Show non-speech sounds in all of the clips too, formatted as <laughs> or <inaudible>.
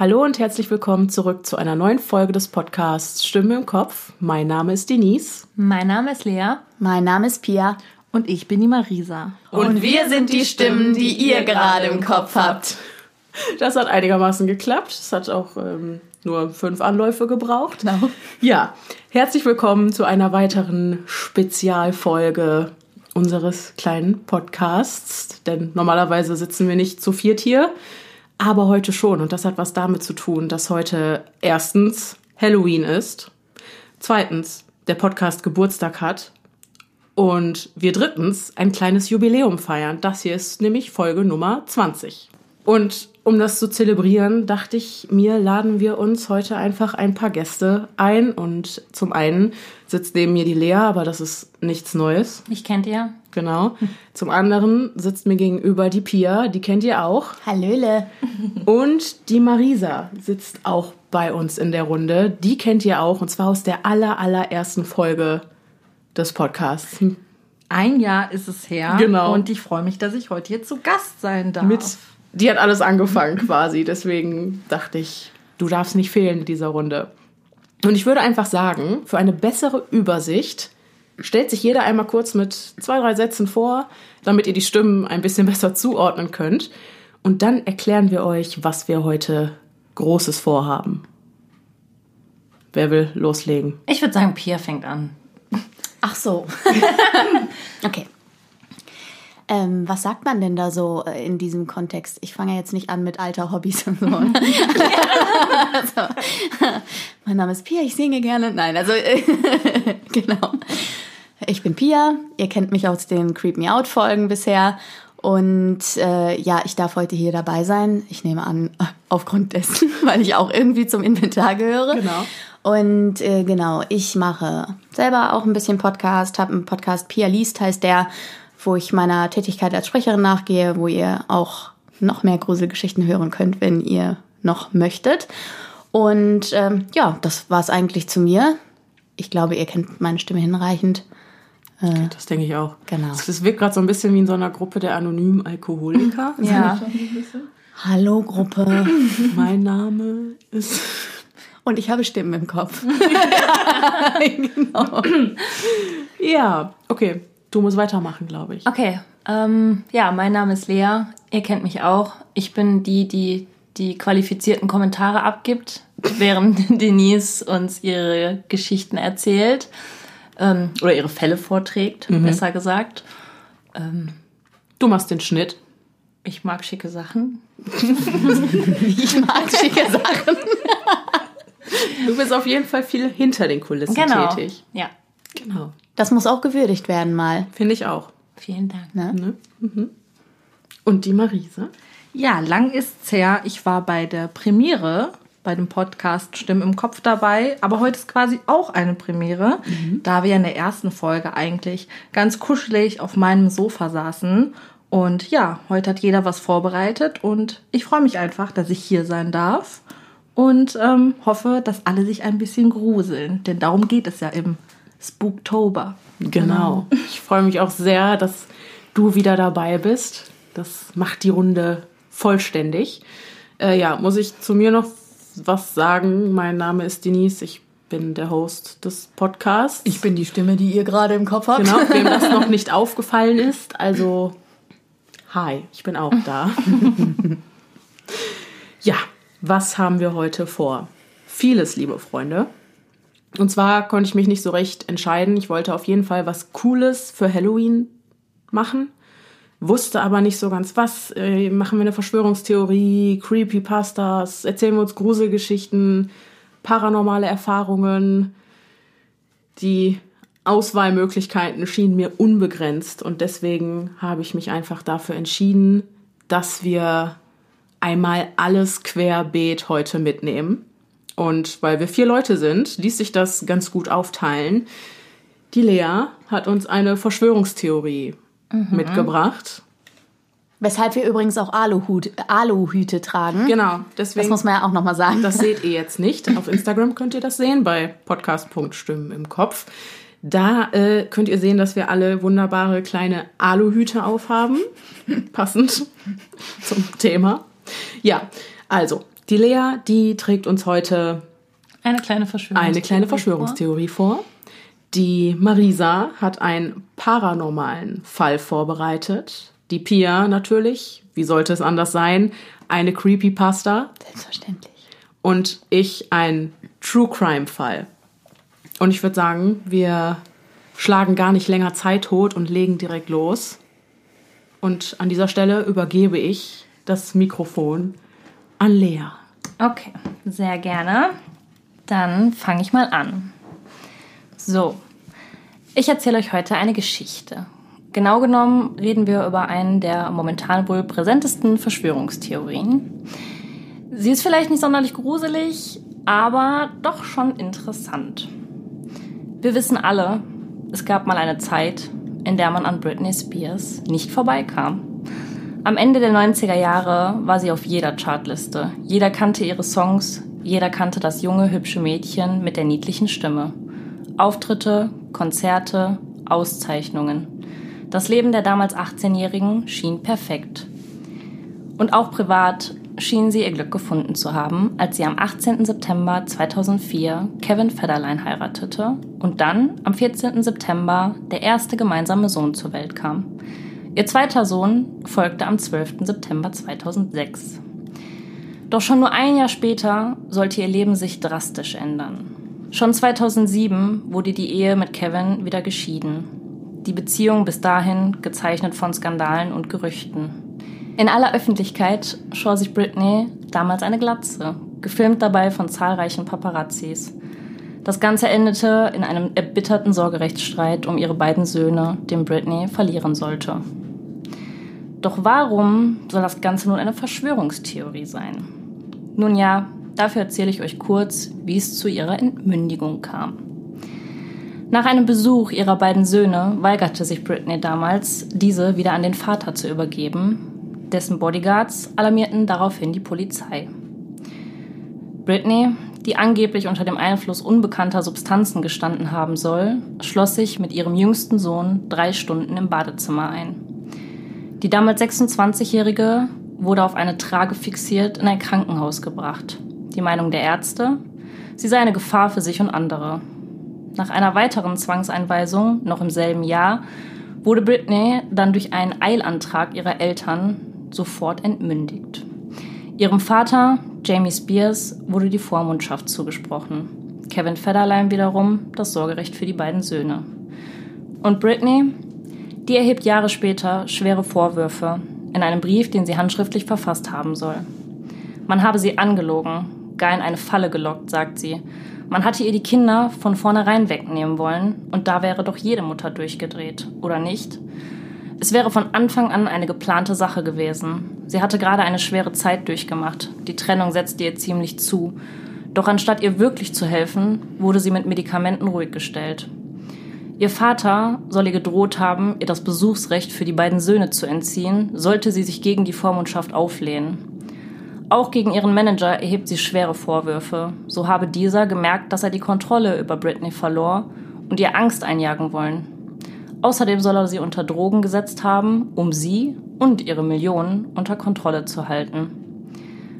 Hallo und herzlich willkommen zurück zu einer neuen Folge des Podcasts Stimme im Kopf. Mein Name ist Denise. Mein Name ist Lea. Mein Name ist Pia. Und ich bin die Marisa. Und, und wir sind die Stimmen, die ihr gerade im Kopf habt. Das hat einigermaßen geklappt. Es hat auch ähm, nur fünf Anläufe gebraucht. Genau. Ja, herzlich willkommen zu einer weiteren Spezialfolge unseres kleinen Podcasts. Denn normalerweise sitzen wir nicht zu viert hier, aber heute schon. Und das hat was damit zu tun, dass heute erstens Halloween ist, zweitens der Podcast Geburtstag hat und wir drittens ein kleines Jubiläum feiern. Das hier ist nämlich Folge Nummer 20. Und um das zu zelebrieren, dachte ich mir, laden wir uns heute einfach ein paar Gäste ein. Und zum einen sitzt neben mir die Lea, aber das ist nichts Neues. Ich kennt ihr. Genau. Zum anderen sitzt mir gegenüber die Pia, die kennt ihr auch. Hallöle. Und die Marisa sitzt auch bei uns in der Runde. Die kennt ihr auch, und zwar aus der aller, allerersten Folge des Podcasts. Ein Jahr ist es her. Genau. Und ich freue mich, dass ich heute hier zu Gast sein darf. Mit die hat alles angefangen <laughs> quasi. Deswegen dachte ich, du darfst nicht fehlen in dieser Runde. Und ich würde einfach sagen, für eine bessere Übersicht stellt sich jeder einmal kurz mit zwei, drei Sätzen vor, damit ihr die Stimmen ein bisschen <laughs> besser zuordnen könnt. Und dann erklären wir euch, was wir heute Großes vorhaben. Wer will loslegen? Ich würde sagen, Pia fängt an. Ach so. <laughs> okay. Ähm, was sagt man denn da so äh, in diesem Kontext? Ich fange ja jetzt nicht an mit alter Hobbys und so. <laughs> also, mein Name ist Pia, ich singe gerne. Nein, also genau. Ich bin Pia, ihr kennt mich aus den Creep Me Out Folgen bisher. Und äh, ja, ich darf heute hier dabei sein. Ich nehme an, <laughs> aufgrund dessen, <laughs> weil ich auch irgendwie zum Inventar gehöre. Genau. Und äh, genau, ich mache selber auch ein bisschen Podcast, habe einen Podcast Pia liest heißt der, wo ich meiner Tätigkeit als Sprecherin nachgehe, wo ihr auch noch mehr Gruselgeschichten hören könnt, wenn ihr noch möchtet. Und ähm, ja, das war es eigentlich zu mir. Ich glaube, ihr kennt meine Stimme hinreichend. Äh, das denke ich auch. Genau. Das wirkt gerade so ein bisschen wie in so einer Gruppe der anonymen Alkoholiker. <laughs> ja. Hallo Gruppe. <laughs> mein Name ist. <laughs> Und ich habe Stimmen im Kopf. genau. Ja, okay. Du musst weitermachen, glaube ich. Okay. Ähm, ja, mein Name ist Lea. Ihr kennt mich auch. Ich bin die, die die qualifizierten Kommentare abgibt, während Denise uns ihre Geschichten erzählt. Ähm, oder ihre Fälle vorträgt, mhm. besser gesagt. Ähm, du machst den Schnitt. Ich mag schicke Sachen. <laughs> ich mag schicke Sachen. du bist auf jeden Fall viel hinter den Kulissen genau. tätig. Ja. Genau. Das muss auch gewürdigt werden mal. Finde ich auch. Vielen Dank. Ne? Ne? Mhm. Und die Marise? Ja, lang ist's her. Ich war bei der Premiere bei dem Podcast Stimmen im Kopf dabei. Aber heute ist quasi auch eine Premiere, mhm. da wir in der ersten Folge eigentlich ganz kuschelig auf meinem Sofa saßen. Und ja, heute hat jeder was vorbereitet und ich freue mich einfach, dass ich hier sein darf und ähm, hoffe, dass alle sich ein bisschen gruseln, denn darum geht es ja im Spooktober. Genau. Ich freue mich auch sehr, dass du wieder dabei bist. Das macht die Runde vollständig. Äh, ja, muss ich zu mir noch was sagen? Mein Name ist Denise. Ich bin der Host des Podcasts. Ich bin die Stimme, die ihr gerade im Kopf habt. Genau, wem das noch <laughs> nicht aufgefallen ist. Also, hi, ich bin auch da. <laughs> ja, was haben wir heute vor? Vieles, liebe Freunde. Und zwar konnte ich mich nicht so recht entscheiden. Ich wollte auf jeden Fall was Cooles für Halloween machen, wusste aber nicht so ganz was. Äh, machen wir eine Verschwörungstheorie, Creepypastas, erzählen wir uns Gruselgeschichten, paranormale Erfahrungen. Die Auswahlmöglichkeiten schienen mir unbegrenzt und deswegen habe ich mich einfach dafür entschieden, dass wir einmal alles querbeet heute mitnehmen. Und weil wir vier Leute sind, ließ sich das ganz gut aufteilen. Die Lea hat uns eine Verschwörungstheorie mhm. mitgebracht. Weshalb wir übrigens auch Aluhut, Aluhüte tragen. Genau, deswegen. Das muss man ja auch nochmal sagen. Das seht ihr jetzt nicht. Auf Instagram könnt ihr das sehen bei podcast.stimmen im Kopf. Da äh, könnt ihr sehen, dass wir alle wunderbare kleine Aluhüte aufhaben. <laughs> Passend zum Thema. Ja, also, Die Lea, die trägt uns heute Eine kleine Verschwörungstheorie. eine kleine Verschwörungstheorie vor. Die Marisa hat einen paranormalen Fall vorbereitet. Die Pia natürlich, wie sollte es anders sein, eine Creepypasta. Selbstverständlich. Und ich ein True Crime Fall. Und ich würde sagen, wir schlagen gar nicht länger Zeit tot und legen direkt los. Und an dieser Stelle übergebe ich das Mikrofon an Lea. Okay, sehr gerne. Dann fange ich mal an. So, ich erzähle euch heute eine Geschichte. Genau genommen reden wir über einen der momentan wohl präsentesten Verschwörungstheorien. Sie ist vielleicht nicht sonderlich gruselig, aber doch schon interessant. Wir wissen alle, es gab mal eine Zeit, in der man an Britney Spears nicht vorbeikam. Am Ende der 90er Jahre war sie auf jeder Chartliste. Jeder kannte ihre Songs, jeder kannte das junge, hübsche Mädchen mit der niedlichen Stimme. Auftritte, Konzerte, Auszeichnungen. Das Leben der damals 18-Jährigen schien perfekt. Und auch privat schien sie ihr Glück gefunden zu haben, als sie am 18. September 2004 Kevin Federline heiratete und dann am 14. September der erste gemeinsame Sohn zur Welt kam. Ihr zweiter Sohn folgte am 12. September 2006. Doch schon nur ein Jahr später sollte ihr Leben sich drastisch ändern. Schon 2007 wurde die Ehe mit Kevin wieder geschieden. Die Beziehung bis dahin gezeichnet von Skandalen und Gerüchten. In aller Öffentlichkeit schor sich Britney damals eine Glatze, gefilmt dabei von zahlreichen Paparazzis. Das Ganze endete in einem erbitterten Sorgerechtsstreit um ihre beiden Söhne, den Britney verlieren sollte. Doch warum soll das Ganze nun eine Verschwörungstheorie sein? Nun ja, dafür erzähle ich euch kurz, wie es zu ihrer Entmündigung kam. Nach einem Besuch ihrer beiden Söhne weigerte sich Britney damals, diese wieder an den Vater zu übergeben. Dessen Bodyguards alarmierten daraufhin die Polizei. Britney, die angeblich unter dem Einfluss unbekannter Substanzen gestanden haben soll, schloss sich mit ihrem jüngsten Sohn drei Stunden im Badezimmer ein. Die damals 26-Jährige wurde auf eine Trage fixiert in ein Krankenhaus gebracht. Die Meinung der Ärzte? Sie sei eine Gefahr für sich und andere. Nach einer weiteren Zwangseinweisung, noch im selben Jahr, wurde Britney dann durch einen Eilantrag ihrer Eltern sofort entmündigt. Ihrem Vater, Jamie Spears, wurde die Vormundschaft zugesprochen. Kevin Federline wiederum das Sorgerecht für die beiden Söhne. Und Britney, die erhebt Jahre später schwere Vorwürfe in einem Brief, den sie handschriftlich verfasst haben soll. Man habe sie angelogen, gar in eine Falle gelockt, sagt sie. Man hatte ihr die Kinder von vornherein wegnehmen wollen und da wäre doch jede Mutter durchgedreht, oder nicht? Es wäre von Anfang an eine geplante Sache gewesen. Sie hatte gerade eine schwere Zeit durchgemacht. Die Trennung setzte ihr ziemlich zu. Doch anstatt ihr wirklich zu helfen, wurde sie mit Medikamenten ruhig gestellt. Ihr Vater soll ihr gedroht haben, ihr das Besuchsrecht für die beiden Söhne zu entziehen, sollte sie sich gegen die Vormundschaft auflehnen. Auch gegen ihren Manager erhebt sie schwere Vorwürfe. So habe dieser gemerkt, dass er die Kontrolle über Britney verlor und ihr Angst einjagen wollen. Außerdem soll er sie unter Drogen gesetzt haben, um sie und ihre Millionen unter Kontrolle zu halten.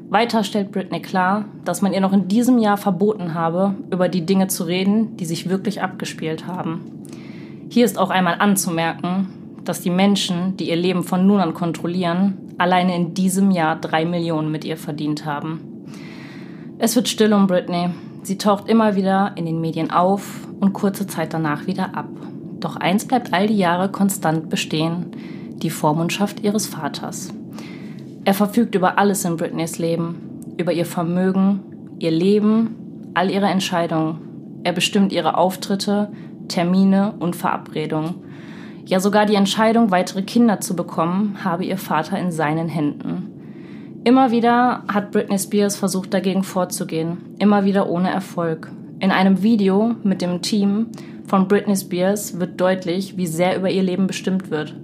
Weiter stellt Britney klar, dass man ihr noch in diesem Jahr verboten habe, über die Dinge zu reden, die sich wirklich abgespielt haben. Hier ist auch einmal anzumerken, dass die Menschen, die ihr Leben von nun an kontrollieren, alleine in diesem Jahr drei Millionen mit ihr verdient haben. Es wird still um Britney. Sie taucht immer wieder in den Medien auf und kurze Zeit danach wieder ab. Doch eins bleibt all die Jahre konstant bestehen, die Vormundschaft ihres Vaters. Er verfügt über alles in Britneys Leben, über ihr Vermögen, ihr Leben, all ihre Entscheidungen. Er bestimmt ihre Auftritte, Termine und Verabredungen. Ja, sogar die Entscheidung, weitere Kinder zu bekommen, habe ihr Vater in seinen Händen. Immer wieder hat Britney Spears versucht, dagegen vorzugehen, immer wieder ohne Erfolg. In einem Video mit dem Team von Britney Spears wird deutlich, wie sehr über ihr Leben bestimmt wird.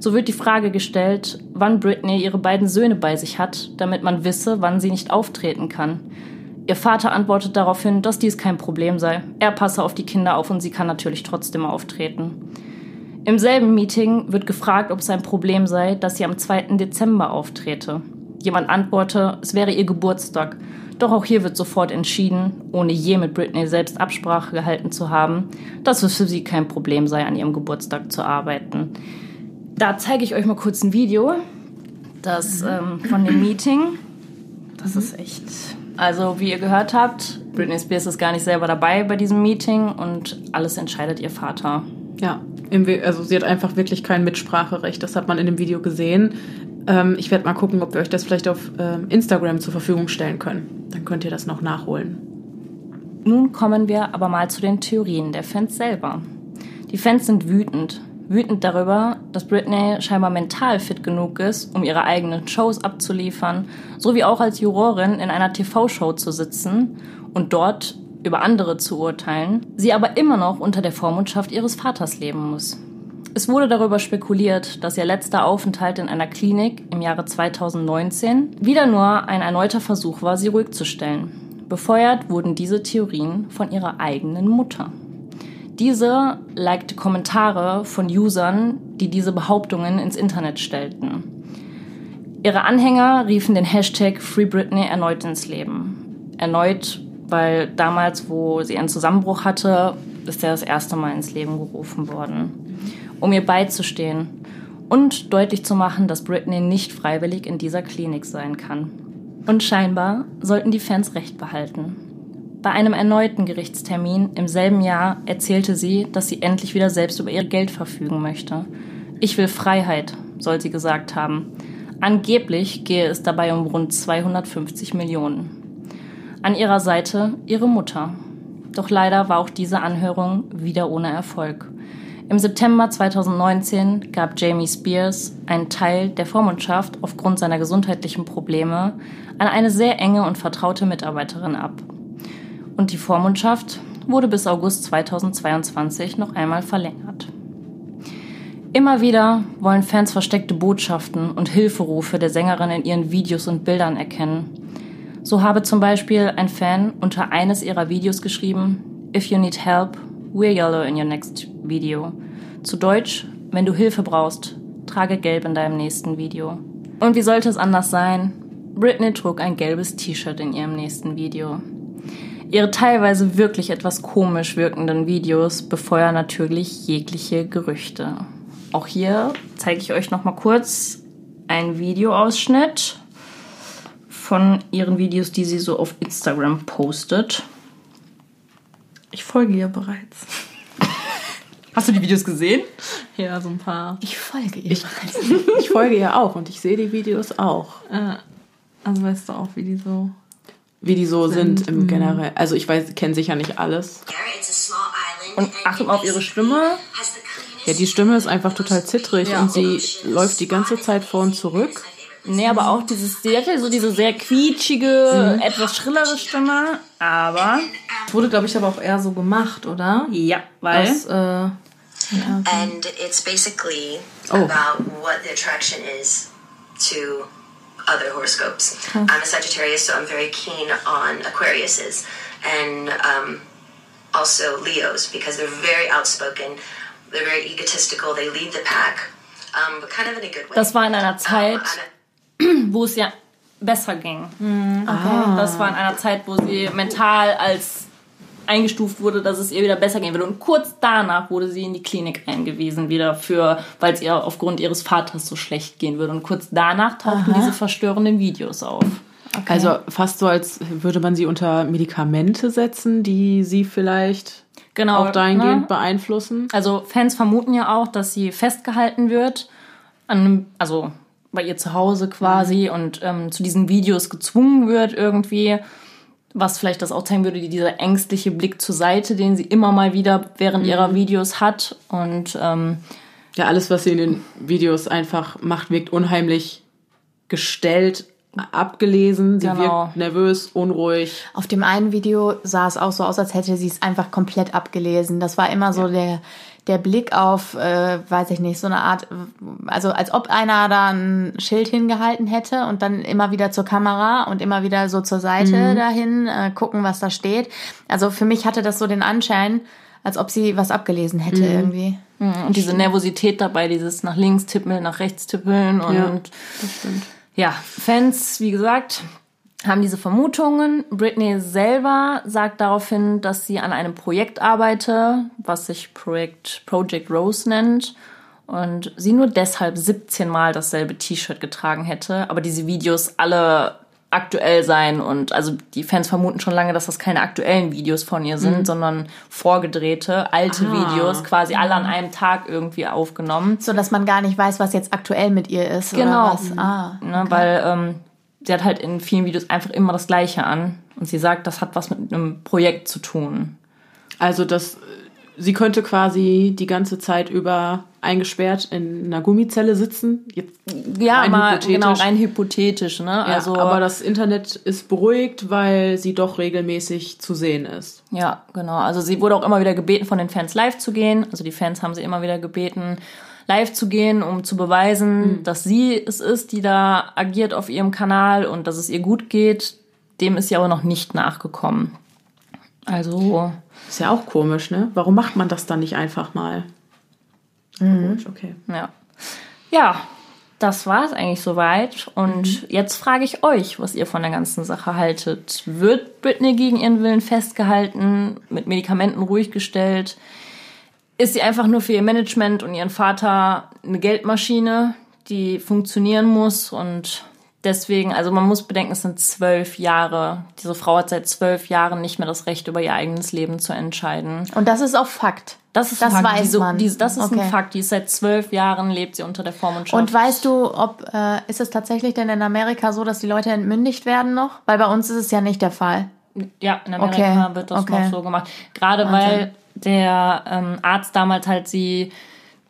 So wird die Frage gestellt, wann Britney ihre beiden Söhne bei sich hat, damit man wisse, wann sie nicht auftreten kann. Ihr Vater antwortet daraufhin, dass dies kein Problem sei. Er passe auf die Kinder auf und sie kann natürlich trotzdem auftreten. Im selben Meeting wird gefragt, ob es ein Problem sei, dass sie am 2. Dezember auftrete. jemand antworte, es wäre ihr Geburtstag. Doch auch hier wird sofort entschieden, ohne je mit Britney selbst Absprache gehalten zu haben, dass es für sie kein Problem sei, an ihrem Geburtstag zu arbeiten. Da zeige ich euch mal kurz ein Video, das ähm, von dem Meeting. Das ist echt. Also, wie ihr gehört habt, Britney Spears ist gar nicht selber dabei bei diesem Meeting und alles entscheidet ihr Vater. Ja, also sie hat einfach wirklich kein Mitspracherecht. Das hat man in dem Video gesehen. Ähm, ich werde mal gucken, ob wir euch das vielleicht auf ähm, Instagram zur Verfügung stellen können. Dann könnt ihr das noch nachholen. Nun kommen wir aber mal zu den Theorien der Fans selber. Die Fans sind wütend. Wütend darüber, dass Britney scheinbar mental fit genug ist, um ihre eigenen Shows abzuliefern, sowie auch als Jurorin in einer TV-Show zu sitzen und dort über andere zu urteilen, sie aber immer noch unter der Vormundschaft ihres Vaters leben muss. Es wurde darüber spekuliert, dass ihr letzter Aufenthalt in einer Klinik im Jahre 2019 wieder nur ein erneuter Versuch war, sie ruhig zu stellen. Befeuert wurden diese Theorien von ihrer eigenen Mutter. Diese likte Kommentare von Usern, die diese Behauptungen ins Internet stellten. Ihre Anhänger riefen den Hashtag Free Britney erneut ins Leben. Erneut, weil damals, wo sie einen Zusammenbruch hatte, ist er das erste Mal ins Leben gerufen worden. Um ihr beizustehen und deutlich zu machen, dass Britney nicht freiwillig in dieser Klinik sein kann. Und scheinbar sollten die Fans recht behalten. Bei einem erneuten Gerichtstermin im selben Jahr erzählte sie, dass sie endlich wieder selbst über ihr Geld verfügen möchte. Ich will Freiheit, soll sie gesagt haben. Angeblich gehe es dabei um rund 250 Millionen. An ihrer Seite ihre Mutter. Doch leider war auch diese Anhörung wieder ohne Erfolg. Im September 2019 gab Jamie Spears einen Teil der Vormundschaft aufgrund seiner gesundheitlichen Probleme an eine sehr enge und vertraute Mitarbeiterin ab. Und die Vormundschaft wurde bis August 2022 noch einmal verlängert. Immer wieder wollen Fans versteckte Botschaften und Hilferufe der Sängerin in ihren Videos und Bildern erkennen. So habe zum Beispiel ein Fan unter eines ihrer Videos geschrieben, If you need help, wear yellow in your next video. Zu Deutsch, wenn du Hilfe brauchst, trage gelb in deinem nächsten Video. Und wie sollte es anders sein? Britney trug ein gelbes T-Shirt in ihrem nächsten Video. Ihre teilweise wirklich etwas komisch wirkenden Videos befeuern natürlich jegliche Gerüchte. Auch hier zeige ich euch noch mal kurz einen Videoausschnitt von ihren Videos, die sie so auf Instagram postet. Ich folge ihr bereits. <laughs> Hast du die Videos gesehen? Ja, so ein paar. Ich folge ihr. Ich, <laughs> ich folge ihr auch und ich sehe die Videos auch. Äh, also weißt du auch, wie die so. Wie die so sind, im generell. Also ich weiß, kenne sicher nicht alles. Und achtet mal auf ihre Stimme. Ja, die Stimme ist einfach total zittrig Ja. und sie läuft die ganze Zeit vor und zurück. Nee, aber auch dieses, sie hatte so diese sehr quietschige, etwas schrillere Stimme. Aber, Wurde, glaube ich, aber auch eher so gemacht, oder? ja, weil, Das, äh, and it's basically Oh. about what the attraction is to other horoscopes. I'm a Sagittarius, so I'm very keen on Aquariuses and um, also Leos because they're very outspoken, they're very egotistical, they lead the pack, um, but kind of in a good way. das war in einer Um, Zeit, and <clears throat> wo es ja besser ging. Das war in einer Zeit, wo sie mental als eingestuft wurde, dass es ihr wieder besser gehen würde. Und kurz danach wurde sie in die Klinik eingewiesen, wieder für, weil es ihr aufgrund ihres Vaters so schlecht gehen würde. Und kurz danach tauchten diese verstörenden Videos auf. Also fast so, als würde man sie unter Medikamente setzen, die sie vielleicht Genau. auch dahingehend ne? beeinflussen. Also Fans vermuten ja auch, dass sie festgehalten wird, an einem, also bei ihr zu Hause quasi und ähm, zu diesen Videos gezwungen wird irgendwie, was vielleicht das auch zeigen würde, dieser ängstliche Blick zur Seite, den sie immer mal wieder während ihrer Videos hat und ähm, Ja, alles, was sie in den Videos einfach macht, wirkt unheimlich gestellt, abgelesen. Sie Genau. wirkt nervös, unruhig. Auf dem einen Video sah es auch so aus, als hätte sie es einfach komplett abgelesen. Das war immer so der, der Blick auf, äh, weiß ich nicht, so eine Art, also als ob einer da ein Schild hingehalten hätte und dann immer wieder zur Kamera und immer wieder so zur Seite dahin äh, gucken, was da steht. Also für mich hatte das so den Anschein, als ob sie was abgelesen hätte irgendwie. und diese Nervosität dabei, dieses nach links tippeln, nach rechts tippeln und Ja, das stimmt. Ja, Fans, wie gesagt, haben diese Vermutungen. Britney selber sagt daraufhin, dass sie an einem Projekt arbeite, was sich Projekt Project Rose nennt. Und sie nur deshalb 17 Mal dasselbe T-Shirt getragen hätte, aber diese Videos alle aktuell sein und also die Fans vermuten schon lange, dass das keine aktuellen Videos von ihr sind, mhm. sondern vorgedrehte alte ah. Videos, quasi alle an einem Tag irgendwie aufgenommen, so dass man gar nicht weiß, was jetzt aktuell mit ihr ist genau. Ah, ne, okay. weil ähm, sie hat halt in vielen Videos einfach immer das Gleiche an und sie sagt, das hat was mit einem Projekt zu tun. Also das sie könnte quasi die ganze Zeit über eingesperrt in einer Gummizelle sitzen. Jetzt ja, rein mal, genau, rein hypothetisch. Ne? Ja, also, aber das Internet ist beruhigt, weil sie doch regelmäßig zu sehen ist. Ja, genau. Also sie wurde auch immer wieder gebeten, von den Fans live zu gehen. Also die Fans haben sie immer wieder gebeten, live zu gehen, um zu beweisen, mhm. dass sie es ist, die da agiert auf ihrem Kanal und dass es ihr gut geht. Dem ist sie aber noch nicht nachgekommen. Also. Ist ja auch komisch, ne? Warum macht man das dann nicht einfach mal? Mhm. Okay. Ja. Ja, das war es eigentlich soweit. Und mhm. jetzt frage ich euch, was ihr von der ganzen Sache haltet. Wird Britney gegen ihren Willen festgehalten, mit Medikamenten ruhig gestellt? Ist sie einfach nur für ihr Management und ihren Vater eine Geldmaschine, die funktionieren muss und deswegen, also man muss bedenken, es sind zwölf Jahre. Diese Frau hat seit zwölf Jahren nicht mehr das Recht, über ihr eigenes Leben zu entscheiden. Und das ist auch Fakt. Das ist das Fakt. weiß die, man. Die, das ist okay. ein Fakt. Die ist seit zwölf Jahren lebt sie unter der Vormundschaft. Und weißt du, ob äh, ist es tatsächlich denn in Amerika so, dass die Leute entmündigt werden noch? Weil bei uns ist es ja nicht der Fall. Ja, in Amerika okay. wird das okay. noch so gemacht. Gerade Wahnsinn. weil der ähm, Arzt damals halt sie,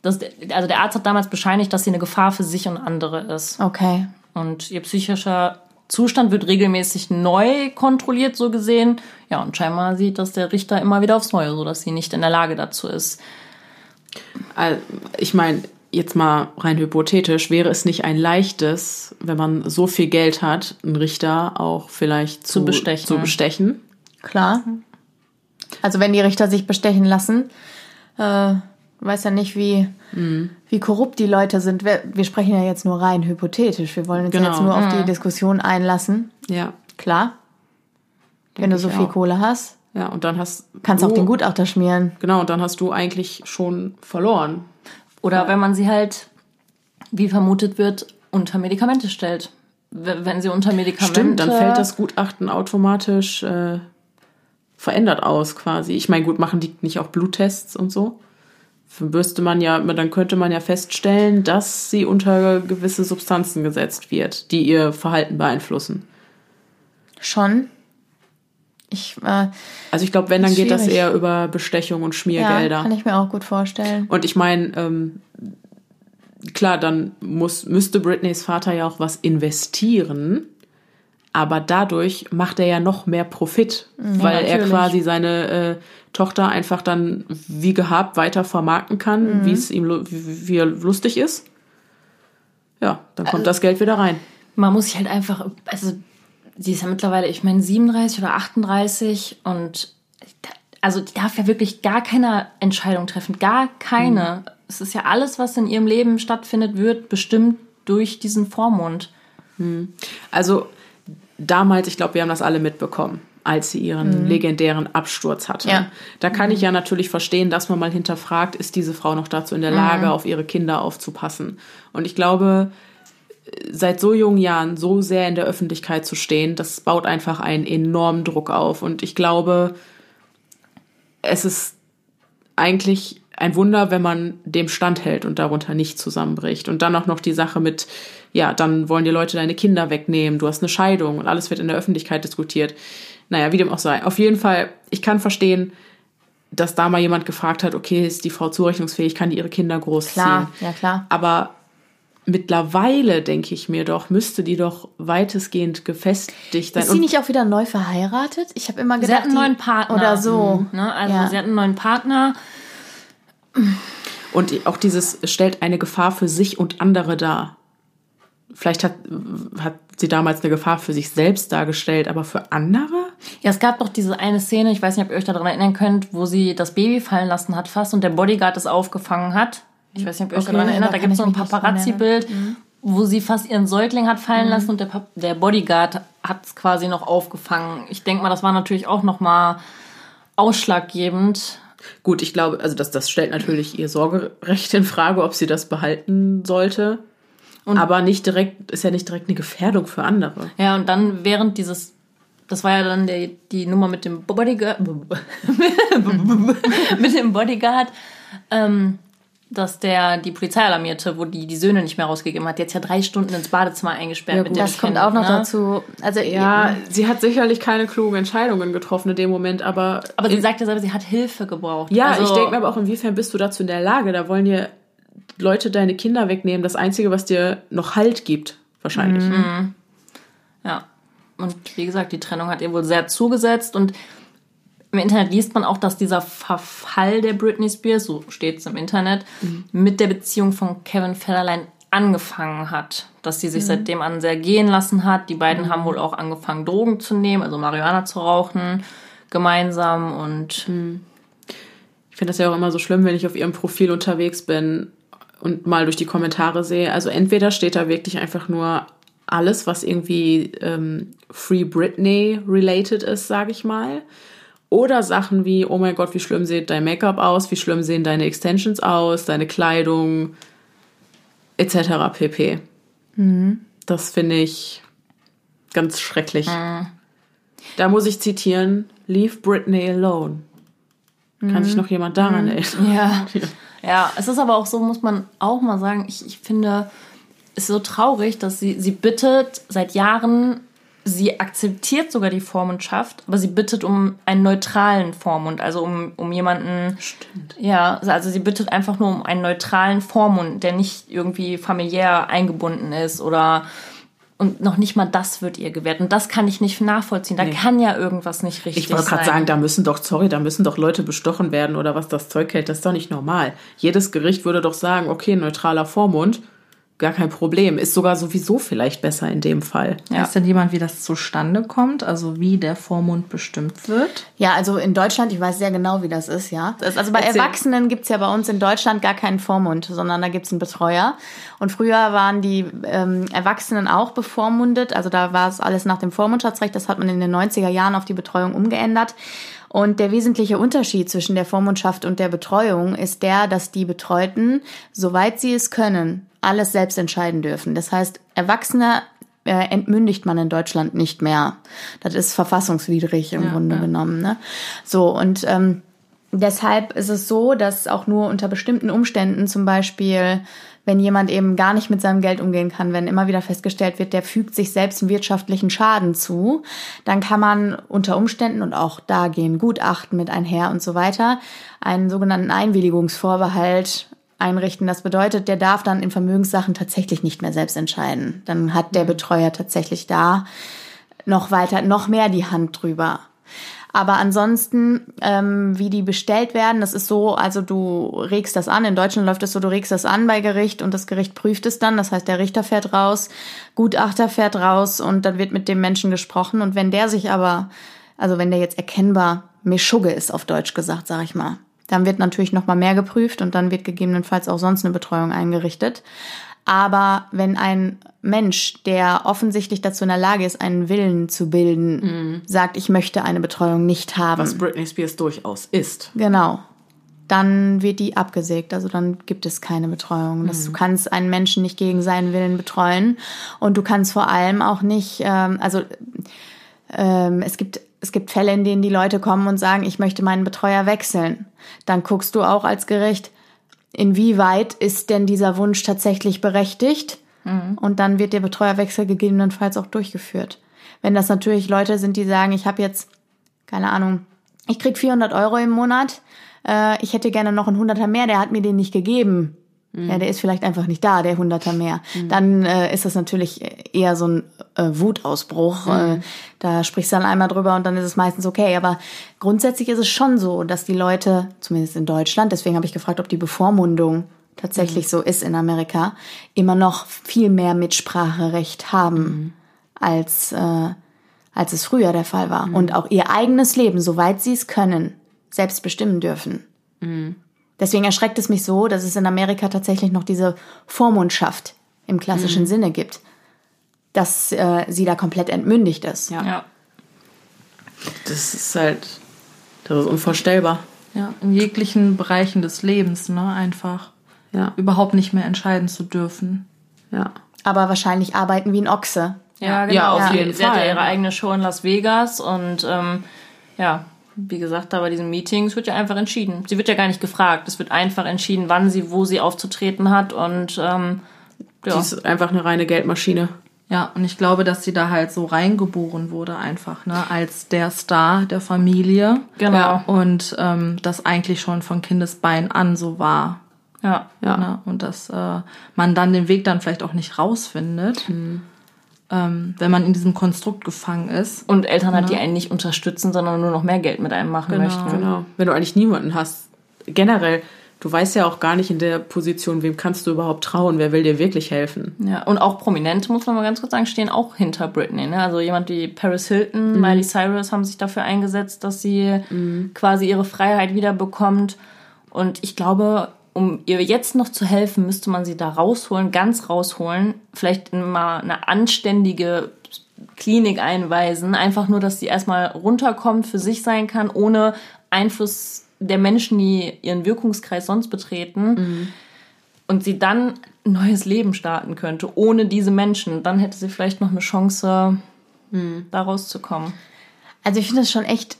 das, also der Arzt hat damals bescheinigt, dass sie eine Gefahr für sich und andere ist. Okay. Und ihr psychischer Zustand wird regelmäßig neu kontrolliert, so gesehen. Ja, und scheinbar sieht das der Richter immer wieder aufs Neue, so dass sie nicht in der Lage dazu ist. Ich meine, jetzt mal rein hypothetisch, wäre es nicht ein leichtes, wenn man so viel Geld hat, einen Richter auch vielleicht zu, zu bestechen? Zu bestechen? Klar. Also wenn die Richter sich bestechen lassen, äh, weiß ja nicht, wie, mhm. wie korrupt die Leute sind. Wir, wir, sprechen ja jetzt nur rein hypothetisch. Wir wollen uns genau. jetzt nur auf die mhm. Diskussion einlassen. Ja. Klar. Denk Wenn du so viel auch. Kohle hast. Ja, und dann hast Kannst du auch den Gutachter schmieren. Genau, und dann hast du eigentlich schon verloren. Oder ja. wenn man sie halt, wie vermutet wird, unter Medikamente stellt. Wenn sie unter Medikamente. Stimmt, dann fällt das Gutachten automatisch äh, verändert aus quasi. Ich meine, gut, machen die nicht auch Bluttests und so? müsste man ja, dann könnte man ja feststellen, dass sie unter gewisse Substanzen gesetzt wird, die ihr Verhalten beeinflussen. Schon. Ich, äh, also ich glaube, wenn, dann geht schwierig. das eher über Bestechung und Schmiergelder. Ja, kann ich mir auch gut vorstellen. Und ich meine, ähm, klar, dann muss, müsste Britneys Vater ja auch was investieren aber dadurch macht er ja noch mehr Profit, mhm. weil natürlich. er quasi seine äh, Tochter einfach dann wie gehabt weiter vermarkten kann, mhm. wie es ihm wie, wie er lustig ist. Ja, dann kommt also, das Geld wieder rein. Man muss sich halt einfach, also sie ist ja mittlerweile, ich meine 37 oder 38 und also die darf ja wirklich gar keine Entscheidung treffen, gar keine. Mhm. Es ist ja alles, was in ihrem Leben stattfindet, wird bestimmt durch diesen Vormund. Mhm. Also damals, ich glaube, wir haben das alle mitbekommen, als sie ihren mhm. legendären Absturz hatte. Ja. Da kann mhm. ich ja natürlich verstehen, dass man mal hinterfragt, ist diese Frau noch dazu in der Lage, mhm. auf ihre Kinder aufzupassen. Und ich glaube, seit so jungen Jahren so sehr in der Öffentlichkeit zu stehen, das baut einfach einen enormen Druck auf. Und ich glaube, es ist eigentlich ein Wunder, wenn man dem standhält und darunter nicht zusammenbricht. Und dann auch noch die Sache mit, ja, dann wollen die Leute deine Kinder wegnehmen, du hast eine Scheidung und alles wird in der Öffentlichkeit diskutiert. Naja, wie dem auch sei. Auf jeden Fall, ich kann verstehen, dass da mal jemand gefragt hat, okay, ist die Frau zurechnungsfähig, kann die ihre Kinder großziehen? Klar, ja klar. Aber mittlerweile, denke ich mir doch, müsste die doch weitestgehend gefestigt sein. Ist sie nicht auch wieder neu verheiratet? Ich habe immer gedacht, sie hat einen neuen Partner. Oder so. Mhm, ne? Also ja. sie hat einen neuen Partner. Und auch dieses stellt eine Gefahr für sich und andere dar. Vielleicht hat, hat sie damals eine Gefahr für sich selbst dargestellt, aber für andere? Ja, es gab doch diese eine Szene, ich weiß nicht, ob ihr euch daran erinnern könnt, wo sie das Baby fallen lassen hat fast und der Bodyguard es aufgefangen hat. Ich weiß nicht, ob ihr euch okay, daran erinnert. Da, da gibt es so ein Paparazzi-Bild. Mhm. wo sie fast ihren Säugling hat fallen lassen und der, Pap- der Bodyguard hat es quasi noch aufgefangen. Ich denke mal, das war natürlich auch noch mal ausschlaggebend. Gut, ich glaube, also das, das stellt natürlich ihr Sorgerecht in Frage, ob sie das behalten sollte. Aber nicht direkt, ist ja nicht direkt eine Gefährdung für andere. Ja, und dann während dieses, das war ja dann der, die Nummer mit dem Bodyguard, <laughs> mit dem Bodyguard, ähm, dass der die Polizei alarmierte, wo die die Söhne nicht mehr rausgegeben hat. Hat ja drei Stunden ins Badezimmer eingesperrt mit dem Das kommt Kind, auch noch ne? dazu. Also Ja, sie hat sicherlich keine klugen Entscheidungen getroffen in dem Moment, aber. Aber sie sagt ja selber, sie hat Hilfe gebraucht. ja, also, ich denke mir aber auch, inwiefern bist du dazu in der Lage? Da wollen dir Leute deine Kinder wegnehmen. Das Einzige, was dir noch Halt gibt, wahrscheinlich. Ja. Und wie gesagt, die Trennung hat ihr wohl sehr zugesetzt und im Internet liest man auch, dass dieser Verfall der Britney Spears, so steht es im Internet, mit der Beziehung von Kevin Federline angefangen hat. Dass sie sich seitdem an sehr gehen lassen hat. Die beiden haben wohl auch angefangen, Drogen zu nehmen, also Marihuana zu rauchen, gemeinsam und Ich finde das ja auch immer so schlimm, wenn ich auf ihrem Profil unterwegs bin und mal durch die Kommentare sehe. Also entweder steht da wirklich einfach nur alles, was irgendwie ähm, Free Britney related ist, sage ich mal. Oder Sachen wie, oh mein Gott, wie schlimm sieht dein Make-up aus, wie schlimm sehen deine Extensions aus, deine Kleidung, etc. pp. Das finde ich ganz schrecklich. Da muss ich zitieren, Leave Britney alone. Kann sich noch jemand daran erinnern? Ja. <laughs> Ja, es ist aber auch so, muss man auch mal sagen, ich, ich finde es ist so traurig, dass sie, sie bittet seit Jahren, sie akzeptiert sogar die Vormundschaft, aber sie bittet um einen neutralen Vormund, also um, um jemanden. Stimmt. Ja, also sie bittet einfach nur um einen neutralen Vormund, der nicht irgendwie familiär eingebunden ist oder und noch nicht mal das wird ihr gewährt. Und das kann ich nicht nachvollziehen. Da kann ja irgendwas nicht richtig Ich wollte gerade sein. sagen, da müssen doch, sorry, da müssen doch Leute bestochen werden oder was das Zeug hält. Das ist doch nicht normal. Jedes Gericht würde doch sagen, okay, neutraler Vormund, gar kein Problem. Ist sogar sowieso vielleicht besser in dem Fall. Weiß denn jemand, wie das zustande kommt? Also wie der Vormund bestimmt wird? Ja, also in Deutschland, ich weiß sehr genau, wie das ist, ja. Also bei Erzähl. Erwachsenen gibt's ja bei uns in Deutschland gar keinen Vormund, sondern da gibt's einen Betreuer. Und früher waren die ähm, Erwachsenen auch bevormundet. Also da war es alles nach dem Vormundschaftsrecht. Das hat man in den 90er Jahren auf die Betreuung umgeändert. Und der wesentliche Unterschied zwischen der Vormundschaft und der Betreuung ist der, dass die Betreuten, soweit sie es können, alles selbst entscheiden dürfen. Das heißt, Erwachsene äh, entmündigt man in Deutschland nicht mehr. Das ist verfassungswidrig im Grunde genommen. Ne? So, und ähm, deshalb ist es so, dass auch nur unter bestimmten Umständen, zum Beispiel, wenn jemand eben gar nicht mit seinem Geld umgehen kann, wenn immer wieder festgestellt wird, der fügt sich selbst einen wirtschaftlichen Schaden zu, dann kann man unter Umständen, und auch da gehen Gutachten mit einher und so weiter, einen sogenannten Einwilligungsvorbehalt einrichten. Das bedeutet, der darf dann in Vermögenssachen tatsächlich nicht mehr selbst entscheiden. Dann hat der Betreuer tatsächlich da noch weiter, noch mehr die Hand drüber. Aber ansonsten, ähm, wie die bestellt werden, das ist so, also du regst das an. In Deutschland läuft es so, du regst das an bei Gericht und das Gericht prüft es dann. Das heißt, der Richter fährt raus, Gutachter fährt raus und dann wird mit dem Menschen gesprochen. Und wenn der sich aber, also wenn der jetzt erkennbar Meschugge ist, auf Deutsch gesagt, sag ich mal, dann wird natürlich noch mal mehr geprüft und dann wird gegebenenfalls auch sonst eine Betreuung eingerichtet. Aber wenn ein Mensch, der offensichtlich dazu in der Lage ist, einen Willen zu bilden, sagt, ich möchte eine Betreuung nicht haben, Was Britney Spears durchaus ist. genau, dann wird die abgesägt. Also dann gibt es keine Betreuung. Das, Du kannst einen Menschen nicht gegen seinen Willen betreuen und du kannst vor allem auch nicht, ähm, also ähm, es gibt es gibt Fälle, in denen die Leute kommen und sagen, ich möchte meinen Betreuer wechseln. Dann guckst du auch als Gericht, inwieweit ist denn dieser Wunsch tatsächlich berechtigt? Und dann wird der Betreuerwechsel gegebenenfalls auch durchgeführt. Wenn das natürlich Leute sind, die sagen, ich habe jetzt, keine Ahnung, ich krieg 400 Euro im Monat, äh, ich hätte gerne noch einen Hunderter mehr, der hat mir den nicht gegeben. Ja, der ist vielleicht einfach nicht da, der Hunderter mehr. Dann äh, ist das natürlich eher so ein äh, Wutausbruch. Äh, da sprichst du dann einmal drüber und dann ist es meistens okay. Aber grundsätzlich ist es schon so, dass die Leute, zumindest in Deutschland, deswegen habe ich gefragt, ob die Bevormundung tatsächlich so ist in Amerika, immer noch viel mehr Mitspracherecht haben als äh, als es früher der Fall war. Und auch ihr eigenes Leben, soweit sie es können, selbst bestimmen dürfen. Deswegen erschreckt es mich so, dass es in Amerika tatsächlich noch diese Vormundschaft im klassischen Sinne gibt, dass äh, sie da komplett entmündigt ist. Ja. Ja. Das ist halt, das ist unvorstellbar. Ja, in jeglichen Bereichen des Lebens, ne, einfach. Ja, Überhaupt nicht mehr entscheiden zu dürfen. ja. Aber wahrscheinlich arbeiten wie ein Ochse. Ja, Ja, genau. auf Sie- jeden sie hat ja Fall. ihre eigene Show in Las Vegas und ähm, ja, wie gesagt, da bei diesen Meetings wird ja einfach entschieden. Sie wird ja gar nicht gefragt. Es wird einfach entschieden, wann sie, wo sie aufzutreten hat und ähm, Die ja. ist einfach eine reine Geldmaschine. Ja, und ich glaube, dass sie da halt so reingeboren wurde einfach, ne, als der Star der Familie. Genau. Ja, und ähm, das eigentlich schon von Kindesbein an so war. ja. Ja. Ne? Und dass äh, man dann den Weg dann vielleicht auch nicht rausfindet, Mhm. Ähm, wenn man in diesem Konstrukt gefangen ist. Und Eltern hat, die einen nicht unterstützen, sondern nur noch mehr Geld mit einem machen möchten. Genau. Wenn du eigentlich niemanden hast. Generell, du weißt ja auch gar nicht in der Position, wem kannst du überhaupt trauen, wer will dir wirklich helfen. Ja, und auch Prominente, muss man mal ganz kurz sagen, stehen auch hinter Britney. Ne? Also jemand wie Paris Hilton, Miley Cyrus haben sich dafür eingesetzt, dass sie quasi ihre Freiheit wieder bekommt. Und ich glaube, um ihr jetzt noch zu helfen, müsste man sie da rausholen, ganz rausholen, vielleicht in mal eine anständige Klinik einweisen, einfach nur, dass sie erstmal runterkommt, für sich sein kann, ohne Einfluss der Menschen, die ihren Wirkungskreis sonst betreten und sie dann ein neues Leben starten könnte, ohne diese Menschen, dann hätte sie vielleicht noch eine Chance, da rauszukommen. Also ich finde das schon echt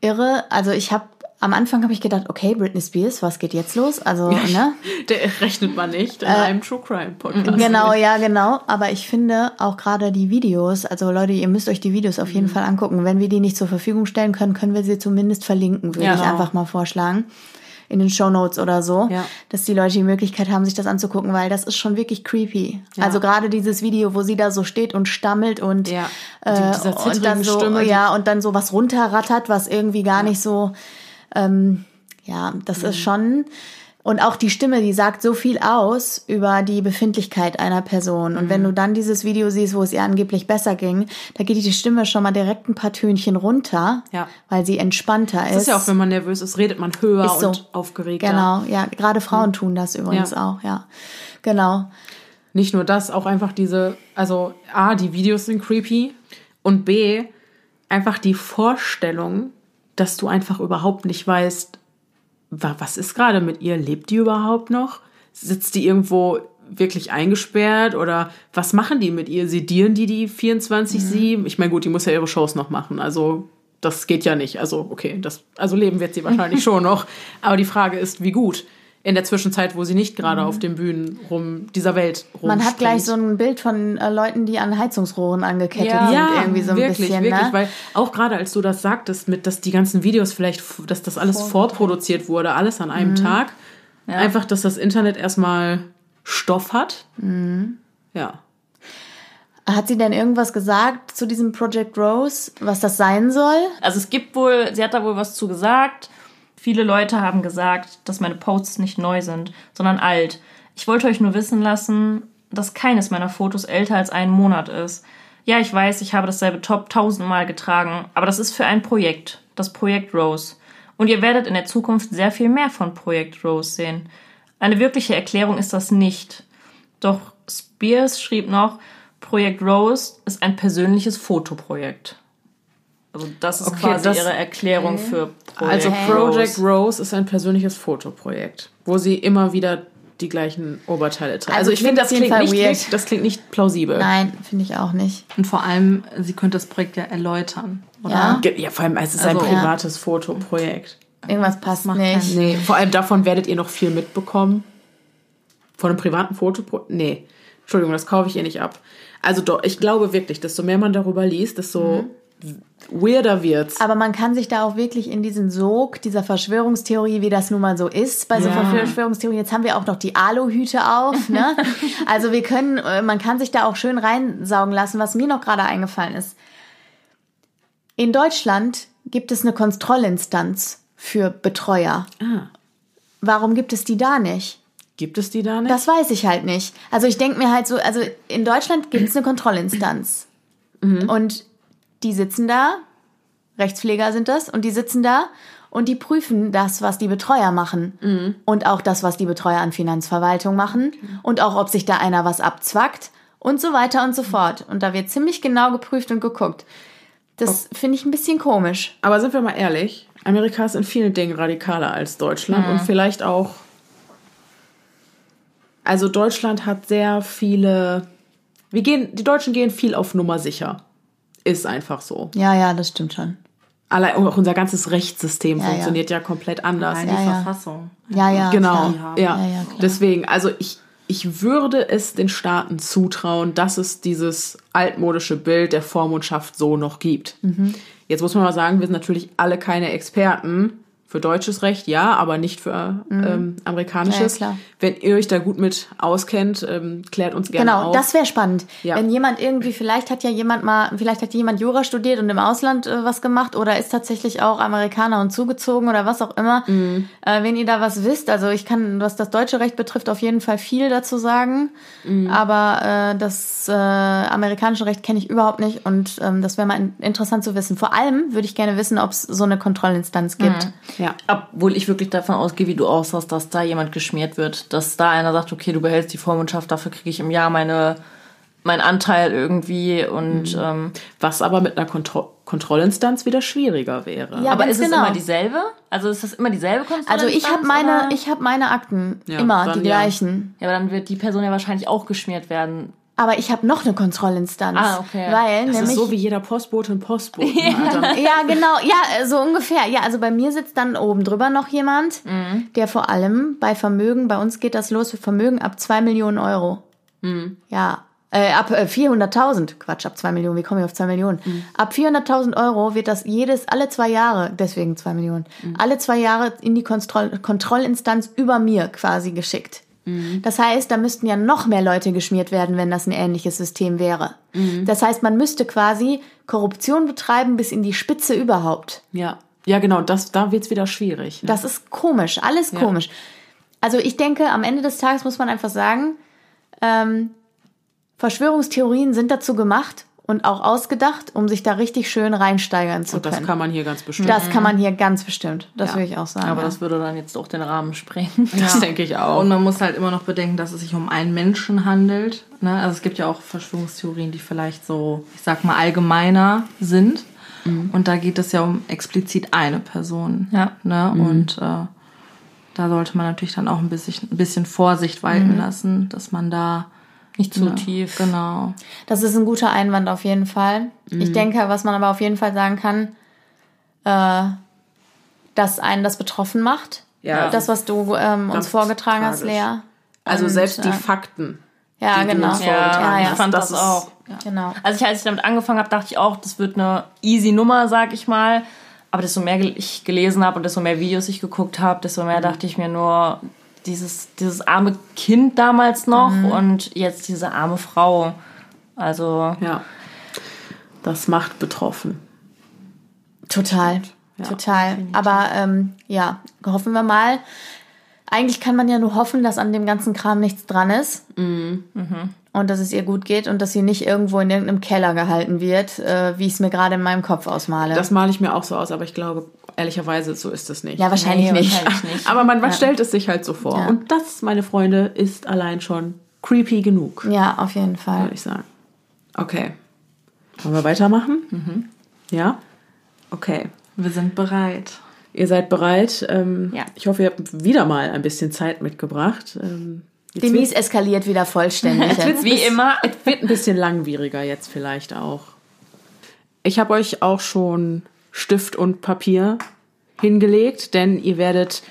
irre. Also ich habe am Anfang habe ich gedacht, okay, Britney Spears, was geht jetzt los? Also, ne? <laughs> Der rechnet man nicht in einem True Crime Podcast. Genau, ja, genau. Aber ich finde auch gerade die Videos, also Leute, ihr müsst euch die Videos auf jeden Fall angucken. Wenn wir die nicht zur Verfügung stellen können, können wir sie zumindest verlinken, würde Ja, ich genau. einfach mal vorschlagen. In den Show Notes oder so, Ja. dass die Leute die Möglichkeit haben, sich das anzugucken, weil das ist schon wirklich creepy. Also gerade dieses Video, wo sie da so steht und stammelt und, Ja. äh, Die- und dann so, Stimme, ja, und dann so was runterrattert, was irgendwie gar nicht so, ähm, ja, das Mhm. ist schon. Und auch die Stimme, die sagt so viel aus über die Befindlichkeit einer Person. Und Mhm. wenn du dann dieses Video siehst, wo es ihr angeblich besser ging, da geht die Stimme schon mal direkt ein paar Tönchen runter, Ja. weil sie entspannter ist. Das ist ja auch, wenn man nervös ist, redet man höher so. und aufgeregter. Genau, ja. Gerade Frauen tun das übrigens Ja. auch, ja. Genau. Nicht nur das, auch einfach diese, also A, die Videos sind creepy und B, einfach die Vorstellung, dass du einfach überhaupt nicht weißt, wa- was ist gerade mit ihr? Lebt die überhaupt noch? Sitzt die irgendwo wirklich eingesperrt oder was machen die mit ihr? Sedieren die die 24-7? Ich meine, gut, die muss ja ihre Shows noch machen, also das geht ja nicht. Also, okay, das, also leben wird sie wahrscheinlich <laughs> schon noch. Aber die Frage ist, wie gut? In der Zwischenzeit, wo sie nicht gerade auf den Bühnen rum, dieser Welt rum. Man hat gleich so ein Bild von äh, Leuten, die an Heizungsrohren angekettet Ja. sind, ja, irgendwie so ein wirklich, bisschen, wirklich, ne? weil auch gerade als du das sagtest, mit, dass die ganzen Videos vielleicht, dass das alles vorproduziert wurde, alles an Mhm. einem Tag, einfach, dass das Internet erstmal Stoff hat. Mhm. Ja. Hat sie denn irgendwas gesagt zu diesem Project Rose, was das sein soll? Also es gibt wohl, sie hat da wohl was zu gesagt. Viele Leute haben gesagt, dass meine Posts nicht neu sind, sondern alt. Ich wollte euch nur wissen lassen, dass keines meiner Fotos älter als einen Monat ist. Ja, ich weiß, ich habe dasselbe Top tausendmal getragen, aber das ist für ein Projekt, das Projekt Rose. Und ihr werdet in der Zukunft sehr viel mehr von Projekt Rose sehen. Eine wirkliche Erklärung ist das nicht. Doch Spears schrieb noch, Projekt Rose ist ein persönliches Fotoprojekt. Also das ist Okay, quasi das- ihre Erklärung für Projekt Also Project Rose. Rose ist ein persönliches Fotoprojekt, wo sie immer wieder die gleichen Oberteile trägt. Also, Also ich finde, das klingt, nicht, weird. das klingt nicht plausibel. Nein, finde ich auch nicht. Und vor allem, sie könnte das Projekt ja erläutern, oder? Ja. Ja, vor allem, es ist Also- ein privates Fotoprojekt. Irgendwas passt macht nicht. Nee, vor allem davon werdet ihr noch viel mitbekommen. Von einem privaten Foto. Nee, Entschuldigung, das kaufe ich ihr nicht ab. Also doch, ich glaube wirklich, desto mehr man darüber liest, desto weirder wird's. Aber man kann sich da auch wirklich in diesen Sog dieser Verschwörungstheorie, wie das nun mal so ist, bei so Ja. Verschwörungstheorien, jetzt haben wir auch noch die Aluhüte auf, ne? <laughs> Also wir können, äh, man kann sich da auch schön reinsaugen lassen, was mir noch gerade eingefallen ist. In Deutschland gibt es eine Kontrollinstanz für Betreuer. Ah, Warum gibt es die da nicht? gibt es die da nicht? Das weiß ich halt nicht. Also ich denke mir halt so, also in Deutschland gibt es eine Kontrollinstanz. Und die sitzen da, Rechtspfleger sind das, und die sitzen da und die prüfen das, was die Betreuer machen und auch das, was die Betreuer an Finanzverwaltung machen und auch, ob sich da einer was abzwackt und so weiter und so fort. Und da wird ziemlich genau geprüft und geguckt. Das finde ich ein bisschen komisch. Aber sind wir mal ehrlich, Amerika ist in vielen Dingen radikaler als Deutschland und vielleicht auch. Also Deutschland hat sehr viele. Wir gehen, die Deutschen gehen viel auf Nummer sicher. Ist einfach so. Ja, ja, das stimmt schon. Allein auch unser ganzes Rechtssystem ja. funktioniert ja, komplett anders. Nein, Ja, die ja. Verfassung. Ja, ja. Genau, klar. ja. Ja, ja, klar. Deswegen, also ich, ich würde es den Staaten zutrauen, dass es dieses altmodische Bild der Vormundschaft so noch gibt. Mhm. Jetzt muss man mal sagen, wir sind natürlich alle keine Experten für deutsches Recht, ja, aber nicht für ähm, amerikanisches. Mhm. Ja. Wenn ihr euch da gut mit auskennt, ähm, klärt uns gerne Genau, auf. das wäre spannend. Ja. Wenn jemand irgendwie, vielleicht hat ja jemand mal, vielleicht hat jemand Jura studiert und im Ausland äh, was gemacht oder ist tatsächlich auch Amerikaner und zugezogen oder was auch immer. Mhm. Äh, wenn ihr da was wisst, also ich kann, was das deutsche Recht betrifft, auf jeden Fall viel dazu sagen. Mhm. Aber äh, das äh, amerikanische Recht kenne ich überhaupt nicht und ähm, das wäre mal in, interessant zu wissen. Vor allem würde ich gerne wissen, ob es so eine Kontrollinstanz gibt. Ja. Obwohl ich wirklich davon ausgehe, wie du aussahst, dass da jemand geschmiert wird. Dass da einer sagt, okay, du behältst die Vormundschaft, dafür kriege ich im Jahr meine, meinen Anteil irgendwie. Und ähm, Was aber mit einer Kontro Kontrollinstanz wieder schwieriger wäre. Ja, aber ist es genau. immer dieselbe? Also ist das immer dieselbe Kontrolle? Also ich habe meine, ich habe meine Akten Ja, immer dann die ja. gleichen. Ja, aber dann wird die Person ja wahrscheinlich auch geschmiert werden. Aber ich habe noch eine Kontrollinstanz. Ah, okay. Weil das nämlich ist so wie jeder Postbote und Postbote. <laughs> Alter. Ja, genau, ja, so ungefähr. Ja, also bei mir sitzt dann oben drüber noch jemand, Mhm. der vor allem bei Vermögen, bei uns geht das los für Vermögen ab 2 Millionen Euro. Mhm. Ja, äh, ab äh, 400.000, Quatsch, ab 2 Millionen, wie komme ich auf 2 Millionen? Mhm. Ab 400.000 Euro wird das jedes, alle zwei Jahre, deswegen 2 Millionen, Mhm. alle zwei Jahre in die Kontroll Kontrollinstanz über mir quasi geschickt. Mhm. Das heißt, da müssten ja noch mehr Leute geschmiert werden, wenn das ein ähnliches System wäre. Mhm. Das heißt, man müsste quasi Korruption betreiben bis in die Spitze überhaupt. ja. ja, genau, das, da wird's wieder schwierig. Ne? Das ist komisch, alles komisch. Also ich denke, am Ende des Tages muss man einfach sagen, ähm, Verschwörungstheorien sind dazu gemacht und auch ausgedacht, um sich da richtig schön reinsteigern zu Und das können. kann man hier ganz bestimmt. das kann man hier ganz bestimmt. Das Ja. würde ich auch sagen. Aber ja. das würde dann jetzt auch den Rahmen sprengen. <laughs> Das denke ich auch. Und man muss halt immer noch bedenken, dass es sich um einen Menschen handelt. Ne? Also es gibt ja auch Verschwörungstheorien, die vielleicht so, ich sag mal, allgemeiner sind. Und da geht es ja um explizit eine Person. Ja. Ne? Und äh, da sollte man natürlich dann auch ein bisschen, ein bisschen Vorsicht walten lassen, dass man da Nicht zu ne, tief. Genau. Das ist ein guter Einwand auf jeden Fall. Mhm. Ich denke, was man aber auf jeden Fall sagen kann, äh, dass einen das betroffen macht. Ja. Das, was du ähm, uns vorgetragen hast, tragisch. Lea. also Und, selbst die äh, Fakten. Ja, die genau. Ja, ja, Ich fand das, ist- auch. Genau. Also ich, als ich damit angefangen habe, dachte ich auch, das wird eine easy Nummer, sag ich mal. Aber desto mehr ich gelesen habe und desto mehr Videos ich geguckt habe, desto mehr dachte ich mir nur, dieses, dieses arme Kind damals noch und jetzt diese arme Frau. Also Ja. Das macht betroffen. Total. Total. Aber ähm, ja, hoffen wir mal. Eigentlich kann man ja nur hoffen, dass an dem ganzen Kram nichts dran ist. Und dass es ihr gut geht und dass sie nicht irgendwo in irgendeinem Keller gehalten wird, äh, wie ich es mir gerade in meinem Kopf ausmale. Das male ich mir auch so aus, aber ich glaube, ehrlicherweise, so ist es nicht. ja, wahrscheinlich Nee, nicht. wahrscheinlich <laughs> nicht. Aber man, man stellt es sich halt so vor. Ja. Und das, meine Freunde, ist allein schon creepy genug, Ja, auf jeden Fall. würde ich sagen. Okay. Wollen wir weitermachen? Mhm. Ja? Okay. Wir sind bereit. Ihr seid bereit. Ähm, Ja. Ich hoffe, ihr habt wieder mal ein bisschen Zeit mitgebracht. Ähm, Denise eskaliert wieder vollständig. wie immer. <laughs> wird, wird ein bisschen langwieriger jetzt vielleicht auch. Ich habe euch auch schon Stift und Papier hingelegt, denn ihr werdet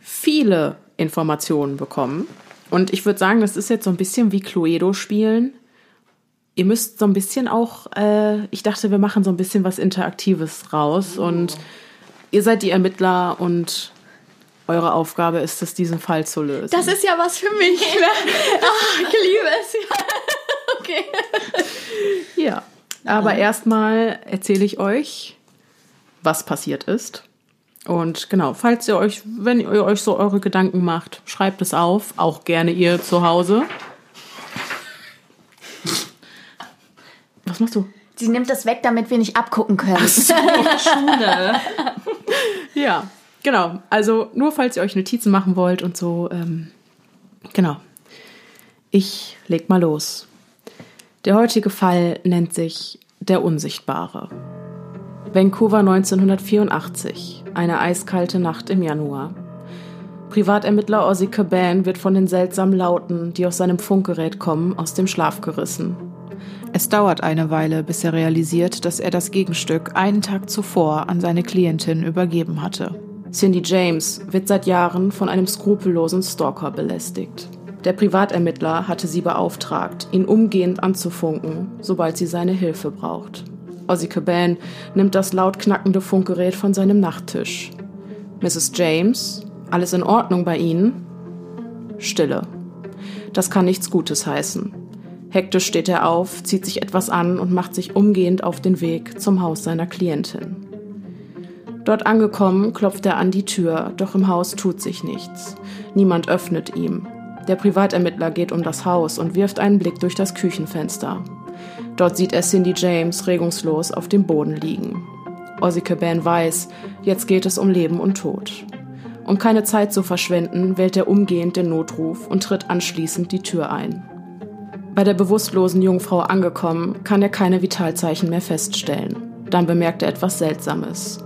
viele Informationen bekommen. Und ich würde sagen, das ist jetzt so ein bisschen wie Cluedo spielen. Ihr müsst so ein bisschen auch, äh, ich dachte, wir machen so ein bisschen was Interaktives raus. Und ihr seid die Ermittler und eure Aufgabe ist es, diesen Fall zu lösen. Das ist ja was für mich. Ne? Ach, <laughs> ich liebe es. Ja. <laughs> Okay. Ja, aber erstmal erzähle ich euch, was passiert ist. Und genau, falls ihr euch, wenn ihr euch so eure Gedanken macht, schreibt es auf, auch gerne ihr zu Hause. Was machst du? Sie nimmt das weg, damit wir nicht abgucken können. Schule. <laughs> ja, genau. Also nur falls ihr euch Notizen machen wollt und so. Ähm, genau. Ich leg mal los. Der heutige Fall nennt sich Der Unsichtbare. Vancouver 1984. Eine eiskalte Nacht im Januar. Privatermittler Ozzy Caban wird von den seltsamen Lauten, die aus seinem Funkgerät kommen, aus dem Schlaf gerissen. Es dauert eine Weile, bis er realisiert, dass er das Gegenstück einen Tag zuvor an seine Klientin übergeben hatte. Cindy James wird seit Jahren von einem skrupellosen Stalker belästigt. Der Privatermittler hatte sie beauftragt, ihn umgehend anzufunken, sobald sie seine Hilfe braucht. Ozzy Caban nimmt das laut knackende Funkgerät von seinem Nachttisch. Mrs. James, alles in Ordnung bei Ihnen? Stille. Das kann nichts Gutes heißen. Hektisch steht er auf, zieht sich etwas an und macht sich umgehend auf den Weg zum Haus seiner Klientin. Dort angekommen, klopft er an die Tür, doch im Haus tut sich nichts. Niemand öffnet ihm. Der Privatermittler geht um das Haus und wirft einen Blick durch das Küchenfenster. Dort sieht er Cindy James regungslos auf dem Boden liegen. Ozzy Caban weiß, jetzt geht es um Leben und Tod. Um keine Zeit zu verschwenden, wählt er umgehend den Notruf und tritt anschließend die Tür ein. Bei der bewusstlosen Jungfrau angekommen, kann er keine Vitalzeichen mehr feststellen. Dann bemerkt er etwas Seltsames.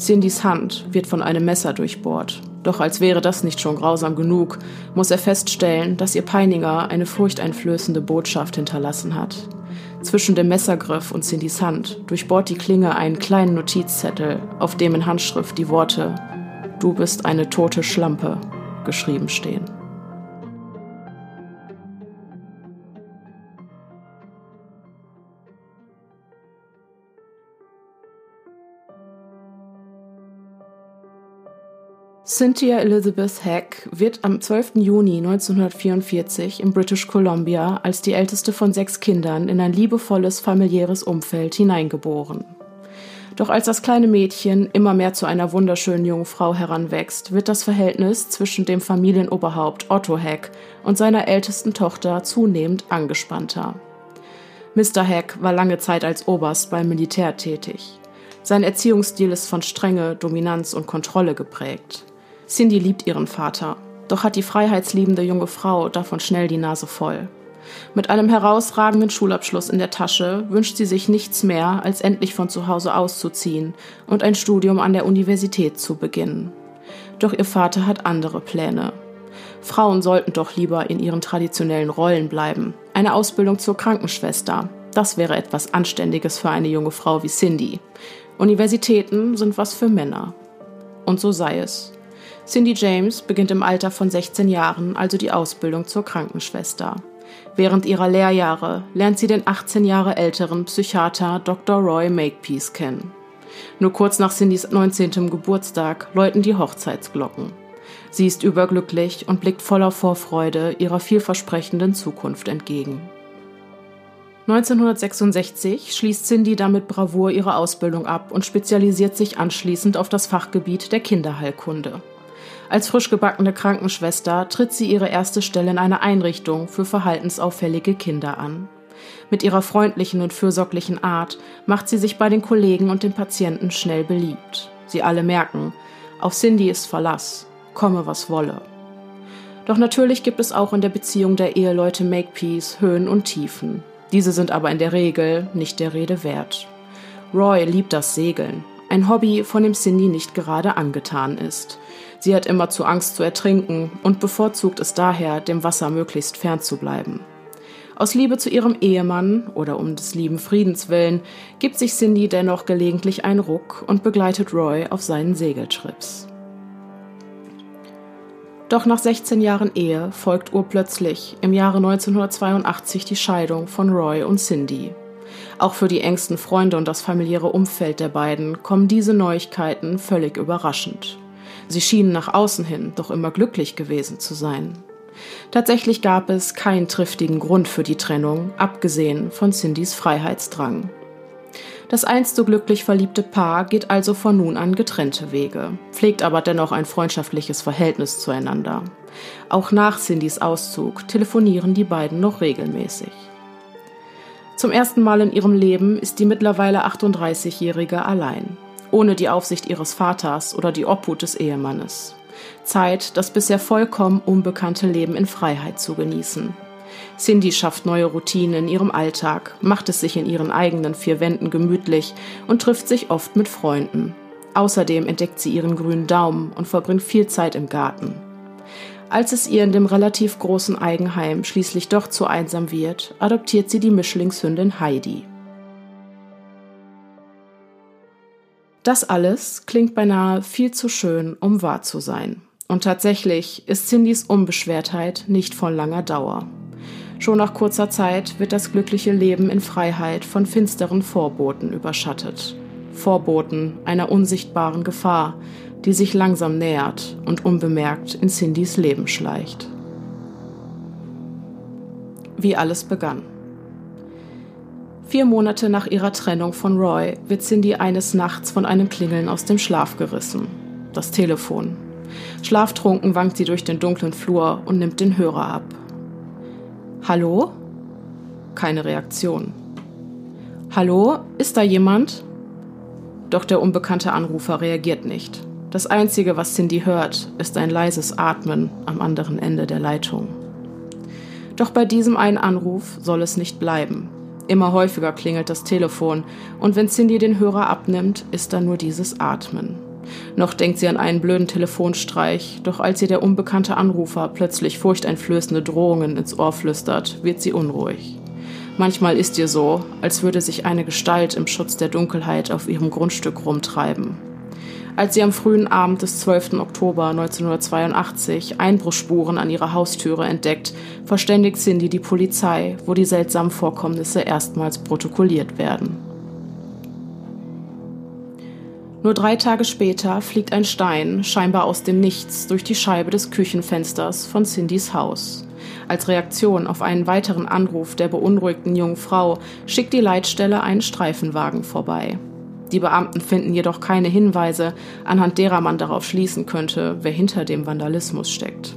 Cindys Hand wird von einem Messer durchbohrt. Doch als wäre das nicht schon grausam genug, muss er feststellen, dass ihr Peiniger eine furchteinflößende Botschaft hinterlassen hat. Zwischen dem Messergriff und Cindys Hand durchbohrt die Klinge einen kleinen Notizzettel, auf dem in Handschrift die Worte Du bist eine tote Schlampe geschrieben stehen. Cynthia Elizabeth Heck wird am 12. Juni 1944 in British Columbia als die älteste von sechs Kindern in ein liebevolles familiäres Umfeld hineingeboren. Doch als das kleine Mädchen immer mehr zu einer wunderschönen jungen Frau heranwächst, wird das Verhältnis zwischen dem Familienoberhaupt Otto Heck und seiner ältesten Tochter zunehmend angespannter. Mr. Heck war lange Zeit als Oberst beim Militär tätig. Sein Erziehungsstil ist von Strenge, Dominanz und Kontrolle geprägt. Cindy liebt ihren Vater, doch hat die freiheitsliebende junge Frau davon schnell die Nase voll. Mit einem herausragenden Schulabschluss in der Tasche wünscht sie sich nichts mehr, als endlich von zu Hause auszuziehen und ein Studium an der Universität zu beginnen. Doch ihr Vater hat andere Pläne. Frauen sollten doch lieber in ihren traditionellen Rollen bleiben. Eine Ausbildung zur Krankenschwester. Das wäre etwas Anständiges für eine junge Frau wie Cindy. Universitäten sind was für Männer. Und so sei es. Cindy James beginnt im Alter von 16 Jahren also die Ausbildung zur Krankenschwester. Während ihrer Lehrjahre lernt sie den 18 Jahre älteren Psychiater Dr. Roy Makepeace kennen. Nur kurz nach Cindys 19. Geburtstag läuten die Hochzeitsglocken. Sie ist überglücklich und blickt voller Vorfreude ihrer vielversprechenden Zukunft entgegen. 1966 schließt Cindy damit Bravour ihre Ausbildung ab und spezialisiert sich anschließend auf das Fachgebiet der Kinderheilkunde. Als frisch gebackene Krankenschwester tritt sie ihre erste Stelle in einer Einrichtung für verhaltensauffällige Kinder an. Mit ihrer freundlichen und fürsorglichen Art macht sie sich bei den Kollegen und den Patienten schnell beliebt. Sie alle merken, auf Cindy ist Verlass, komme was wolle. Doch natürlich gibt es auch in der Beziehung der Eheleute Makepeace Höhen und Tiefen. Diese sind aber in der Regel nicht der Rede wert. Roy liebt das Segeln, ein Hobby, von dem Cindy nicht gerade angetan ist. Sie hat immer zu Angst zu ertrinken und bevorzugt es daher, dem Wasser möglichst fern zu bleiben. Aus Liebe zu ihrem Ehemann oder um des lieben Friedens willen gibt sich Cindy dennoch gelegentlich einen Ruck und begleitet Roy auf seinen Segeltrips. Doch nach 16 Jahren Ehe folgt urplötzlich im Jahre 1982 die Scheidung von Roy und Cindy. Auch für die engsten Freunde und das familiäre Umfeld der beiden kommen diese Neuigkeiten völlig überraschend. Sie schienen nach außen hin doch immer glücklich gewesen zu sein. Tatsächlich gab es keinen triftigen Grund für die Trennung, abgesehen von Cindys Freiheitsdrang. Das einst so glücklich verliebte Paar geht also von nun an getrennte Wege, pflegt aber dennoch ein freundschaftliches Verhältnis zueinander. Auch nach Cindys Auszug telefonieren die beiden noch regelmäßig. Zum ersten Mal in ihrem Leben ist die mittlerweile 38-Jährige allein. Ohne die Aufsicht ihres Vaters oder die Obhut des Ehemannes. Zeit, das bisher vollkommen unbekannte Leben in Freiheit zu genießen. Cindy schafft neue Routinen in ihrem Alltag, macht es sich in ihren eigenen vier Wänden gemütlich und trifft sich oft mit Freunden. Außerdem entdeckt sie ihren grünen Daumen und verbringt viel Zeit im Garten. Als es ihr in dem relativ großen Eigenheim schließlich doch zu einsam wird, adoptiert sie die Mischlingshündin Heidi. Das alles klingt beinahe viel zu schön, um wahr zu sein. Und tatsächlich ist Cindys Unbeschwertheit nicht von langer Dauer. Schon nach kurzer Zeit wird das glückliche Leben in Freiheit von finsteren Vorboten überschattet. Vorboten einer unsichtbaren Gefahr, die sich langsam nähert und unbemerkt in Cindys Leben schleicht. Wie alles begann. Vier Monate nach ihrer Trennung von Roy wird Cindy eines Nachts von einem Klingeln aus dem Schlaf gerissen. Das Telefon. Schlaftrunken wankt sie durch den dunklen Flur und nimmt den Hörer ab. Hallo? Keine Reaktion. Hallo, ist da jemand? Doch der unbekannte Anrufer reagiert nicht. Das Einzige, was Cindy hört, ist ein leises Atmen am anderen Ende der Leitung. Doch bei diesem einen Anruf soll es nicht bleiben. Immer häufiger klingelt das Telefon und wenn Cindy den Hörer abnimmt, ist da nur dieses Atmen. Noch denkt sie an einen blöden Telefonstreich, doch als ihr der unbekannte Anrufer plötzlich furchteinflößende Drohungen ins Ohr flüstert, wird sie unruhig. Manchmal ist ihr so, als würde sich eine Gestalt im Schutz der Dunkelheit auf ihrem Grundstück rumtreiben. Als sie am frühen Abend des 12. Oktober 1982 Einbruchspuren an ihrer Haustüre entdeckt, verständigt Cindy die Polizei, wo die seltsamen Vorkommnisse erstmals protokolliert werden. Nur drei Tage später fliegt ein Stein, scheinbar aus dem Nichts, durch die Scheibe des Küchenfensters von Cindys Haus. Als Reaktion auf einen weiteren Anruf der beunruhigten jungen Frau schickt die Leitstelle einen Streifenwagen vorbei. Die Beamten finden jedoch keine Hinweise, anhand derer man darauf schließen könnte, wer hinter dem Vandalismus steckt.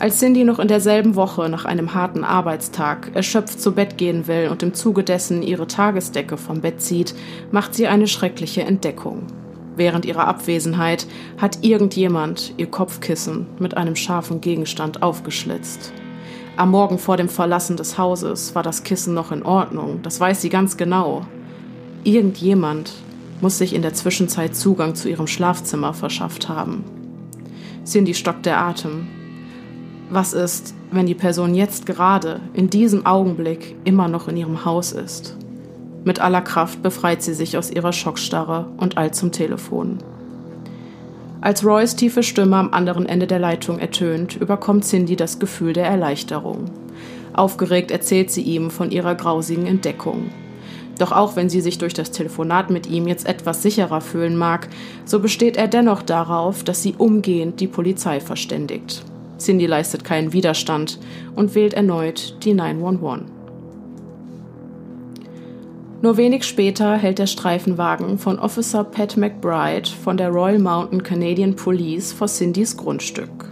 Als Cindy noch in derselben Woche nach einem harten Arbeitstag erschöpft zu Bett gehen will und im Zuge dessen ihre Tagesdecke vom Bett zieht, macht sie eine schreckliche Entdeckung. Während ihrer Abwesenheit hat irgendjemand ihr Kopfkissen mit einem scharfen Gegenstand aufgeschlitzt. Am Morgen vor dem Verlassen des Hauses war das Kissen noch in Ordnung, das weiß sie ganz genau. Irgendjemand muss sich in der Zwischenzeit Zugang zu ihrem Schlafzimmer verschafft haben. Cindy stockt der Atem. Was ist, wenn die Person jetzt gerade, in diesem Augenblick, immer noch in ihrem Haus ist? Mit aller Kraft befreit sie sich aus ihrer Schockstarre und eilt zum Telefon. Als Roys tiefe Stimme am anderen Ende der Leitung ertönt, überkommt Cindy das Gefühl der Erleichterung. Aufgeregt erzählt sie ihm von ihrer grausigen Entdeckung. Doch auch wenn sie sich durch das Telefonat mit ihm jetzt etwas sicherer fühlen mag, so besteht er dennoch darauf, dass sie umgehend die Polizei verständigt. Cindy leistet keinen Widerstand und wählt erneut die 911. Nur wenig später hält der Streifenwagen von Officer Pat McBride von der Royal Mountain Canadian Police vor Cindys Grundstück.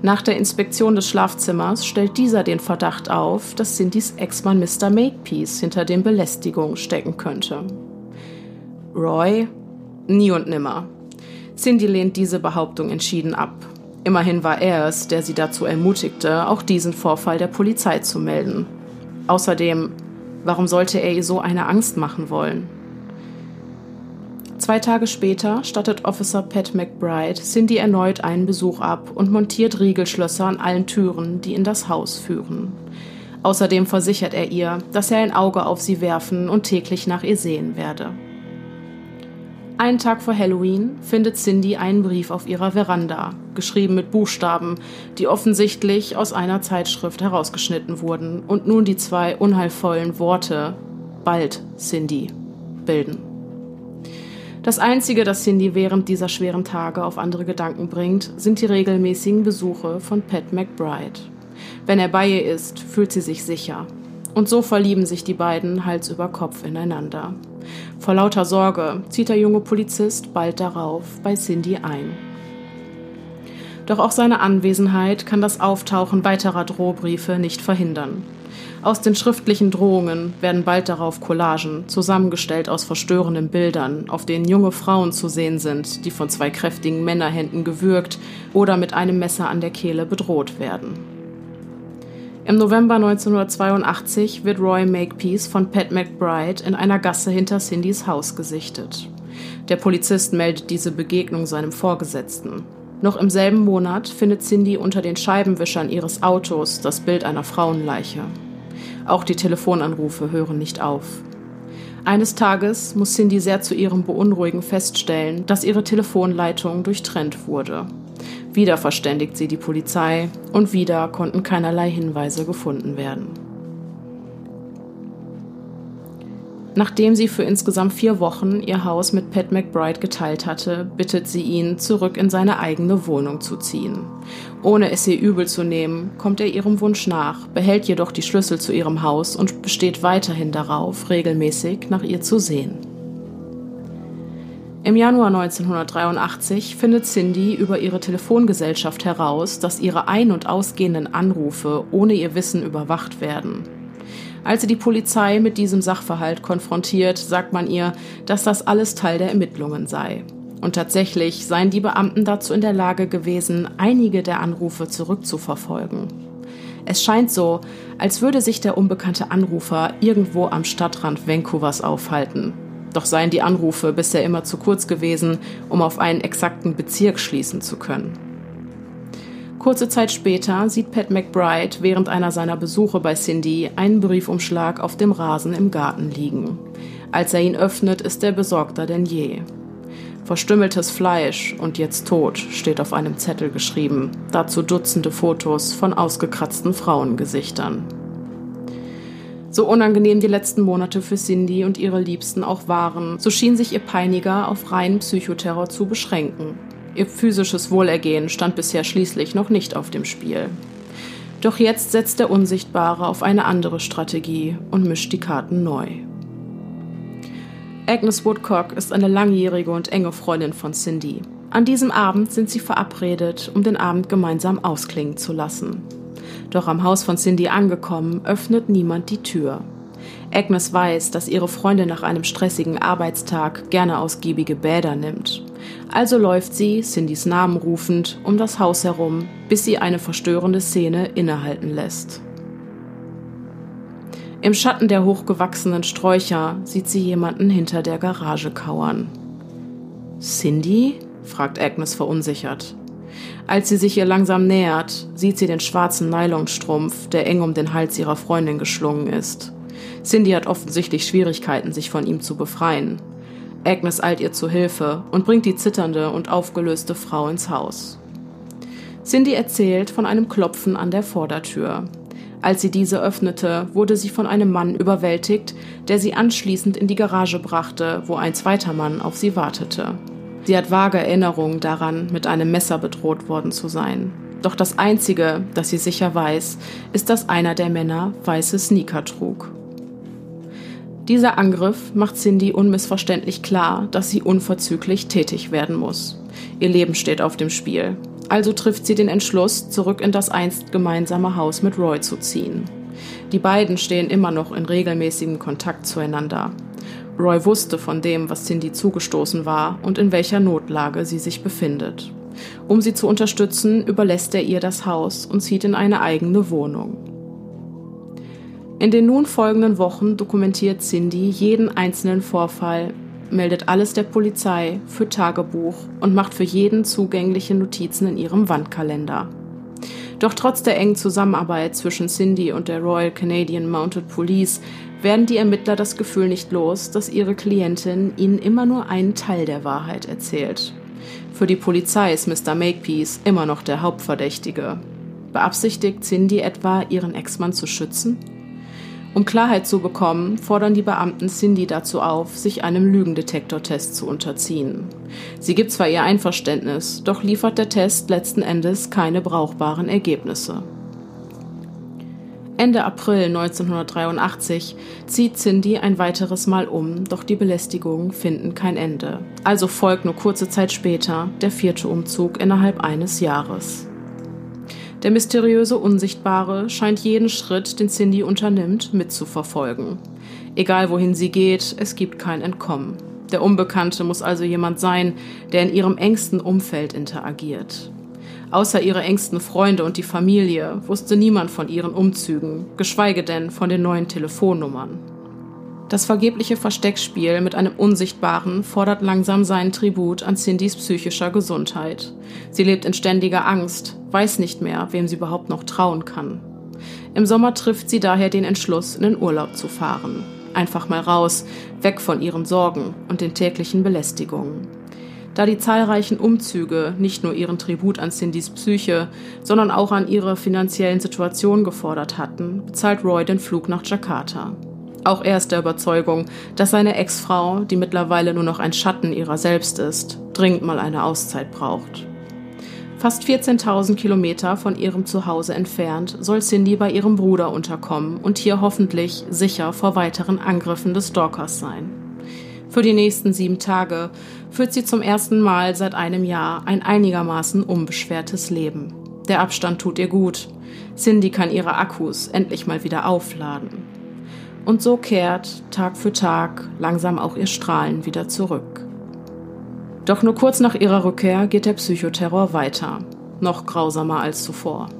Nach der Inspektion des Schlafzimmers stellt dieser den Verdacht auf, dass Cindys Ex-Mann Mr. Makepeace hinter den Belästigungen stecken könnte. Roy? Nie und nimmer. Cindy lehnt diese Behauptung entschieden ab. Immerhin war er es, der sie dazu ermutigte, auch diesen Vorfall der Polizei zu melden. Außerdem, warum sollte er ihr so eine Angst machen wollen? Zwei Tage später stattet Officer Pat McBride Cindy erneut einen Besuch ab und montiert Riegelschlösser an allen Türen, die in das Haus führen. Außerdem versichert er ihr, dass er ein Auge auf sie werfen und täglich nach ihr sehen werde. Einen Tag vor Halloween findet Cindy einen Brief auf ihrer Veranda, geschrieben mit Buchstaben, die offensichtlich aus einer Zeitschrift herausgeschnitten wurden und nun die zwei unheilvollen Worte bald Cindy bilden. Das Einzige, das Cindy während dieser schweren Tage auf andere Gedanken bringt, sind die regelmäßigen Besuche von Pat McBride. Wenn er bei ihr ist, fühlt sie sich sicher. Und so verlieben sich die beiden Hals über Kopf ineinander. Vor lauter Sorge zieht der junge Polizist bald darauf bei Cindy ein. Doch auch seine Anwesenheit kann das Auftauchen weiterer Drohbriefe nicht verhindern. Aus den schriftlichen Drohungen werden bald darauf Collagen, zusammengestellt aus verstörenden Bildern, auf denen junge Frauen zu sehen sind, die von zwei kräftigen Männerhänden gewürgt oder mit einem Messer an der Kehle bedroht werden. Im November 1982 wird Roy Makepeace von Pat McBride in einer Gasse hinter Cindys Haus gesichtet. Der Polizist meldet diese Begegnung seinem Vorgesetzten. Noch im selben Monat findet Cindy unter den Scheibenwischern ihres Autos das Bild einer Frauenleiche. Auch die Telefonanrufe hören nicht auf. Eines Tages muss Cindy sehr zu ihrem Beunruhigen feststellen, dass ihre Telefonleitung durchtrennt wurde. Wieder verständigt sie die Polizei und wieder konnten keinerlei Hinweise gefunden werden. Nachdem sie für insgesamt vier Wochen ihr Haus mit Pat McBride geteilt hatte, bittet sie ihn, zurück in seine eigene Wohnung zu ziehen. Ohne es ihr übel zu nehmen, kommt er ihrem Wunsch nach, behält jedoch die Schlüssel zu ihrem Haus und besteht weiterhin darauf, regelmäßig nach ihr zu sehen. Im Januar 1983 findet Cindy über ihre Telefongesellschaft heraus, dass ihre ein- und ausgehenden Anrufe ohne ihr Wissen überwacht werden. Als sie die Polizei mit diesem Sachverhalt konfrontiert, sagt man ihr, dass das alles Teil der Ermittlungen sei. Und tatsächlich seien die Beamten dazu in der Lage gewesen, einige der Anrufe zurückzuverfolgen. Es scheint so, als würde sich der unbekannte Anrufer irgendwo am Stadtrand Vancouvers aufhalten. Doch seien die Anrufe bisher immer zu kurz gewesen, um auf einen exakten Bezirk schließen zu können. Kurze Zeit später sieht Pat McBride während einer seiner Besuche bei Cindy einen Briefumschlag auf dem Rasen im Garten liegen. Als er ihn öffnet, ist er besorgter denn je. Verstümmeltes Fleisch und jetzt tot steht auf einem Zettel geschrieben, dazu Dutzende Fotos von ausgekratzten Frauengesichtern. So unangenehm die letzten Monate für Cindy und ihre Liebsten auch waren, so schien sich ihr Peiniger auf reinen Psychoterror zu beschränken. Ihr physisches Wohlergehen stand bisher schließlich noch nicht auf dem Spiel. Doch jetzt setzt der Unsichtbare auf eine andere Strategie und mischt die Karten neu. Agnes Woodcock ist eine langjährige und enge Freundin von Cindy. An diesem Abend sind sie verabredet, um den Abend gemeinsam ausklingen zu lassen. Doch am Haus von Cindy angekommen, öffnet niemand die Tür. Agnes weiß, dass ihre Freundin nach einem stressigen Arbeitstag gerne ausgiebige Bäder nimmt. Also läuft sie, Cindys Namen rufend, um das Haus herum, bis sie eine verstörende Szene innehalten lässt. Im Schatten der hochgewachsenen Sträucher sieht sie jemanden hinter der Garage kauern. Cindy? fragt Agnes verunsichert. Als sie sich ihr langsam nähert, sieht sie den schwarzen Nylonstrumpf, der eng um den Hals ihrer Freundin geschlungen ist. Cindy hat offensichtlich Schwierigkeiten, sich von ihm zu befreien. Agnes eilt ihr zu Hilfe und bringt die zitternde und aufgelöste Frau ins Haus. Cindy erzählt von einem Klopfen an der Vordertür. Als sie diese öffnete, wurde sie von einem Mann überwältigt, der sie anschließend in die Garage brachte, wo ein zweiter Mann auf sie wartete. Sie hat vage Erinnerungen daran, mit einem Messer bedroht worden zu sein. Doch das Einzige, das sie sicher weiß, ist, dass einer der Männer weiße Sneaker trug. Dieser Angriff macht Cindy unmissverständlich klar, dass sie unverzüglich tätig werden muss. Ihr Leben steht auf dem Spiel. Also trifft sie den Entschluss, zurück in das einst gemeinsame Haus mit Roy zu ziehen. Die beiden stehen immer noch in regelmäßigem Kontakt zueinander. Roy wusste von dem, was Cindy zugestoßen war und in welcher Notlage sie sich befindet. Um sie zu unterstützen, überlässt er ihr das Haus und zieht in eine eigene Wohnung. In den nun folgenden Wochen dokumentiert Cindy jeden einzelnen Vorfall, meldet alles der Polizei, für Tagebuch und macht für jeden zugängliche Notizen in ihrem Wandkalender. Doch trotz der engen Zusammenarbeit zwischen Cindy und der Royal Canadian Mounted Police werden die Ermittler das Gefühl nicht los, dass ihre Klientin ihnen immer nur einen Teil der Wahrheit erzählt. Für die Polizei ist Mr. Makepeace immer noch der Hauptverdächtige. Beabsichtigt Cindy etwa, ihren Ex-Mann zu schützen? Um Klarheit zu bekommen, fordern die Beamten Cindy dazu auf, sich einem Lügendetektortest zu unterziehen. Sie gibt zwar ihr Einverständnis, doch liefert der Test letzten Endes keine brauchbaren Ergebnisse. Ende April 1983 zieht Cindy ein weiteres Mal um, doch die Belästigungen finden kein Ende. Also folgt nur kurze Zeit später der vierte Umzug innerhalb eines Jahres. Der mysteriöse Unsichtbare scheint jeden Schritt, den Cindy unternimmt, mitzuverfolgen. Egal wohin sie geht, es gibt kein Entkommen. Der Unbekannte muss also jemand sein, der in ihrem engsten Umfeld interagiert. Außer ihre engsten Freunde und die Familie wusste niemand von ihren Umzügen, geschweige denn von den neuen Telefonnummern. Das vergebliche Versteckspiel mit einem Unsichtbaren fordert langsam seinen Tribut an Cindys psychischer Gesundheit. Sie lebt in ständiger Angst, weiß nicht mehr, wem sie überhaupt noch trauen kann. Im Sommer trifft sie daher den Entschluss, in den Urlaub zu fahren. Einfach mal raus, weg von ihren Sorgen und den täglichen Belästigungen. Da die zahlreichen Umzüge nicht nur ihren Tribut an Cindys Psyche, sondern auch an ihre finanziellen Situation gefordert hatten, bezahlt Roy den Flug nach Jakarta. Auch er ist der Überzeugung, dass seine Ex-Frau, die mittlerweile nur noch ein Schatten ihrer selbst ist, dringend mal eine Auszeit braucht. Fast 14.000 Kilometer von ihrem Zuhause entfernt soll Cindy bei ihrem Bruder unterkommen und hier hoffentlich sicher vor weiteren Angriffen des Stalkers sein. Für die nächsten sieben Tage führt sie zum ersten Mal seit einem Jahr ein einigermaßen unbeschwertes Leben. Der Abstand tut ihr gut. Cindy kann ihre Akkus endlich mal wieder aufladen. Und so kehrt Tag für Tag langsam auch ihr Strahlen wieder zurück. Doch nur kurz nach ihrer Rückkehr geht der Psychoterror weiter, noch grausamer als zuvor.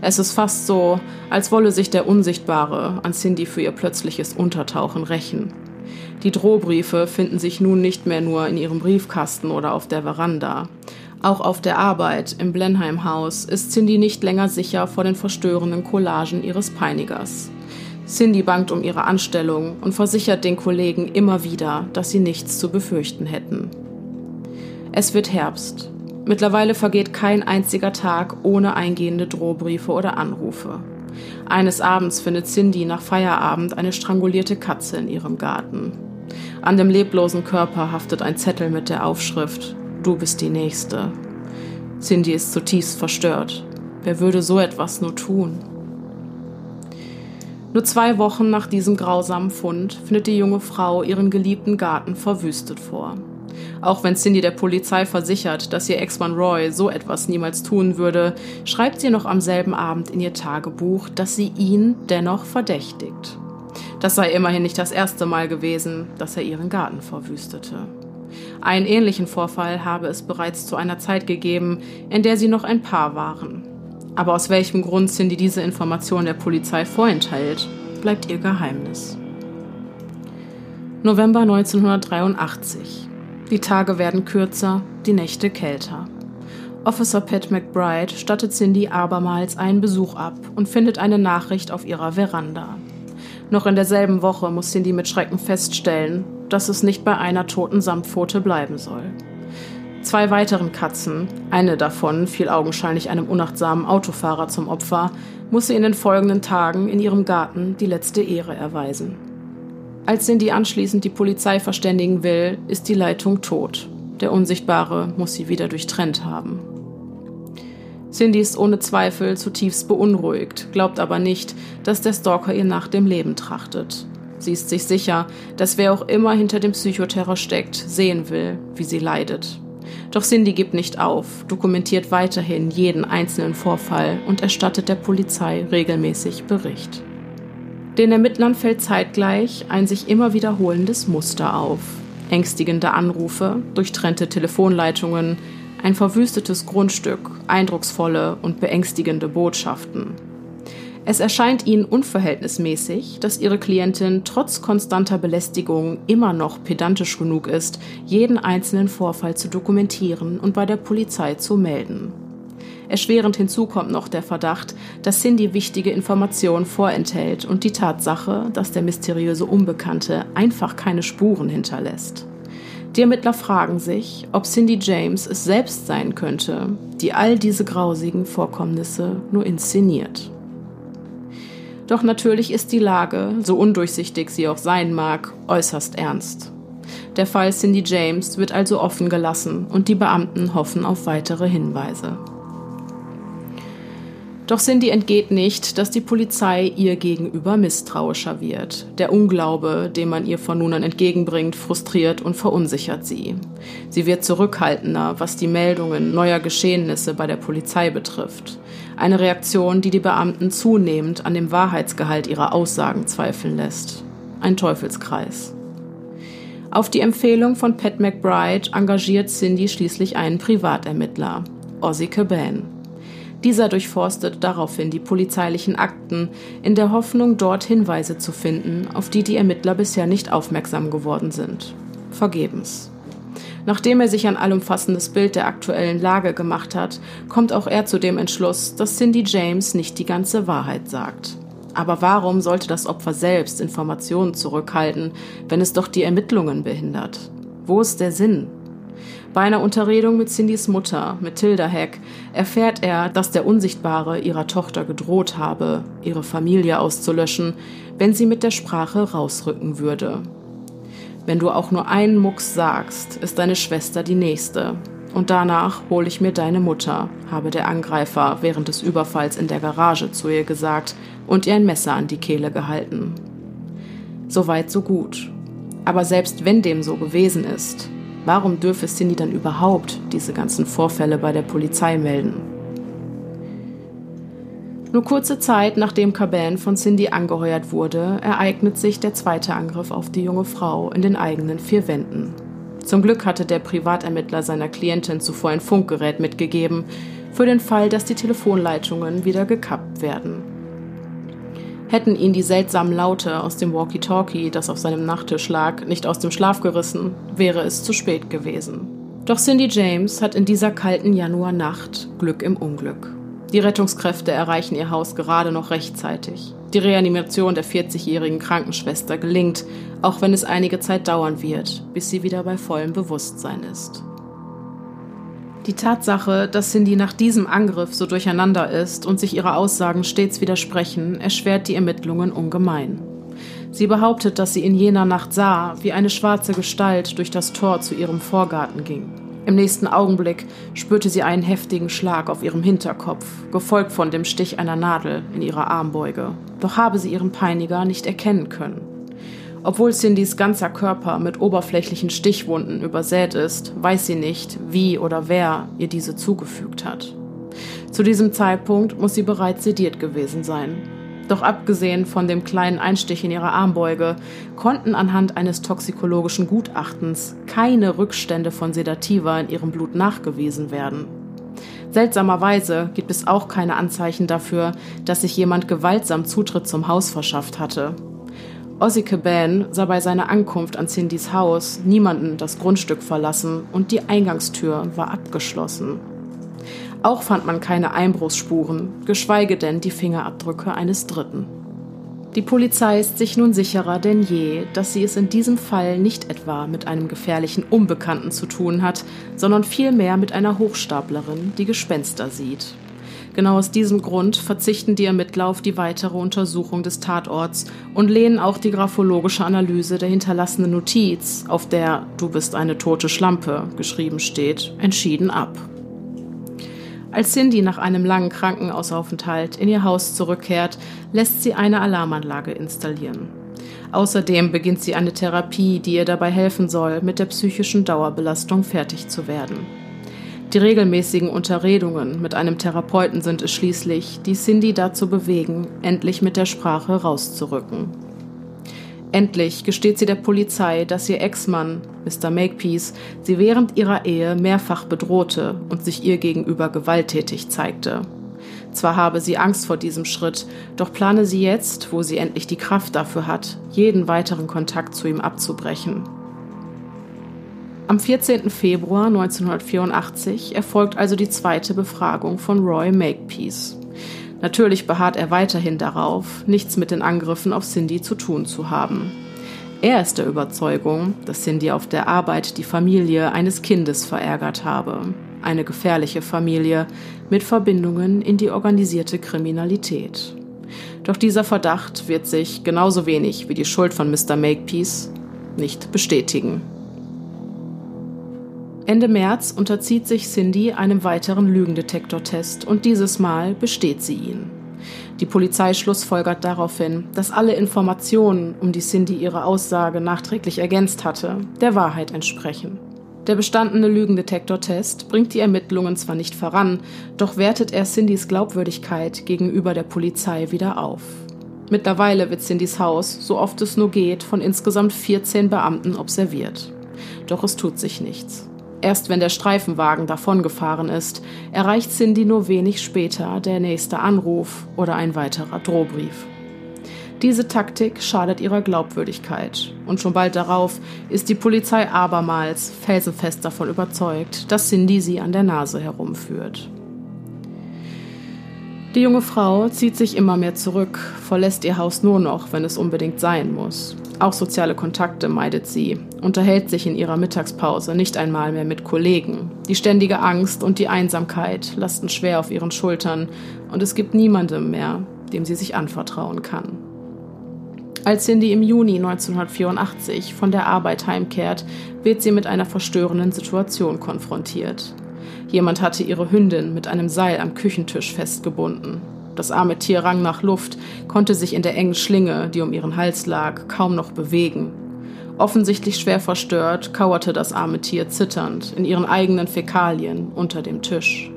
Es ist fast so, als wolle sich der Unsichtbare an Cindy für ihr plötzliches Untertauchen rächen. Die Drohbriefe finden sich nun nicht mehr nur in ihrem Briefkasten oder auf der Veranda. Auch auf der Arbeit im Blenheim-Haus ist Cindy nicht länger sicher vor den verstörenden Collagen ihres Peinigers. Cindy bangt um ihre Anstellung und versichert den Kollegen immer wieder, dass sie nichts zu befürchten hätten. Es wird Herbst. Mittlerweile vergeht kein einziger Tag ohne eingehende Drohbriefe oder Anrufe. Eines Abends findet Cindy nach Feierabend eine strangulierte Katze in ihrem Garten. An dem leblosen Körper haftet ein Zettel mit der Aufschrift Du bist die Nächste. Cindy ist zutiefst verstört. Wer würde so etwas nur tun? Nur zwei Wochen nach diesem grausamen Fund findet die junge Frau ihren geliebten Garten verwüstet vor. Auch wenn Cindy der Polizei versichert, dass ihr Ex-Mann Roy so etwas niemals tun würde, schreibt sie noch am selben Abend in ihr Tagebuch, dass sie ihn dennoch verdächtigt. Das sei immerhin nicht das erste Mal gewesen, dass er ihren Garten verwüstete. Einen ähnlichen Vorfall habe es bereits zu einer Zeit gegeben, in der sie noch ein Paar waren. Aber aus welchem Grund Cindy diese Information der Polizei vorenthält, bleibt ihr Geheimnis. November 1983. Die Tage werden kürzer, die Nächte kälter. Officer Pat McBride stattet Cindy abermals einen Besuch ab und findet eine Nachricht auf ihrer Veranda. Noch in derselben Woche muss Cindy mit Schrecken feststellen, dass es nicht bei einer toten Samtpfote bleiben soll. Zwei weiteren Katzen, eine davon fiel augenscheinlich einem unachtsamen Autofahrer zum Opfer, muss sie in den folgenden Tagen in ihrem Garten die letzte Ehre erweisen. Als Cindy anschließend die Polizei verständigen will, ist die Leitung tot. Der Unsichtbare muss sie wieder durchtrennt haben. Cindy ist ohne Zweifel zutiefst beunruhigt, glaubt aber nicht, dass der Stalker ihr nach dem Leben trachtet. Sie ist sich sicher, dass wer auch immer hinter dem Psychoterror steckt, sehen will, wie sie leidet. Doch Cindy gibt nicht auf, dokumentiert weiterhin jeden einzelnen Vorfall und erstattet der Polizei regelmäßig Bericht. Den Ermittlern fällt zeitgleich ein sich immer wiederholendes Muster auf. Ängstigende Anrufe, durchtrennte Telefonleitungen, ein verwüstetes Grundstück, eindrucksvolle und beängstigende Botschaften. Es erscheint ihnen unverhältnismäßig, dass ihre Klientin trotz konstanter Belästigung immer noch pedantisch genug ist, jeden einzelnen Vorfall zu dokumentieren und bei der Polizei zu melden. Erschwerend hinzu kommt noch der Verdacht, dass Cindy wichtige Informationen vorenthält und die Tatsache, dass der mysteriöse Unbekannte einfach keine Spuren hinterlässt. Die Ermittler fragen sich, ob Cindy James es selbst sein könnte, die all diese grausigen Vorkommnisse nur inszeniert. Doch natürlich ist die Lage, so undurchsichtig sie auch sein mag, äußerst ernst. Der Fall Cindy James wird also offen gelassen und die Beamten hoffen auf weitere Hinweise. Doch Cindy entgeht nicht, dass die Polizei ihr gegenüber misstrauischer wird. Der Unglaube, den man ihr von nun an entgegenbringt, frustriert und verunsichert sie. Sie wird zurückhaltender, was die Meldungen neuer Geschehnisse bei der Polizei betrifft. Eine Reaktion, die die Beamten zunehmend an dem Wahrheitsgehalt ihrer Aussagen zweifeln lässt. Ein Teufelskreis. Auf die Empfehlung von Pat McBride engagiert Cindy schließlich einen Privatermittler, Ozzy Caban. Dieser durchforstet daraufhin die polizeilichen Akten, in der Hoffnung, dort Hinweise zu finden, auf die die Ermittler bisher nicht aufmerksam geworden sind. Vergebens. Nachdem er sich ein allumfassendes Bild der aktuellen Lage gemacht hat, kommt auch er zu dem Entschluss, dass Cindy James nicht die ganze Wahrheit sagt. Aber warum sollte das Opfer selbst Informationen zurückhalten, wenn es doch die Ermittlungen behindert? Wo ist der Sinn? Bei einer Unterredung mit Cindys Mutter, Matilda Heck, erfährt er, dass der Unsichtbare ihrer Tochter gedroht habe, ihre Familie auszulöschen, wenn sie mit der Sprache rausrücken würde. Wenn du auch nur einen Mucks sagst, ist deine Schwester die nächste. Und danach hole ich mir deine Mutter, habe der Angreifer während des Überfalls in der Garage zu ihr gesagt und ihr ein Messer an die Kehle gehalten. Soweit so gut. Aber selbst wenn dem so gewesen ist, warum dürfe Cindy dann überhaupt diese ganzen Vorfälle bei der Polizei melden? Nur kurze Zeit nachdem Caban von Cindy angeheuert wurde, ereignet sich der zweite Angriff auf die junge Frau in den eigenen vier Wänden. Zum Glück hatte der Privatermittler seiner Klientin zuvor ein Funkgerät mitgegeben, für den Fall, dass die Telefonleitungen wieder gekappt werden. Hätten ihn die seltsamen Laute aus dem Walkie-Talkie, das auf seinem Nachttisch lag, nicht aus dem Schlaf gerissen, wäre es zu spät gewesen. Doch Cindy James hat in dieser kalten Januarnacht Glück im Unglück. Die Rettungskräfte erreichen ihr Haus gerade noch rechtzeitig. Die Reanimation der 40-jährigen Krankenschwester gelingt, auch wenn es einige Zeit dauern wird, bis sie wieder bei vollem Bewusstsein ist. Die Tatsache, dass Cindy nach diesem Angriff so durcheinander ist und sich ihre Aussagen stets widersprechen, erschwert die Ermittlungen ungemein. Sie behauptet, dass sie in jener Nacht sah, wie eine schwarze Gestalt durch das Tor zu ihrem Vorgarten ging. Im nächsten Augenblick spürte sie einen heftigen Schlag auf ihrem Hinterkopf, gefolgt von dem Stich einer Nadel in ihrer Armbeuge. Doch habe sie ihren Peiniger nicht erkennen können. Obwohl Cindys ganzer Körper mit oberflächlichen Stichwunden übersät ist, weiß sie nicht, wie oder wer ihr diese zugefügt hat. Zu diesem Zeitpunkt muss sie bereits sediert gewesen sein. Doch abgesehen von dem kleinen Einstich in ihrer Armbeuge konnten anhand eines toxikologischen Gutachtens keine Rückstände von Sedativa in ihrem Blut nachgewiesen werden. Seltsamerweise gibt es auch keine Anzeichen dafür, dass sich jemand gewaltsam Zutritt zum Haus verschafft hatte. Ozzy Caban sah bei seiner Ankunft an Cindys Haus niemanden das Grundstück verlassen und die Eingangstür war abgeschlossen. Auch fand man keine Einbruchsspuren, geschweige denn die Fingerabdrücke eines Dritten. Die Polizei ist sich nun sicherer denn je, dass sie es in diesem Fall nicht etwa mit einem gefährlichen Unbekannten zu tun hat, sondern vielmehr mit einer Hochstaplerin, die Gespenster sieht. Genau aus diesem Grund verzichten die Ermittler auf die weitere Untersuchung des Tatorts und lehnen auch die graphologische Analyse der hinterlassenen Notiz, auf der Du bist eine tote Schlampe geschrieben steht, entschieden ab. Als Cindy nach einem langen Krankenhausaufenthalt in ihr Haus zurückkehrt, lässt sie eine Alarmanlage installieren. Außerdem beginnt sie eine Therapie, die ihr dabei helfen soll, mit der psychischen Dauerbelastung fertig zu werden. Die regelmäßigen Unterredungen mit einem Therapeuten sind es schließlich, die Cindy dazu bewegen, endlich mit der Sprache rauszurücken. Endlich gesteht sie der Polizei, dass ihr Ex-Mann, Mr. Makepeace, sie während ihrer Ehe mehrfach bedrohte und sich ihr gegenüber gewalttätig zeigte. Zwar habe sie Angst vor diesem Schritt, doch plane sie jetzt, wo sie endlich die Kraft dafür hat, jeden weiteren Kontakt zu ihm abzubrechen. Am 14. Februar 1984 erfolgt also die zweite Befragung von Roy Makepeace. Natürlich beharrt er weiterhin darauf, nichts mit den Angriffen auf Cindy zu tun zu haben. Er ist der Überzeugung, dass Cindy auf der Arbeit die Familie eines Kindes verärgert habe. Eine gefährliche Familie mit Verbindungen in die organisierte Kriminalität. Doch dieser Verdacht wird sich genauso wenig wie die Schuld von Mr. Makepeace nicht bestätigen. Ende März unterzieht sich Cindy einem weiteren Lügendetektortest und dieses Mal besteht sie ihn. Die Polizei schlussfolgert daraufhin, dass alle Informationen, um die Cindy ihre Aussage nachträglich ergänzt hatte, der Wahrheit entsprechen. Der bestandene Lügendetektortest bringt die Ermittlungen zwar nicht voran, doch wertet er Cindys Glaubwürdigkeit gegenüber der Polizei wieder auf. Mittlerweile wird Cindys Haus, so oft es nur geht, von insgesamt 14 Beamten observiert. Doch es tut sich nichts. Erst wenn der Streifenwagen davongefahren ist, erreicht Cindy nur wenig später der nächste Anruf oder ein weiterer Drohbrief. Diese Taktik schadet ihrer Glaubwürdigkeit und schon bald darauf ist die Polizei abermals felsenfest davon überzeugt, dass Cindy sie an der Nase herumführt. Die junge Frau zieht sich immer mehr zurück, verlässt ihr Haus nur noch, wenn es unbedingt sein muss. Auch soziale Kontakte meidet sie, unterhält sich in ihrer Mittagspause nicht einmal mehr mit Kollegen. Die ständige Angst und die Einsamkeit lasten schwer auf ihren Schultern und es gibt niemandem mehr, dem sie sich anvertrauen kann. Als Cindy im Juni 1984 von der Arbeit heimkehrt, wird sie mit einer verstörenden Situation konfrontiert. Jemand hatte ihre Hündin mit einem Seil am Küchentisch festgebunden. Das arme Tier rang nach Luft, konnte sich in der engen Schlinge, die um ihren Hals lag, kaum noch bewegen. Offensichtlich schwer verstört, kauerte das arme Tier zitternd in ihren eigenen Fäkalien unter dem Tisch.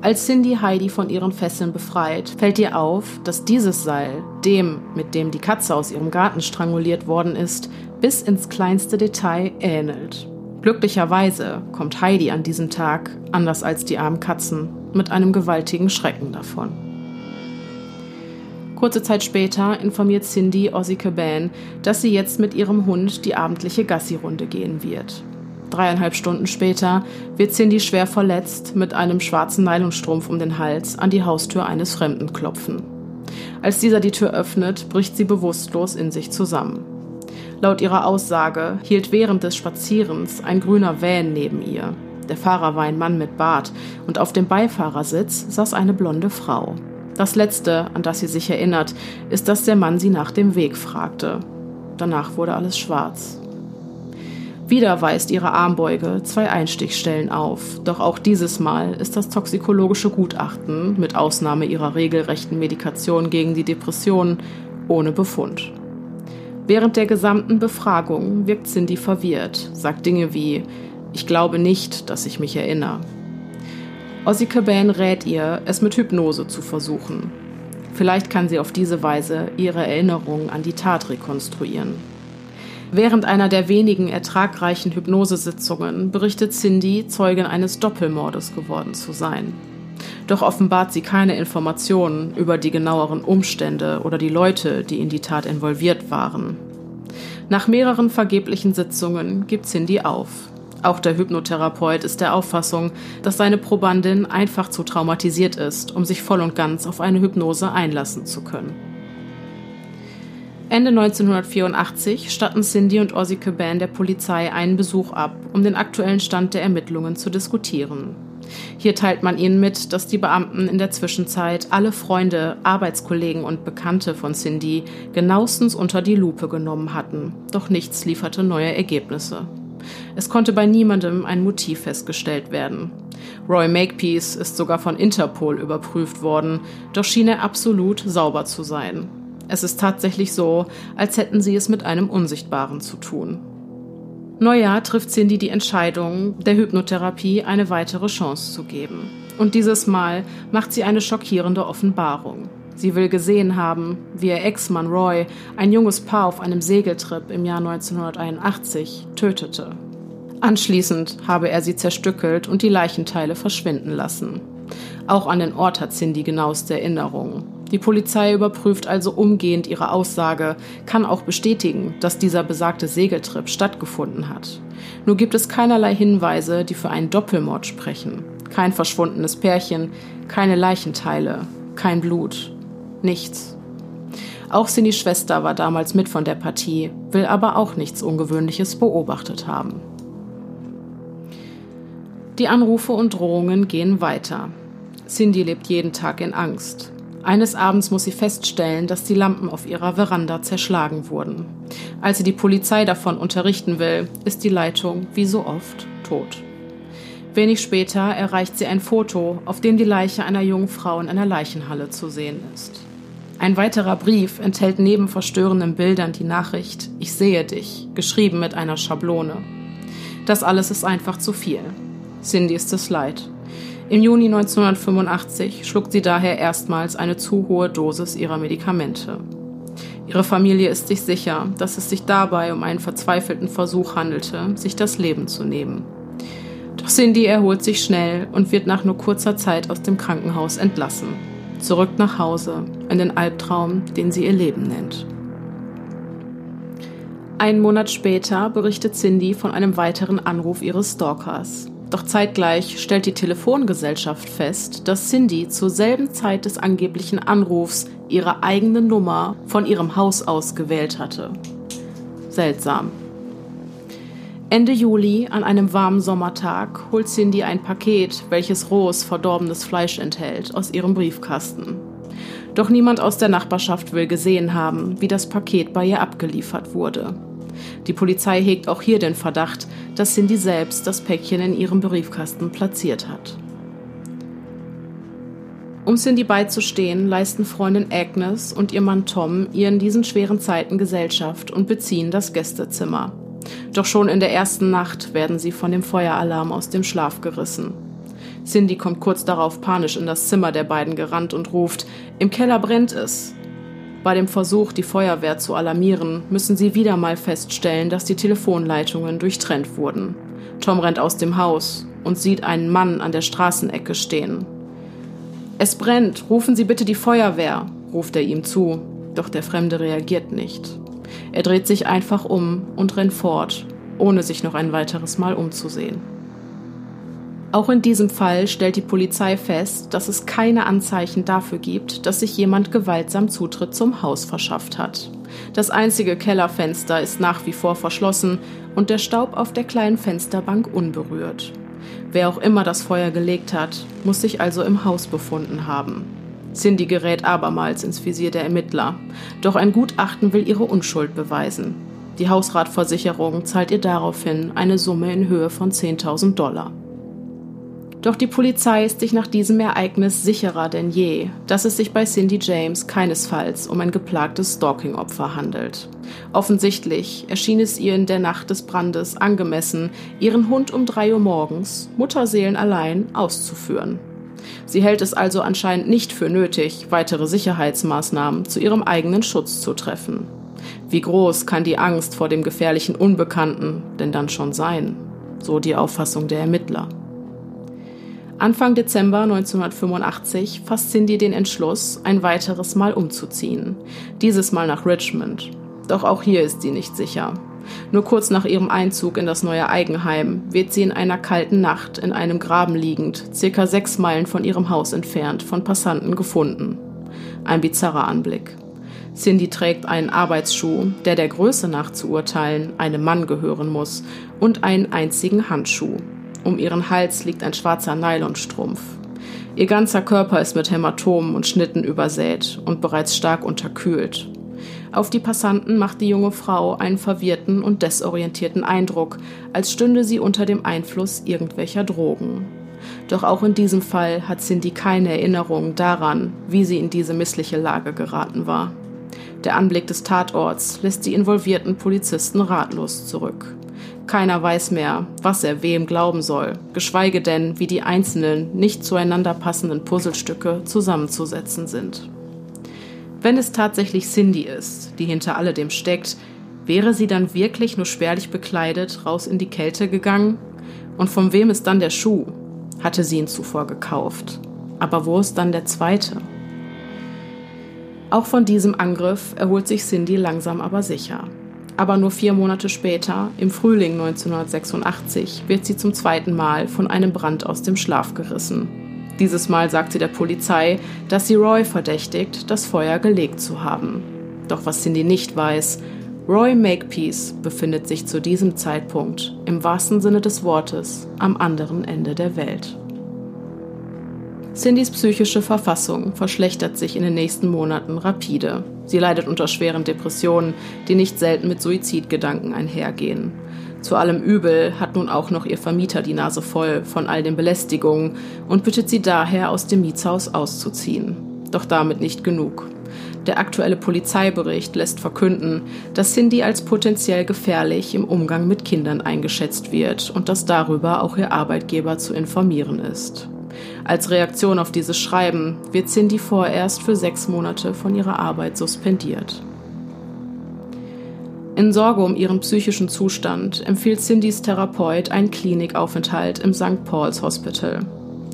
Als Cindy Heidi von ihren Fesseln befreit, fällt ihr auf, dass dieses Seil dem, mit dem die Katze aus ihrem Garten stranguliert worden ist, bis ins kleinste Detail ähnelt. Glücklicherweise kommt Heidi an diesem Tag, anders als die armen Katzen, mit einem gewaltigen Schrecken davon. Kurze Zeit später informiert Cindy Ozzy Caban, dass sie jetzt mit ihrem Hund die abendliche Gassi-Runde gehen wird. Dreieinhalb Stunden später wird Cindy schwer verletzt mit einem schwarzen Nylonstrumpf um den Hals an die Haustür eines Fremden klopfen. Als dieser die Tür öffnet, bricht sie bewusstlos in sich zusammen. Laut ihrer Aussage hielt während des Spazierens ein grüner Van neben ihr. Der Fahrer war ein Mann mit Bart und auf dem Beifahrersitz saß eine blonde Frau. Das Letzte, an das sie sich erinnert, ist, dass der Mann sie nach dem Weg fragte. Danach wurde alles schwarz. Wieder weist ihre Armbeuge zwei Einstichstellen auf, doch auch dieses Mal ist das toxikologische Gutachten, mit Ausnahme ihrer regelrechten Medikation gegen die Depression, ohne Befund. Während der gesamten Befragung wirkt Cindy verwirrt, sagt Dinge wie Ich glaube nicht, dass ich mich erinnere. Ozzy Caban rät ihr, es mit Hypnose zu versuchen. Vielleicht kann sie auf diese Weise ihre Erinnerung an die Tat rekonstruieren. Während einer der wenigen ertragreichen Hypnosesitzungen berichtet Cindy, Zeugin eines Doppelmordes geworden zu sein. Doch offenbart sie keine Informationen über die genaueren Umstände oder die Leute, die in die Tat involviert waren. Nach mehreren vergeblichen Sitzungen gibt Cindy auf. Auch der Hypnotherapeut ist der Auffassung, dass seine Probandin einfach zu traumatisiert ist, um sich voll und ganz auf eine Hypnose einlassen zu können. Ende 1984 statten Cindy und Ozzy Caban der Polizei einen Besuch ab, um den aktuellen Stand der Ermittlungen zu diskutieren. Hier teilt man ihnen mit, dass die Beamten in der Zwischenzeit alle Freunde, Arbeitskollegen und Bekannte von Cindy genauestens unter die Lupe genommen hatten, doch nichts lieferte neue Ergebnisse. Es konnte bei niemandem ein Motiv festgestellt werden. Roy Makepeace ist sogar von Interpol überprüft worden, doch schien er absolut sauber zu sein. Es ist tatsächlich so, als hätten sie es mit einem Unsichtbaren zu tun. Neujahr trifft Cindy die Entscheidung, der Hypnotherapie eine weitere Chance zu geben. Und dieses Mal macht sie eine schockierende Offenbarung. Sie will gesehen haben, wie ihr Ex-Mann Roy ein junges Paar auf einem Segeltrip im Jahr 1981 tötete. Anschließend habe er sie zerstückelt und die Leichenteile verschwinden lassen. Auch an den Ort hat Cindy genaueste Erinnerungen. Die Polizei überprüft also umgehend ihre Aussage, kann auch bestätigen, dass dieser besagte Segeltrip stattgefunden hat. Nur gibt es keinerlei Hinweise, die für einen Doppelmord sprechen. Kein verschwundenes Pärchen, keine Leichenteile, kein Blut, nichts. Auch Cindys Schwester war damals mit von der Partie, will aber auch nichts Ungewöhnliches beobachtet haben. Die Anrufe und Drohungen gehen weiter. Cindy lebt jeden Tag in Angst. Eines Abends muss sie feststellen, dass die Lampen auf ihrer Veranda zerschlagen wurden. Als sie die Polizei davon unterrichten will, ist die Leitung, wie so oft, tot. Wenig später erreicht sie ein Foto, auf dem die Leiche einer jungen Frau in einer Leichenhalle zu sehen ist. Ein weiterer Brief enthält neben verstörenden Bildern die Nachricht Ich sehe dich, geschrieben mit einer Schablone. Das alles ist einfach zu viel. Cindy ist es leid. Im Juni 1985 schluckt sie daher erstmals eine zu hohe Dosis ihrer Medikamente. Ihre Familie ist sich sicher, dass es sich dabei um einen verzweifelten Versuch handelte, sich das Leben zu nehmen. Doch Cindy erholt sich schnell und wird nach nur kurzer Zeit aus dem Krankenhaus entlassen. Zurück nach Hause, in den Albtraum, den sie ihr Leben nennt. Einen Monat später berichtet Cindy von einem weiteren Anruf ihres Stalkers. Doch zeitgleich stellt die Telefongesellschaft fest, dass Cindy zur selben Zeit des angeblichen Anrufs ihre eigene Nummer von ihrem Haus aus gewählt hatte. Seltsam. Ende Juli, an einem warmen Sommertag, holt Cindy ein Paket, welches rohes, verdorbenes Fleisch enthält, aus ihrem Briefkasten. Doch niemand aus der Nachbarschaft will gesehen haben, wie das Paket bei ihr abgeliefert wurde. Die Polizei hegt auch hier den Verdacht, dass Cindy selbst das Päckchen in ihrem Briefkasten platziert hat. Um Cindy beizustehen, leisten Freundin Agnes und ihr Mann Tom ihr in diesen schweren Zeiten Gesellschaft und beziehen das Gästezimmer. Doch schon in der ersten Nacht werden sie von dem Feueralarm aus dem Schlaf gerissen. Cindy kommt kurz darauf panisch in das Zimmer der beiden gerannt und ruft, im Keller brennt es. Bei dem Versuch, die Feuerwehr zu alarmieren, müssen sie wieder mal feststellen, dass die Telefonleitungen durchtrennt wurden. Tom rennt aus dem Haus und sieht einen Mann an der Straßenecke stehen. Es brennt, rufen Sie bitte die Feuerwehr, ruft er ihm zu, doch der Fremde reagiert nicht. Er dreht sich einfach um und rennt fort, ohne sich noch ein weiteres Mal umzusehen. Auch in diesem Fall stellt die Polizei fest, dass es keine Anzeichen dafür gibt, dass sich jemand gewaltsam Zutritt zum Haus verschafft hat. Das einzige Kellerfenster ist nach wie vor verschlossen und der Staub auf der kleinen Fensterbank unberührt. Wer auch immer das Feuer gelegt hat, muss sich also im Haus befunden haben. Cindy gerät abermals ins Visier der Ermittler, doch ein Gutachten will ihre Unschuld beweisen. Die Hausratversicherung zahlt ihr daraufhin eine Summe in Höhe von 10.000 Dollar. Doch die Polizei ist sich nach diesem Ereignis sicherer denn je, dass es sich bei Cindy James keinesfalls um ein geplagtes Stalking-Opfer handelt. Offensichtlich erschien es ihr in der Nacht des Brandes angemessen, ihren Hund um drei Uhr morgens, Mutterseelen allein, auszuführen. Sie hält es also anscheinend nicht für nötig, weitere Sicherheitsmaßnahmen zu ihrem eigenen Schutz zu treffen. Wie groß kann die Angst vor dem gefährlichen Unbekannten denn dann schon sein? So die Auffassung der Ermittler. Anfang Dezember 1985 fasst Cindy den Entschluss, ein weiteres Mal umzuziehen. Dieses Mal nach Richmond. Doch auch hier ist sie nicht sicher. Nur kurz nach ihrem Einzug in das neue Eigenheim wird sie in einer kalten Nacht in einem Graben liegend, circa sechs Meilen von ihrem Haus entfernt, von Passanten gefunden. Ein bizarrer Anblick. Cindy trägt einen Arbeitsschuh, der der Größe nach zu urteilen einem Mann gehören muss, und einen einzigen Handschuh, um ihren Hals liegt ein schwarzer Nylonstrumpf. Ihr ganzer Körper ist mit Hämatomen und Schnitten übersät und bereits stark unterkühlt. Auf die Passanten macht die junge Frau einen verwirrten und desorientierten Eindruck, als stünde sie unter dem Einfluss irgendwelcher Drogen. Doch auch in diesem Fall hat Cindy keine Erinnerung daran, wie sie in diese missliche Lage geraten war. Der Anblick des Tatorts lässt die involvierten Polizisten ratlos zurück. Keiner weiß mehr, was er wem glauben soll, geschweige denn, wie die einzelnen, nicht zueinander passenden Puzzlestücke zusammenzusetzen sind. Wenn es tatsächlich Cindy ist, die hinter alledem steckt, wäre sie dann wirklich nur spärlich bekleidet raus in die Kälte gegangen? Und von wem ist dann der Schuh? Hatte sie ihn zuvor gekauft. Aber wo ist dann der zweite? Auch von diesem Angriff erholt sich Cindy langsam aber sicher. Aber nur vier Monate später, im Frühling 1986, wird sie zum zweiten Mal von einem Brand aus dem Schlaf gerissen. Dieses Mal sagt sie der Polizei, dass sie Roy verdächtigt, das Feuer gelegt zu haben. Doch was Cindy nicht weiß, Roy Makepeace befindet sich zu diesem Zeitpunkt im wahrsten Sinne des Wortes am anderen Ende der Welt. Cindys psychische Verfassung verschlechtert sich in den nächsten Monaten rapide. Sie leidet unter schweren Depressionen, die nicht selten mit Suizidgedanken einhergehen. Zu allem Übel hat nun auch noch ihr Vermieter die Nase voll von all den Belästigungen und bittet sie daher, aus dem Mietshaus auszuziehen. Doch damit nicht genug. Der aktuelle Polizeibericht lässt verkünden, dass Cindy als potenziell gefährlich im Umgang mit Kindern eingeschätzt wird und dass darüber auch ihr Arbeitgeber zu informieren ist. Als Reaktion auf dieses Schreiben wird Cindy vorerst für sechs Monate von ihrer Arbeit suspendiert. In Sorge um ihren psychischen Zustand empfiehlt Cindys Therapeut einen Klinikaufenthalt im St. Paul's Hospital.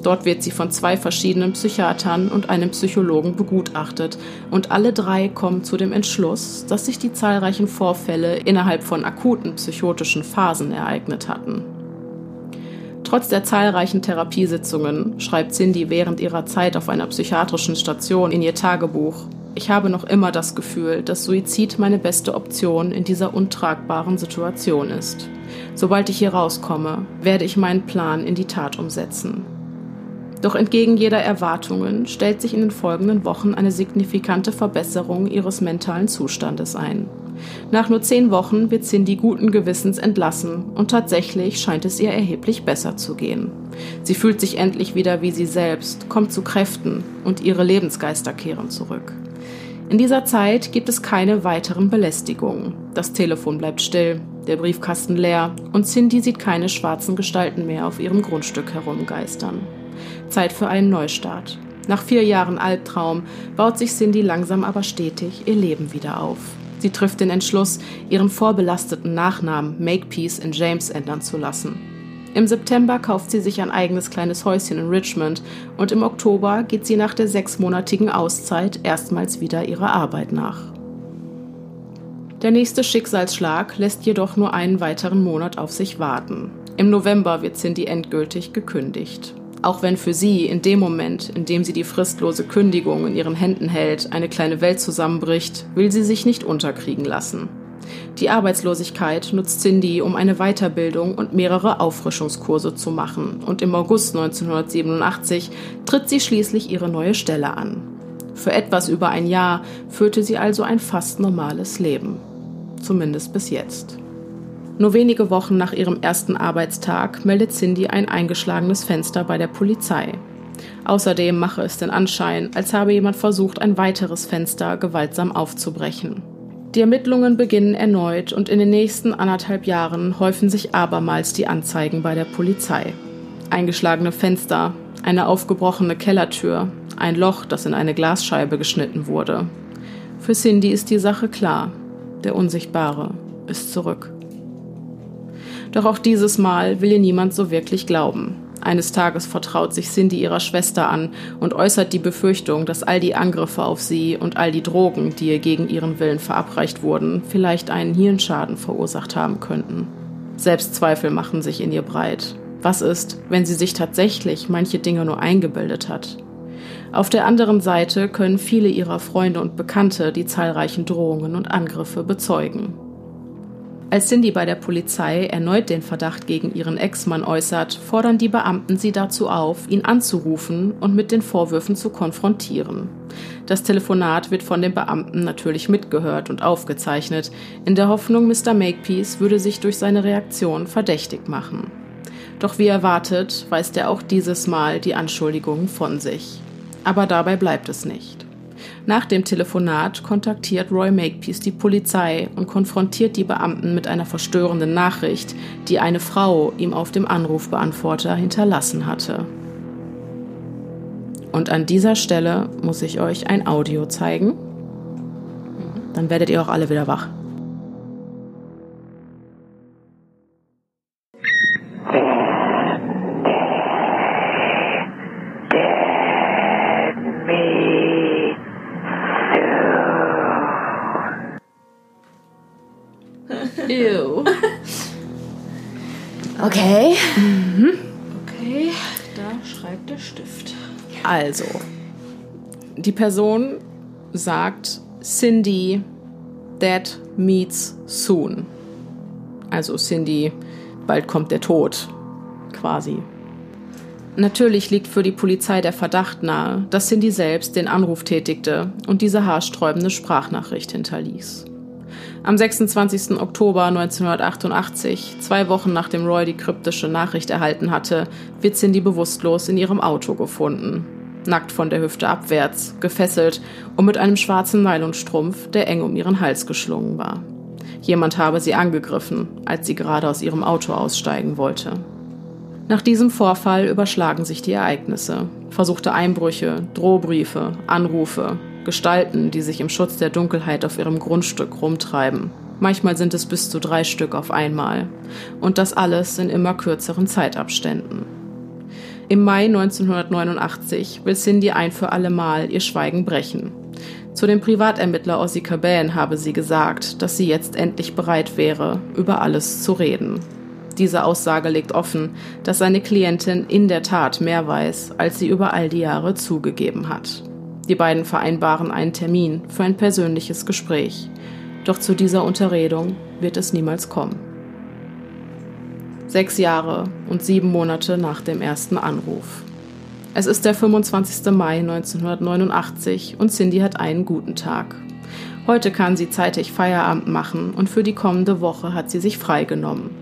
Dort wird sie von zwei verschiedenen Psychiatern und einem Psychologen begutachtet und alle drei kommen zu dem Entschluss, dass sich die zahlreichen Vorfälle innerhalb von akuten psychotischen Phasen ereignet hatten. Trotz der zahlreichen Therapiesitzungen schreibt Cindy während ihrer Zeit auf einer psychiatrischen Station in ihr Tagebuch, ich habe noch immer das Gefühl, dass Suizid meine beste Option in dieser untragbaren Situation ist. Sobald ich hier rauskomme, werde ich meinen Plan in die Tat umsetzen. Doch entgegen jeder Erwartungen stellt sich in den folgenden Wochen eine signifikante Verbesserung ihres mentalen Zustandes ein. Nach nur zehn Wochen wird Cindy guten Gewissens entlassen und tatsächlich scheint es ihr erheblich besser zu gehen. Sie fühlt sich endlich wieder wie sie selbst, kommt zu Kräften und ihre Lebensgeister kehren zurück. In dieser Zeit gibt es keine weiteren Belästigungen. Das Telefon bleibt still, der Briefkasten leer und Cindy sieht keine schwarzen Gestalten mehr auf ihrem Grundstück herumgeistern. Zeit für einen Neustart. Nach vier Jahren Albtraum baut sich Cindy langsam aber stetig ihr Leben wieder auf. Sie trifft den Entschluss, ihren vorbelasteten Nachnamen Makepeace in James ändern zu lassen. Im September kauft sie sich ein eigenes kleines Häuschen in Richmond und im Oktober geht sie nach der sechsmonatigen Auszeit erstmals wieder ihrer Arbeit nach. Der nächste Schicksalsschlag lässt jedoch nur einen weiteren Monat auf sich warten. Im November wird Cindy endgültig gekündigt. Auch wenn für sie in dem Moment, in dem sie die fristlose Kündigung in ihren Händen hält, eine kleine Welt zusammenbricht, will sie sich nicht unterkriegen lassen. Die Arbeitslosigkeit nutzt Cindy, um eine Weiterbildung und mehrere Auffrischungskurse zu machen. Und im August 1987 tritt sie schließlich ihre neue Stelle an. Für etwas über ein Jahr führte sie also ein fast normales Leben. Zumindest bis jetzt. Nur wenige Wochen nach ihrem ersten Arbeitstag meldet Cindy ein eingeschlagenes Fenster bei der Polizei. Außerdem mache es den Anschein, als habe jemand versucht, ein weiteres Fenster gewaltsam aufzubrechen. Die Ermittlungen beginnen erneut und in den nächsten anderthalb Jahren häufen sich abermals die Anzeigen bei der Polizei. Eingeschlagene Fenster, eine aufgebrochene Kellertür, ein Loch, das in eine Glasscheibe geschnitten wurde. Für Cindy ist die Sache klar. Der Unsichtbare ist zurück. Doch auch dieses Mal will ihr niemand so wirklich glauben. Eines Tages vertraut sich Cindy ihrer Schwester an und äußert die Befürchtung, dass all die Angriffe auf sie und all die Drogen, die ihr gegen ihren Willen verabreicht wurden, vielleicht einen Hirnschaden verursacht haben könnten. Selbstzweifel machen sich in ihr breit. Was ist, wenn sie sich tatsächlich manche Dinge nur eingebildet hat? Auf der anderen Seite können viele ihrer Freunde und Bekannte die zahlreichen Drohungen und Angriffe bezeugen. Als Cindy bei der Polizei erneut den Verdacht gegen ihren Ex-Mann äußert, fordern die Beamten sie dazu auf, ihn anzurufen und mit den Vorwürfen zu konfrontieren. Das Telefonat wird von den Beamten natürlich mitgehört und aufgezeichnet, in der Hoffnung, Mr. Makepeace würde sich durch seine Reaktion verdächtig machen. Doch wie erwartet, weist er auch dieses Mal die Anschuldigungen von sich. Aber dabei bleibt es nicht. Nach dem Telefonat kontaktiert Roy Makepeace die Polizei und konfrontiert die Beamten mit einer verstörenden Nachricht, die eine Frau ihm auf dem Anrufbeantworter hinterlassen hatte. Und an dieser Stelle muss ich euch ein Audio zeigen. Dann werdet ihr auch alle wieder wach. Okay. Okay, da schreibt der Stift. Also, die Person sagt Cindy, that meets soon. Also Cindy, bald kommt der Tod, quasi. Natürlich liegt für die Polizei der Verdacht nahe, dass Cindy selbst den Anruf tätigte und diese haarsträubende Sprachnachricht hinterließ. Am 26. Oktober 1988, zwei Wochen nachdem Roy die kryptische Nachricht erhalten hatte, wird Cindy bewusstlos in ihrem Auto gefunden. nackt von der Hüfte abwärts, gefesselt und mit einem schwarzen Nylonstrumpf, der eng um ihren Hals geschlungen war. Jemand habe sie angegriffen, als sie gerade aus ihrem Auto aussteigen wollte. Nach diesem Vorfall überschlagen sich die Ereignisse. Versuchte Einbrüche, Drohbriefe, Anrufe, Gestalten, die sich im Schutz der Dunkelheit auf ihrem Grundstück rumtreiben. Manchmal sind es bis zu drei Stück auf einmal. Und das alles in immer kürzeren Zeitabständen. Im Mai 1989 will Cindy ein für alle Mal ihr Schweigen brechen. Zu dem Privatermittler Ozzy Caban habe sie gesagt, dass sie jetzt endlich bereit wäre, über alles zu reden. Diese Aussage legt offen, dass seine Klientin in der Tat mehr weiß, als sie über all die Jahre zugegeben hat. Die beiden vereinbaren einen Termin für ein persönliches Gespräch. Doch zu dieser Unterredung wird es niemals kommen. Sechs Jahre und sieben Monate nach dem ersten Anruf. Es ist der 25. Mai 1989 und Cindy hat einen guten Tag. Heute kann sie zeitig Feierabend machen und für die kommende Woche hat sie sich freigenommen.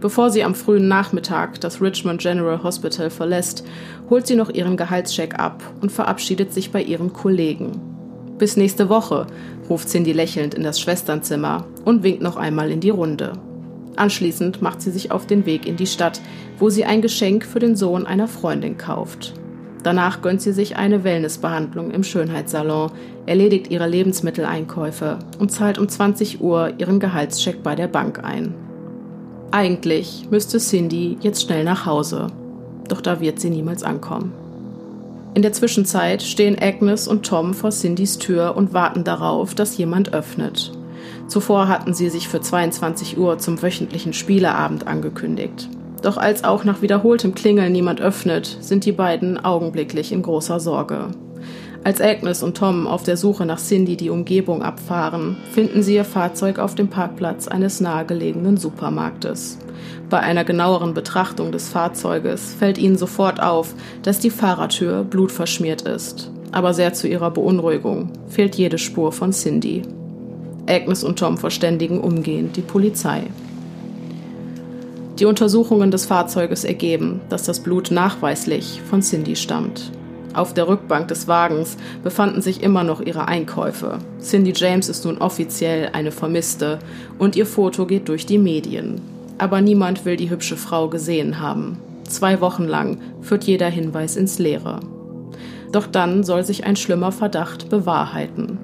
Bevor sie am frühen Nachmittag das Richmond General Hospital verlässt, holt sie noch ihren Gehaltscheck ab und verabschiedet sich bei ihren Kollegen. Bis nächste Woche, ruft Cindy lächelnd in das Schwesternzimmer und winkt noch einmal in die Runde. Anschließend macht sie sich auf den Weg in die Stadt, wo sie ein Geschenk für den Sohn einer Freundin kauft. Danach gönnt sie sich eine Wellnessbehandlung im Schönheitssalon, erledigt ihre Lebensmitteleinkäufe und zahlt um 20 Uhr ihren Gehaltscheck bei der Bank ein. Eigentlich müsste Cindy jetzt schnell nach Hause, doch da wird sie niemals ankommen. In der Zwischenzeit stehen Agnes und Tom vor Cindys Tür und warten darauf, dass jemand öffnet. Zuvor hatten sie sich für 22 Uhr zum wöchentlichen Spieleabend angekündigt. Doch als auch nach wiederholtem Klingeln niemand öffnet, sind die beiden augenblicklich in großer Sorge. Als Agnes und Tom auf der Suche nach Cindy die Umgebung abfahren, finden sie ihr Fahrzeug auf dem Parkplatz eines nahegelegenen Supermarktes. Bei einer genaueren Betrachtung des Fahrzeuges fällt ihnen sofort auf, dass die Fahrertür blutverschmiert ist. Aber sehr zu ihrer Beunruhigung fehlt jede Spur von Cindy. Agnes und Tom verständigen umgehend die Polizei. Die Untersuchungen des Fahrzeuges ergeben, dass das Blut nachweislich von Cindy stammt. Auf der Rückbank des Wagens befanden sich immer noch ihre Einkäufe. Cindy James ist nun offiziell eine Vermisste und ihr Foto geht durch die Medien. Aber niemand will die hübsche Frau gesehen haben. Zwei Wochen lang führt jeder Hinweis ins Leere. Doch dann soll sich ein schlimmer Verdacht bewahrheiten.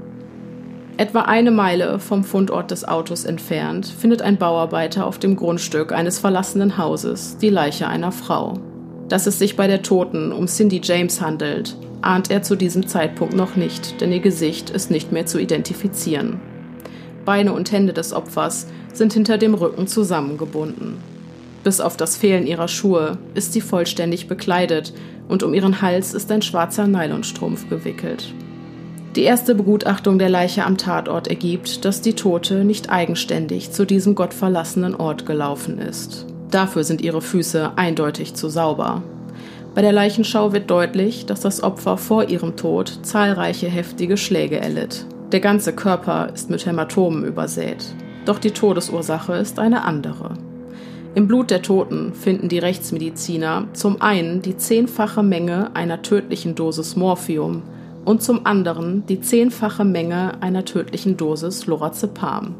Etwa eine Meile vom Fundort des Autos entfernt findet ein Bauarbeiter auf dem Grundstück eines verlassenen Hauses die Leiche einer Frau. Dass es sich bei der Toten um Cindy James handelt, ahnt er zu diesem Zeitpunkt noch nicht, denn ihr Gesicht ist nicht mehr zu identifizieren. Beine und Hände des Opfers sind hinter dem Rücken zusammengebunden. Bis auf das Fehlen ihrer Schuhe ist sie vollständig bekleidet und um ihren Hals ist ein schwarzer Nylonstrumpf gewickelt. Die erste Begutachtung der Leiche am Tatort ergibt, dass die Tote nicht eigenständig zu diesem gottverlassenen Ort gelaufen ist. Dafür sind ihre Füße eindeutig zu sauber. Bei der Leichenschau wird deutlich, dass das Opfer vor ihrem Tod zahlreiche heftige Schläge erlitt. Der ganze Körper ist mit Hämatomen übersät. Doch die Todesursache ist eine andere. Im Blut der Toten finden die Rechtsmediziner zum einen die zehnfache Menge einer tödlichen Dosis Morphium und zum anderen die zehnfache Menge einer tödlichen Dosis Lorazepam.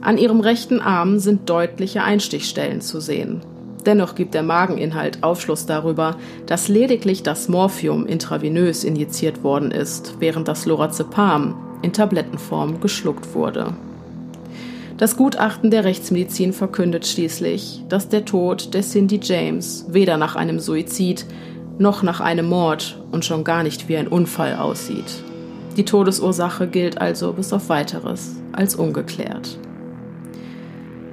An ihrem rechten Arm sind deutliche Einstichstellen zu sehen. Dennoch gibt der Mageninhalt Aufschluss darüber, dass lediglich das Morphium intravenös injiziert worden ist, während das Lorazepam in Tablettenform geschluckt wurde. Das Gutachten der Rechtsmedizin verkündet schließlich, dass der Tod der Cindy James weder nach einem Suizid noch nach einem Mord und schon gar nicht wie ein Unfall aussieht. Die Todesursache gilt also bis auf weiteres als ungeklärt.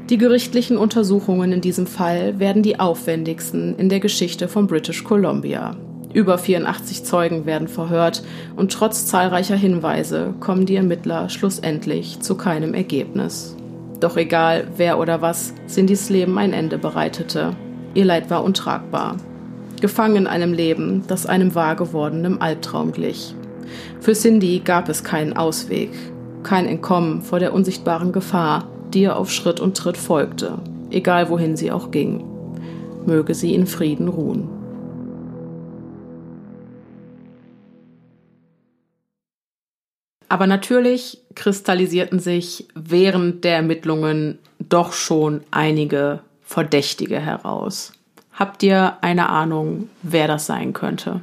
Die gerichtlichen Untersuchungen in diesem Fall werden die aufwendigsten in der Geschichte von British Columbia. Über 84 Zeugen werden verhört und trotz zahlreicher Hinweise kommen die Ermittler schlussendlich zu keinem Ergebnis. Doch egal, wer oder was Cindys Leben ein Ende bereitete, ihr Leid war untragbar. Gefangen in einem Leben, das einem wahr gewordenen Albtraum glich. Für Cindy gab es keinen Ausweg, kein Entkommen vor der unsichtbaren Gefahr, dir auf Schritt und Tritt folgte, egal wohin sie auch ging. Möge sie in Frieden ruhen. Aber natürlich kristallisierten sich während der Ermittlungen doch schon einige Verdächtige heraus. Habt ihr eine Ahnung, wer das sein könnte?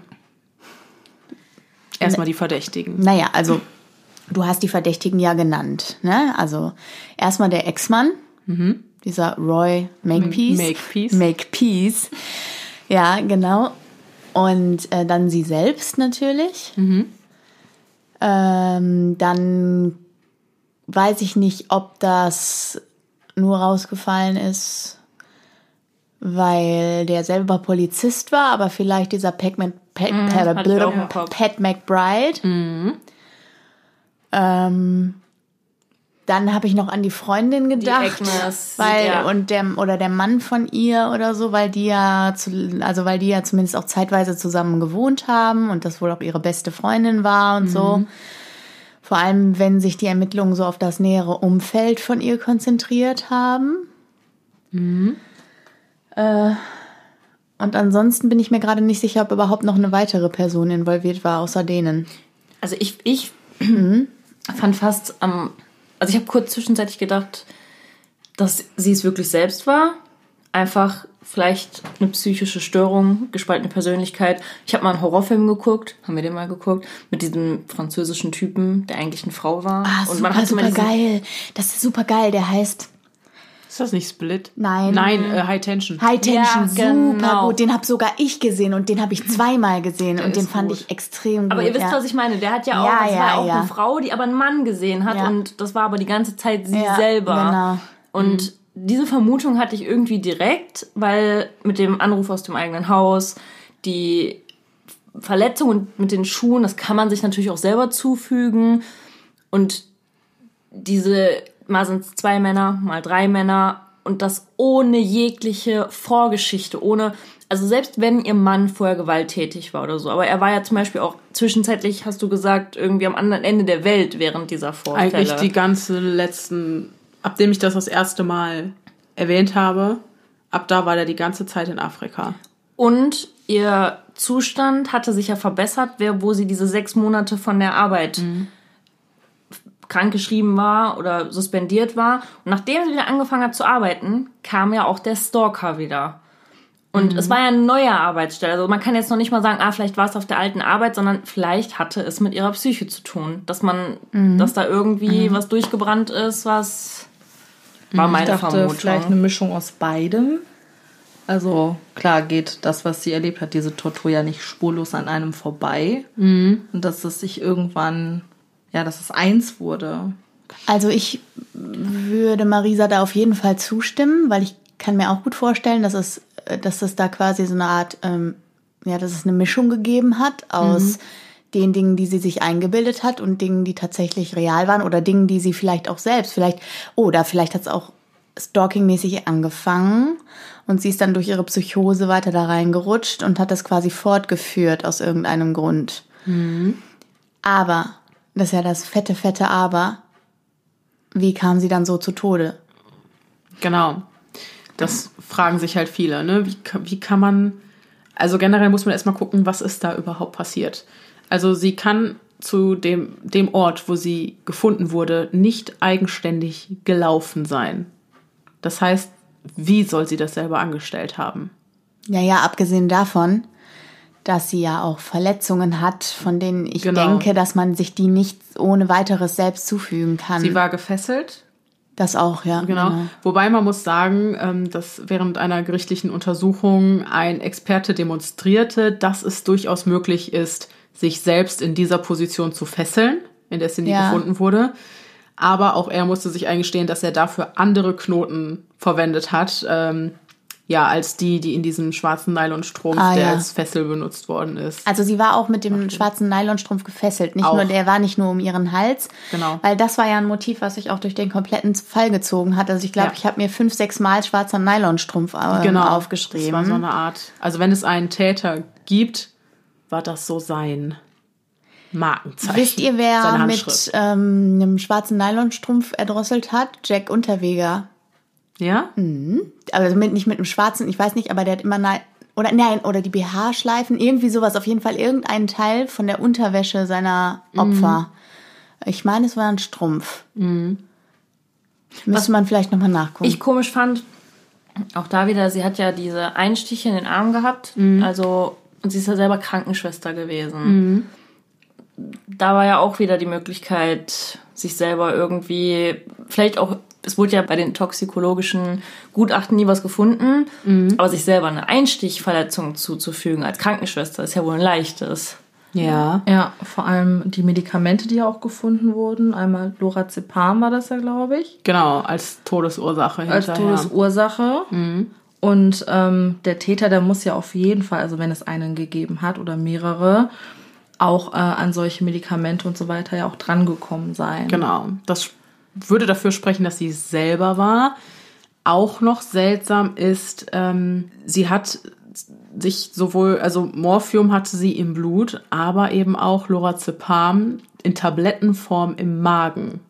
Erstmal die Verdächtigen. Naja, also du hast die Verdächtigen ja genannt. Ne? Also erstmal der Ex-Mann, dieser Roy Makepeace. Makepeace. Makepeace. Ja, genau. Und äh, dann sie selbst natürlich. Ähm, dann weiß ich nicht, ob das nur rausgefallen ist, weil der selber Polizist war, aber vielleicht dieser Pat, Mc, Pat, im Kopf. Pat McBride. Ähm, dann habe ich noch an die Freundin gedacht, Agnes, weil ja. und der oder der Mann von ihr oder so, weil die ja zu, also weil die ja zumindest auch zeitweise zusammen gewohnt haben und das wohl auch ihre beste Freundin war und so. Vor allem, wenn sich die Ermittlungen so auf das nähere Umfeld von ihr konzentriert haben. Äh, und ansonsten bin ich mir gerade nicht sicher, ob überhaupt noch eine weitere Person involviert war, außer denen. Also ich, ich fand fast am, also ich habe kurz zwischenzeitlich gedacht, dass sie es wirklich selbst war. Einfach vielleicht eine psychische Störung, gespaltene Persönlichkeit. Ich habe mal einen Horrorfilm geguckt, haben wir den mal geguckt, mit diesem französischen Typen, der eigentlich eine Frau war. Ah, und super, man hat immer super diesen, geil. Das ist super geil. Der heißt Ist das nicht Split? Nein. Nein, äh, High Tension. High Tension. Ja, super genau. gut. Den habe sogar ich gesehen und den habe ich zweimal gesehen und den fand gut. ich extrem gut. Aber ihr wisst, ja. was ich meine. Der hat ja auch, Ja, das ja, war auch eine Frau, die aber einen Mann gesehen hat Ja. und das war aber die ganze Zeit sie Ja, selber. genau. Und diese Vermutung hatte ich irgendwie direkt, weil mit dem Anruf aus dem eigenen Haus, die Verletzung mit den Schuhen, das kann man sich natürlich auch selber zufügen. Und diese, mal sind es zwei Männer, mal drei Männer und das ohne jegliche Vorgeschichte, ohne, also selbst wenn ihr Mann vorher gewalttätig war oder so, aber er war ja zum Beispiel auch zwischenzeitlich, hast du gesagt, irgendwie am anderen Ende der Welt während dieser Vorfälle. Eigentlich die ganze letzten, ab dem ich das das erste Mal erwähnt habe, ab da war der die ganze Zeit in Afrika. Und ihr Zustand hatte sich ja verbessert, wo sie diese sechs Monate von der Arbeit krankgeschrieben war oder suspendiert war. Und nachdem sie wieder angefangen hat zu arbeiten, kam ja auch der Stalker wieder. Und es war ja eine neue Arbeitsstelle. Also man kann jetzt noch nicht mal sagen, ah, vielleicht war es auf der alten Arbeit, sondern vielleicht hatte es mit ihrer Psyche zu tun. Dass man, dass da irgendwie was durchgebrannt ist, was war meine Ich dachte, Vermutung. vielleicht eine Mischung aus beidem. Also klar geht das, was sie erlebt hat, diese Tortur ja nicht spurlos an einem vorbei. Und dass es sich irgendwann, ja, dass es eins wurde. Also ich würde Marisa da auf jeden Fall zustimmen, weil ich kann mir auch gut vorstellen, dass es, dass es da quasi so eine Art, ähm, ja, dass es eine Mischung gegeben hat aus den Dingen, die sie sich eingebildet hat und Dingen, die tatsächlich real waren oder Dingen, die sie vielleicht auch selbst, vielleicht, oder vielleicht hat es auch stalkingmäßig angefangen und sie ist dann durch ihre Psychose weiter da reingerutscht und hat das quasi fortgeführt aus irgendeinem Grund. Aber, das ist ja das fette, fette Aber, wie kam sie dann so zu Tode? Genau. Das fragen sich halt viele, ne? Wie, wie kann man, also generell muss man erstmal gucken, was ist da überhaupt passiert. Also sie kann zu dem, dem Ort, wo sie gefunden wurde, nicht eigenständig gelaufen sein. Das heißt, wie soll sie das selber angestellt haben? Ja, ja, abgesehen davon, dass sie ja auch Verletzungen hat, von denen ich Genau. denke, dass man sich die nicht ohne weiteres selbst zufügen kann. Sie war gefesselt, das auch, ja. Genau. Wobei man muss sagen, ähm, dass während einer gerichtlichen Untersuchung ein Experte demonstrierte, dass es durchaus möglich ist, sich selbst in dieser Position zu fesseln, in der Cindy Ja. gefunden wurde. Aber auch er musste sich eingestehen, dass er dafür andere Knoten verwendet hat, ähm, ja, als die, die in diesem schwarzen Nylonstrumpf, Ah, der ja. als Fessel benutzt worden ist. Also sie war auch mit dem schwarzen Nylonstrumpf gefesselt. Nicht Auch. nur, der war nicht nur um ihren Hals. Genau. Weil das war ja ein Motiv, was sich auch durch den kompletten Fall gezogen hat. Also ich glaube, Ja. ich habe mir fünf, sechs Mal schwarzer Nylonstrumpf ähm, genau. aufgeschrieben. Das war so eine Art. Also wenn es einen Täter gibt, war das so sein Markenzeichen. Wisst ihr, wer mit ähm, einem schwarzen Nylonstrumpf erdrosselt hat? Jack Unterweger. Ja? also mit, nicht mit einem schwarzen, ich weiß nicht, aber der hat immer nein, oder nein, oder die BH-Schleifen, irgendwie sowas, auf jeden Fall irgendeinen Teil von der Unterwäsche seiner Opfer Ich meine, es war ein Strumpf. Müsste man vielleicht nochmal nachgucken. Ich komisch fand, auch da wieder, sie hat ja diese Einstiche in den Arm gehabt. Also, und sie ist ja selber Krankenschwester gewesen. Da war ja auch wieder die Möglichkeit, sich selber irgendwie, vielleicht auch, es wurde ja bei den toxikologischen Gutachten nie was gefunden, aber sich selber eine Einstichverletzung zuzufügen als Krankenschwester ist ja wohl ein leichtes. Ja. Ja, vor allem die Medikamente, die ja auch gefunden wurden. Einmal Lorazepam war das ja, glaube ich. Genau, als Todesursache als hinterher. Todesursache. Und ähm, der Täter, der muss ja auf jeden Fall, also wenn es einen gegeben hat oder mehrere, auch äh, an solche Medikamente und so weiter ja auch drangekommen sein. Genau. Das würde dafür sprechen, dass sie es selber war. Auch noch seltsam ist, ähm, sie hat sich sowohl, also Morphium hatte sie im Blut, aber eben auch Lorazepam in Tablettenform im Magen.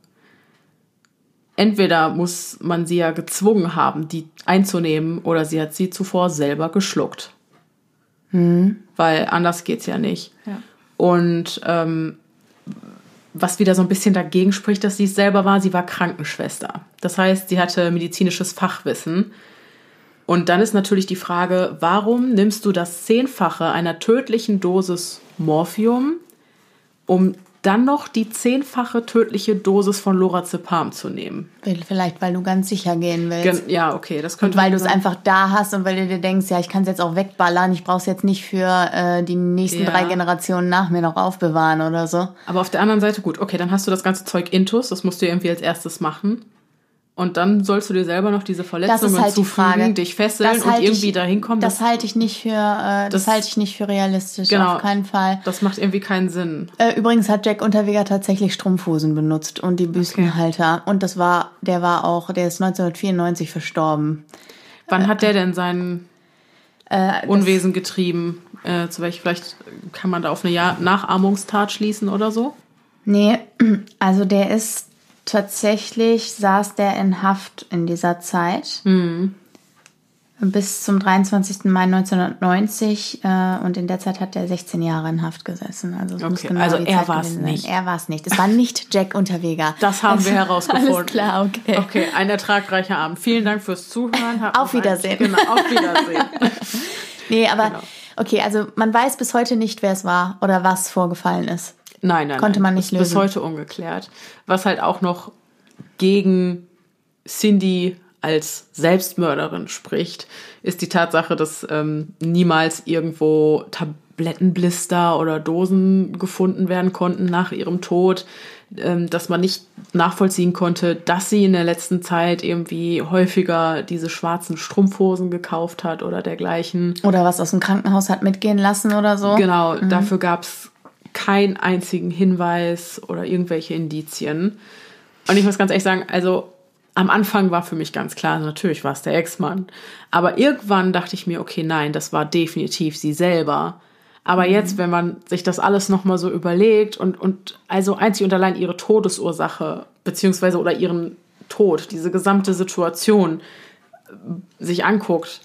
Entweder muss man sie ja gezwungen haben, die einzunehmen, oder sie hat sie zuvor selber geschluckt. Weil anders geht's ja nicht. Ja. Und ähm, was wieder so ein bisschen dagegen spricht, dass sie es selber war, sie war Krankenschwester. Das heißt, sie hatte medizinisches Fachwissen. Und dann ist natürlich die Frage, warum nimmst du das Zehnfache einer tödlichen Dosis Morphium, um dann noch die zehnfache tödliche Dosis von Lorazepam zu nehmen? Vielleicht, weil du ganz sicher gehen willst. Gen ja, okay, das könnte Und weil du es einfach da hast und weil du dir denkst, ja, ich kann es jetzt auch wegballern, ich brauche es jetzt nicht für äh, die nächsten Ja. drei Generationen nach mir noch aufbewahren oder so. Aber auf der anderen Seite, gut, okay, dann hast du das ganze Zeug intus, das musst du irgendwie als erstes machen. Und dann sollst du dir selber noch diese Das Verletzungen halt zufügen, dich fesseln Das und irgendwie ich, dahin kommen. Das halte ich nicht für, äh, das, Das- halte ich nicht für realistisch, Genau. auf keinen Fall. das macht irgendwie keinen Sinn. Äh, übrigens hat Jack Unterweger tatsächlich Strumpfhosen benutzt und die Büstenhalter. Und das war, der war auch, der ist 1994 verstorben. Wann hat der denn sein Unwesen getrieben? Äh, zu welch, vielleicht kann man da auf eine ja Nachahmungstat schließen oder so? Nee, <clears throat> also der ist tatsächlich, saß der in Haft in dieser Zeit. Bis zum 23. Mai 1990 äh, und in der Zeit hat er 16 Jahre in Haft gesessen. Also, es muss Okay, genau also er gewesen sein. nicht. Er war es nicht. Es war nicht Jack Unterweger. <laughs> Das haben wir herausgefunden. Alles klar, okay. Okay, ein ertragreicher Abend. Vielen Dank fürs Zuhören. Habt Auf noch einen- Wiedersehen. Genau, auf Wiedersehen. <laughs> <laughs> Nee, aber Genau. okay, also man weiß bis heute nicht, wer es war oder was vorgefallen ist. Nein, nein. Konnte man nicht Ist Bis lösen. heute ungeklärt. Was halt auch noch gegen Cindy als Selbstmörderin spricht, ist die Tatsache, dass ähm, niemals irgendwo Tablettenblister oder Dosen gefunden werden konnten nach ihrem Tod, ähm, dass man nicht nachvollziehen konnte, dass sie in der letzten Zeit irgendwie häufiger diese schwarzen Strumpfhosen gekauft hat oder dergleichen. Oder was aus dem Krankenhaus hat mitgehen lassen oder so. Genau, dafür gab es keinen einzigen Hinweis oder irgendwelche Indizien. Und ich muss ganz ehrlich sagen, also am Anfang war für mich ganz klar, natürlich war es der Ex-Mann. Aber irgendwann dachte ich mir, okay, nein, das war definitiv sie selber. Aber jetzt, wenn man sich das alles nochmal so überlegt und, und also einzig und allein ihre Todesursache, beziehungsweise oder ihren Tod, diese gesamte Situation äh, sich anguckt,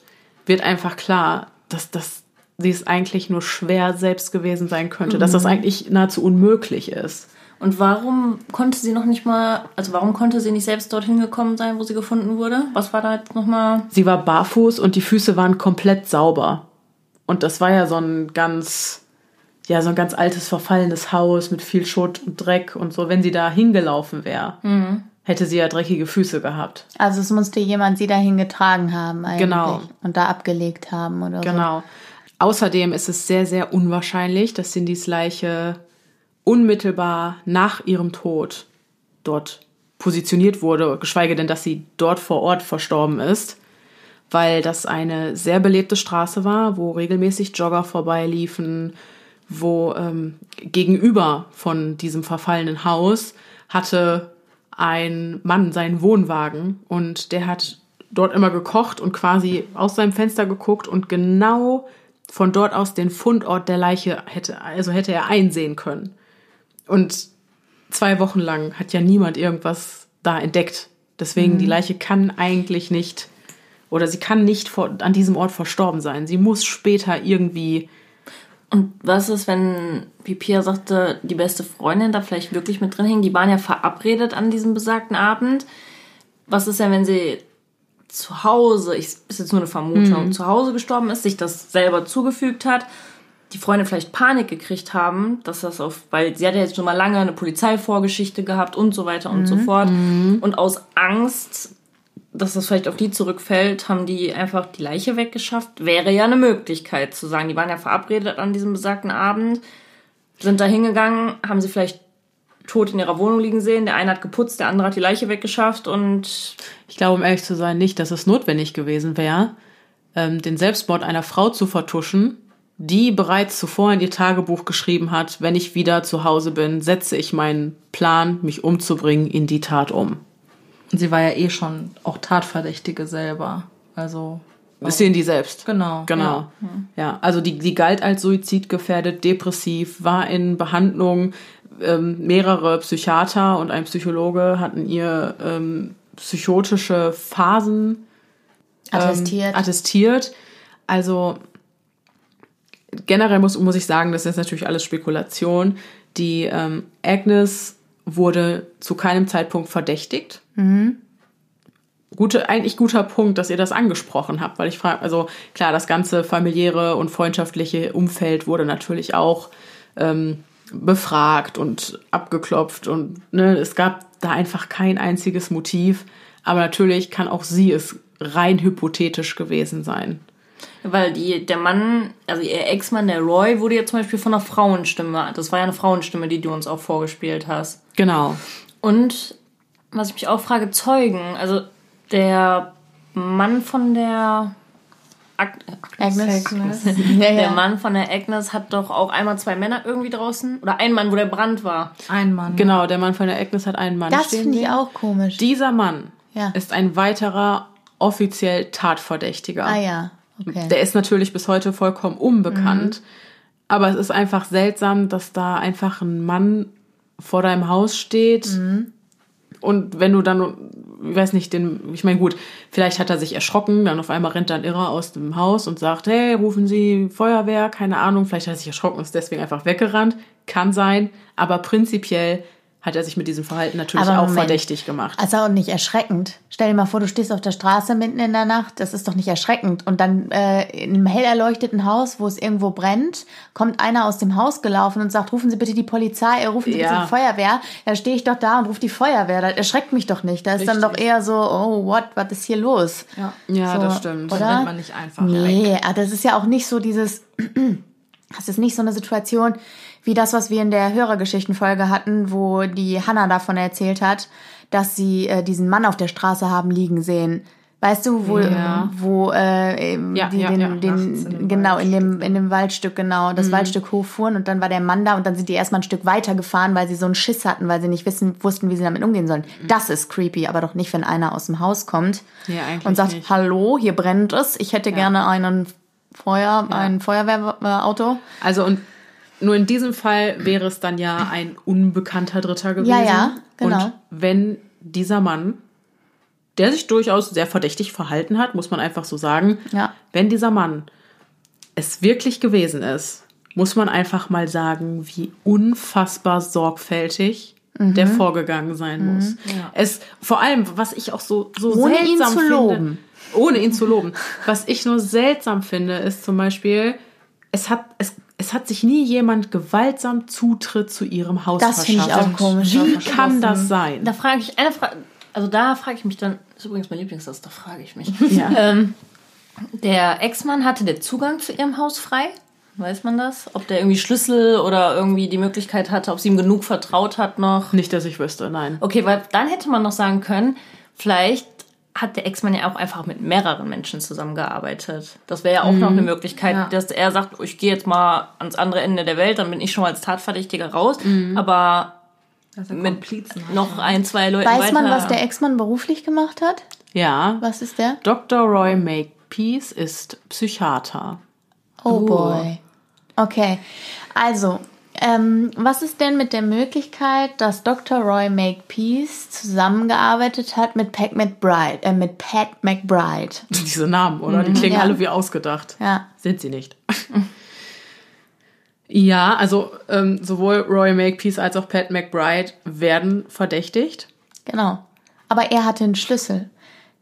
wird einfach klar, dass das sie es eigentlich nur schwer selbst gewesen sein könnte, dass das eigentlich nahezu unmöglich ist. Und warum konnte sie noch nicht mal, also warum konnte sie nicht selbst dorthin gekommen sein, wo sie gefunden wurde? Was war da jetzt nochmal? Sie war barfuß und die Füße waren komplett sauber. Und das war ja so ein ganz, ja, so ein ganz altes, verfallenes Haus mit viel Schutt und Dreck und so. Wenn sie da hingelaufen wäre, hätte sie ja dreckige Füße gehabt. Also es musste jemand sie dahin getragen haben eigentlich. Genau. Und da abgelegt haben oder so. Genau. Außerdem ist es sehr, sehr unwahrscheinlich, dass Cindys Leiche unmittelbar nach ihrem Tod dort positioniert wurde, geschweige denn, dass sie dort vor Ort verstorben ist, weil das eine sehr belebte Straße war, wo regelmäßig Jogger vorbeiliefen, wo ähm, gegenüber von diesem verfallenen Haus hatte ein Mann seinen Wohnwagen und der hat dort immer gekocht und quasi aus seinem Fenster geguckt und genau von dort aus den Fundort der Leiche hätte, also hätte er einsehen können. Und zwei Wochen lang hat ja niemand irgendwas da entdeckt. Deswegen, die Leiche kann eigentlich nicht, oder sie kann nicht vor, an diesem Ort verstorben sein. Sie muss später irgendwie Und was ist, wenn, wie Pia sagte, die beste Freundin da vielleicht wirklich mit drin hing? Die waren ja verabredet an diesem besagten Abend. Was ist denn, wenn sie zu Hause, ich, ist jetzt nur eine Vermutung, zu Hause gestorben ist, sich das selber zugefügt hat, die Freunde vielleicht Panik gekriegt haben, dass das auf, weil sie hat ja jetzt schon mal lange eine Polizeivorgeschichte gehabt und so weiter und so fort. Und aus Angst, dass das vielleicht auf die zurückfällt, haben die einfach die Leiche weggeschafft. Wäre ja eine Möglichkeit zu sagen. Die waren ja verabredet an diesem besagten Abend, sind da hingegangen, haben sie vielleicht tot in ihrer Wohnung liegen sehen. Der eine hat geputzt, der andere hat die Leiche weggeschafft und Ich glaube, um ehrlich zu sein, nicht, dass es notwendig gewesen wäre, ähm, den Selbstmord einer Frau zu vertuschen, die bereits zuvor in ihr Tagebuch geschrieben hat, wenn ich wieder zu Hause bin, setze ich meinen Plan, mich umzubringen, in die Tat um. Und sie war ja eh schon auch Tatverdächtige selber. Also. Das sehen die selbst. Genau. Genau. Ja, also die, die galt als suizidgefährdet, depressiv, war in Behandlung. Ähm, mehrere Psychiater und ein Psychologe hatten ihr ähm, psychotische Phasen ähm, Attestiert. attestiert. Also generell muss, muss ich sagen, das ist natürlich alles Spekulation. Die ähm, Agnes wurde zu keinem Zeitpunkt verdächtigt. Gute, eigentlich guter Punkt, dass ihr das angesprochen habt, weil ich frage, also klar, das ganze familiäre und freundschaftliche Umfeld wurde natürlich auch ähm, befragt und abgeklopft und ne, es gab da einfach kein einziges Motiv. Aber natürlich kann auch sie es rein hypothetisch gewesen sein. Weil die, der Mann, also ihr Ex-Mann, der Roy, wurde ja zum Beispiel von einer Frauenstimme, das war ja eine Frauenstimme, die du uns auch vorgespielt hast. Genau. Und was ich mich auch frage, Zeugen. Also der Mann von der Ag Agnes. Agnes. <laughs> Ja, ja. Der Mann von der Agnes hat doch auch einmal zwei Männer irgendwie draußen. Oder ein Mann, wo der Brand war. Ein Mann. Genau, der Mann von der Agnes hat einen Mann Das stehen finde ich auch komisch. Dieser Mann Ja. ist ein weiterer offiziell Tatverdächtiger. ah ja, okay. Der ist natürlich bis heute vollkommen unbekannt. Aber es ist einfach seltsam, dass da einfach ein Mann vor deinem Haus steht. Und wenn du dann, ich weiß nicht, den, ich meine, gut, vielleicht hat er sich erschrocken, dann auf einmal rennt ein Irrer aus dem Haus und sagt, hey, rufen Sie Feuerwehr, keine Ahnung, vielleicht hat er sich erschrocken und ist deswegen einfach weggerannt. Kann sein, aber prinzipiell hat er sich mit diesem Verhalten natürlich Aber auch Moment. verdächtig gemacht. Also auch nicht erschreckend. Stell dir mal vor, du stehst auf der Straße mitten in der Nacht, das ist doch nicht erschreckend. Und dann äh, in einem hell erleuchteten Haus, wo es irgendwo brennt, kommt einer aus dem Haus gelaufen und sagt, rufen Sie bitte die Polizei, äh, rufen Sie Ja. bitte die Feuerwehr. Da stehe ich doch da und rufe die Feuerwehr. Das erschreckt mich doch nicht. Da ist dann doch Richtig. eher so, oh, what, was ist hier los? Ja. Ja, So, das stimmt. oder? Dann rennt man nicht einfach weg. Nee, ah, das ist ja auch nicht so dieses, <clears throat> das ist nicht so eine Situation wie das, was wir in der Hörergeschichtenfolge hatten, wo die Hanna davon erzählt hat, dass sie äh, diesen Mann auf der Straße haben liegen sehen. Weißt du, wo, Ja. wo äh, Ja, die ja, den, den in genau in dem in dem Waldstück genau Mhm. das Waldstück hochfuhren und dann war der Mann da und dann sind die erstmal ein Stück weiter gefahren, weil sie so einen Schiss hatten, weil sie nicht wissen wussten, wie sie damit umgehen sollen. Mhm. Das ist creepy, aber doch nicht, wenn einer aus dem Haus kommt und sagt, nicht. hallo, hier brennt es, ich hätte gerne einen Feuer, ein Feuerwehrauto. Also und nur in diesem Fall wäre es dann ja ein unbekannter Dritter gewesen. Ja, ja, genau. Und wenn dieser Mann, der sich durchaus sehr verdächtig verhalten hat, muss man einfach so sagen, Ja. wenn dieser Mann es wirklich gewesen ist, muss man einfach mal sagen, wie unfassbar sorgfältig Mhm. der vorgegangen sein muss. Es vor allem, was ich auch so so Ohne ihn seltsam zu finde, loben. ohne ihn zu loben. Was ich nur seltsam finde, ist zum Beispiel, es hat, es, es hat sich nie jemand gewaltsam Zutritt zu ihrem Haus Das finde ich verschafft. auch komisch. Wie kann das sein? Da frage ich, eine Frage, also da frage ich mich dann, das ist übrigens mein Lieblingssatz, da frage ich mich. <laughs> Ja. ähm, der Ex-Mann hatte der Zugang zu ihrem Haus frei? Weiß man das? Ob der irgendwie Schlüssel oder irgendwie die Möglichkeit hatte, ob sie ihm genug vertraut hat noch? Nicht, dass ich wüsste, nein. Okay, weil dann hätte man noch sagen können, vielleicht hat der Ex-Mann ja auch einfach mit mehreren Menschen zusammengearbeitet. Das wäre ja auch noch eine Möglichkeit, dass er sagt, ich gehe jetzt mal ans andere Ende der Welt, dann bin ich schon mal als Tatverdächtiger raus. Aber Dass er mit hat. noch ein, zwei Leuten Weiß weiter. man, was der Ex-Mann beruflich gemacht hat? Ja. Was ist der? Dr. Roy Makepeace ist Psychiater. Oh boy. Okay. Also, ähm, was ist denn mit der Möglichkeit, dass Dr. Roy Makepeace zusammengearbeitet hat mit Pat McBride, äh, mit Pat McBride? <laughs> Diese Namen, oder? Die klingen Ja. alle wie ausgedacht. Ja. Sind sie nicht. <laughs> Ja, also ähm, sowohl Roy Makepeace als auch Pat McBride werden verdächtigt. Genau. Aber er hatte einen Schlüssel.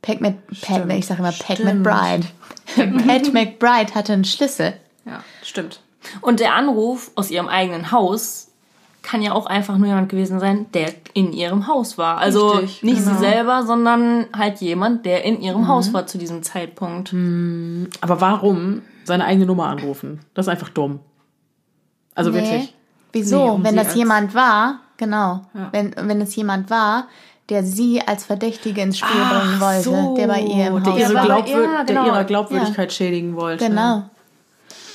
Pat, Mc, Pat ich sage immer Pat McBride. <laughs> Pat McBride hatte einen Schlüssel. Ja, stimmt. Und der Anruf aus ihrem eigenen Haus kann ja auch einfach nur jemand gewesen sein, der in ihrem Haus war. Also Richtig, nicht genau. sie selber, sondern halt jemand, der in ihrem Haus war zu diesem Zeitpunkt. Aber warum seine eigene Nummer anrufen? Das ist einfach dumm. Also Nee. wirklich. Wieso? Nee, um wenn das als- jemand war, genau. Ja. Wenn, wenn es jemand war, der sie als Verdächtige ins Spiel bringen wollte, der bei ihr im der Haus ihre, war Glaubwür ja, der genau. ihrer Glaubwürdigkeit schädigen wollte. Genau.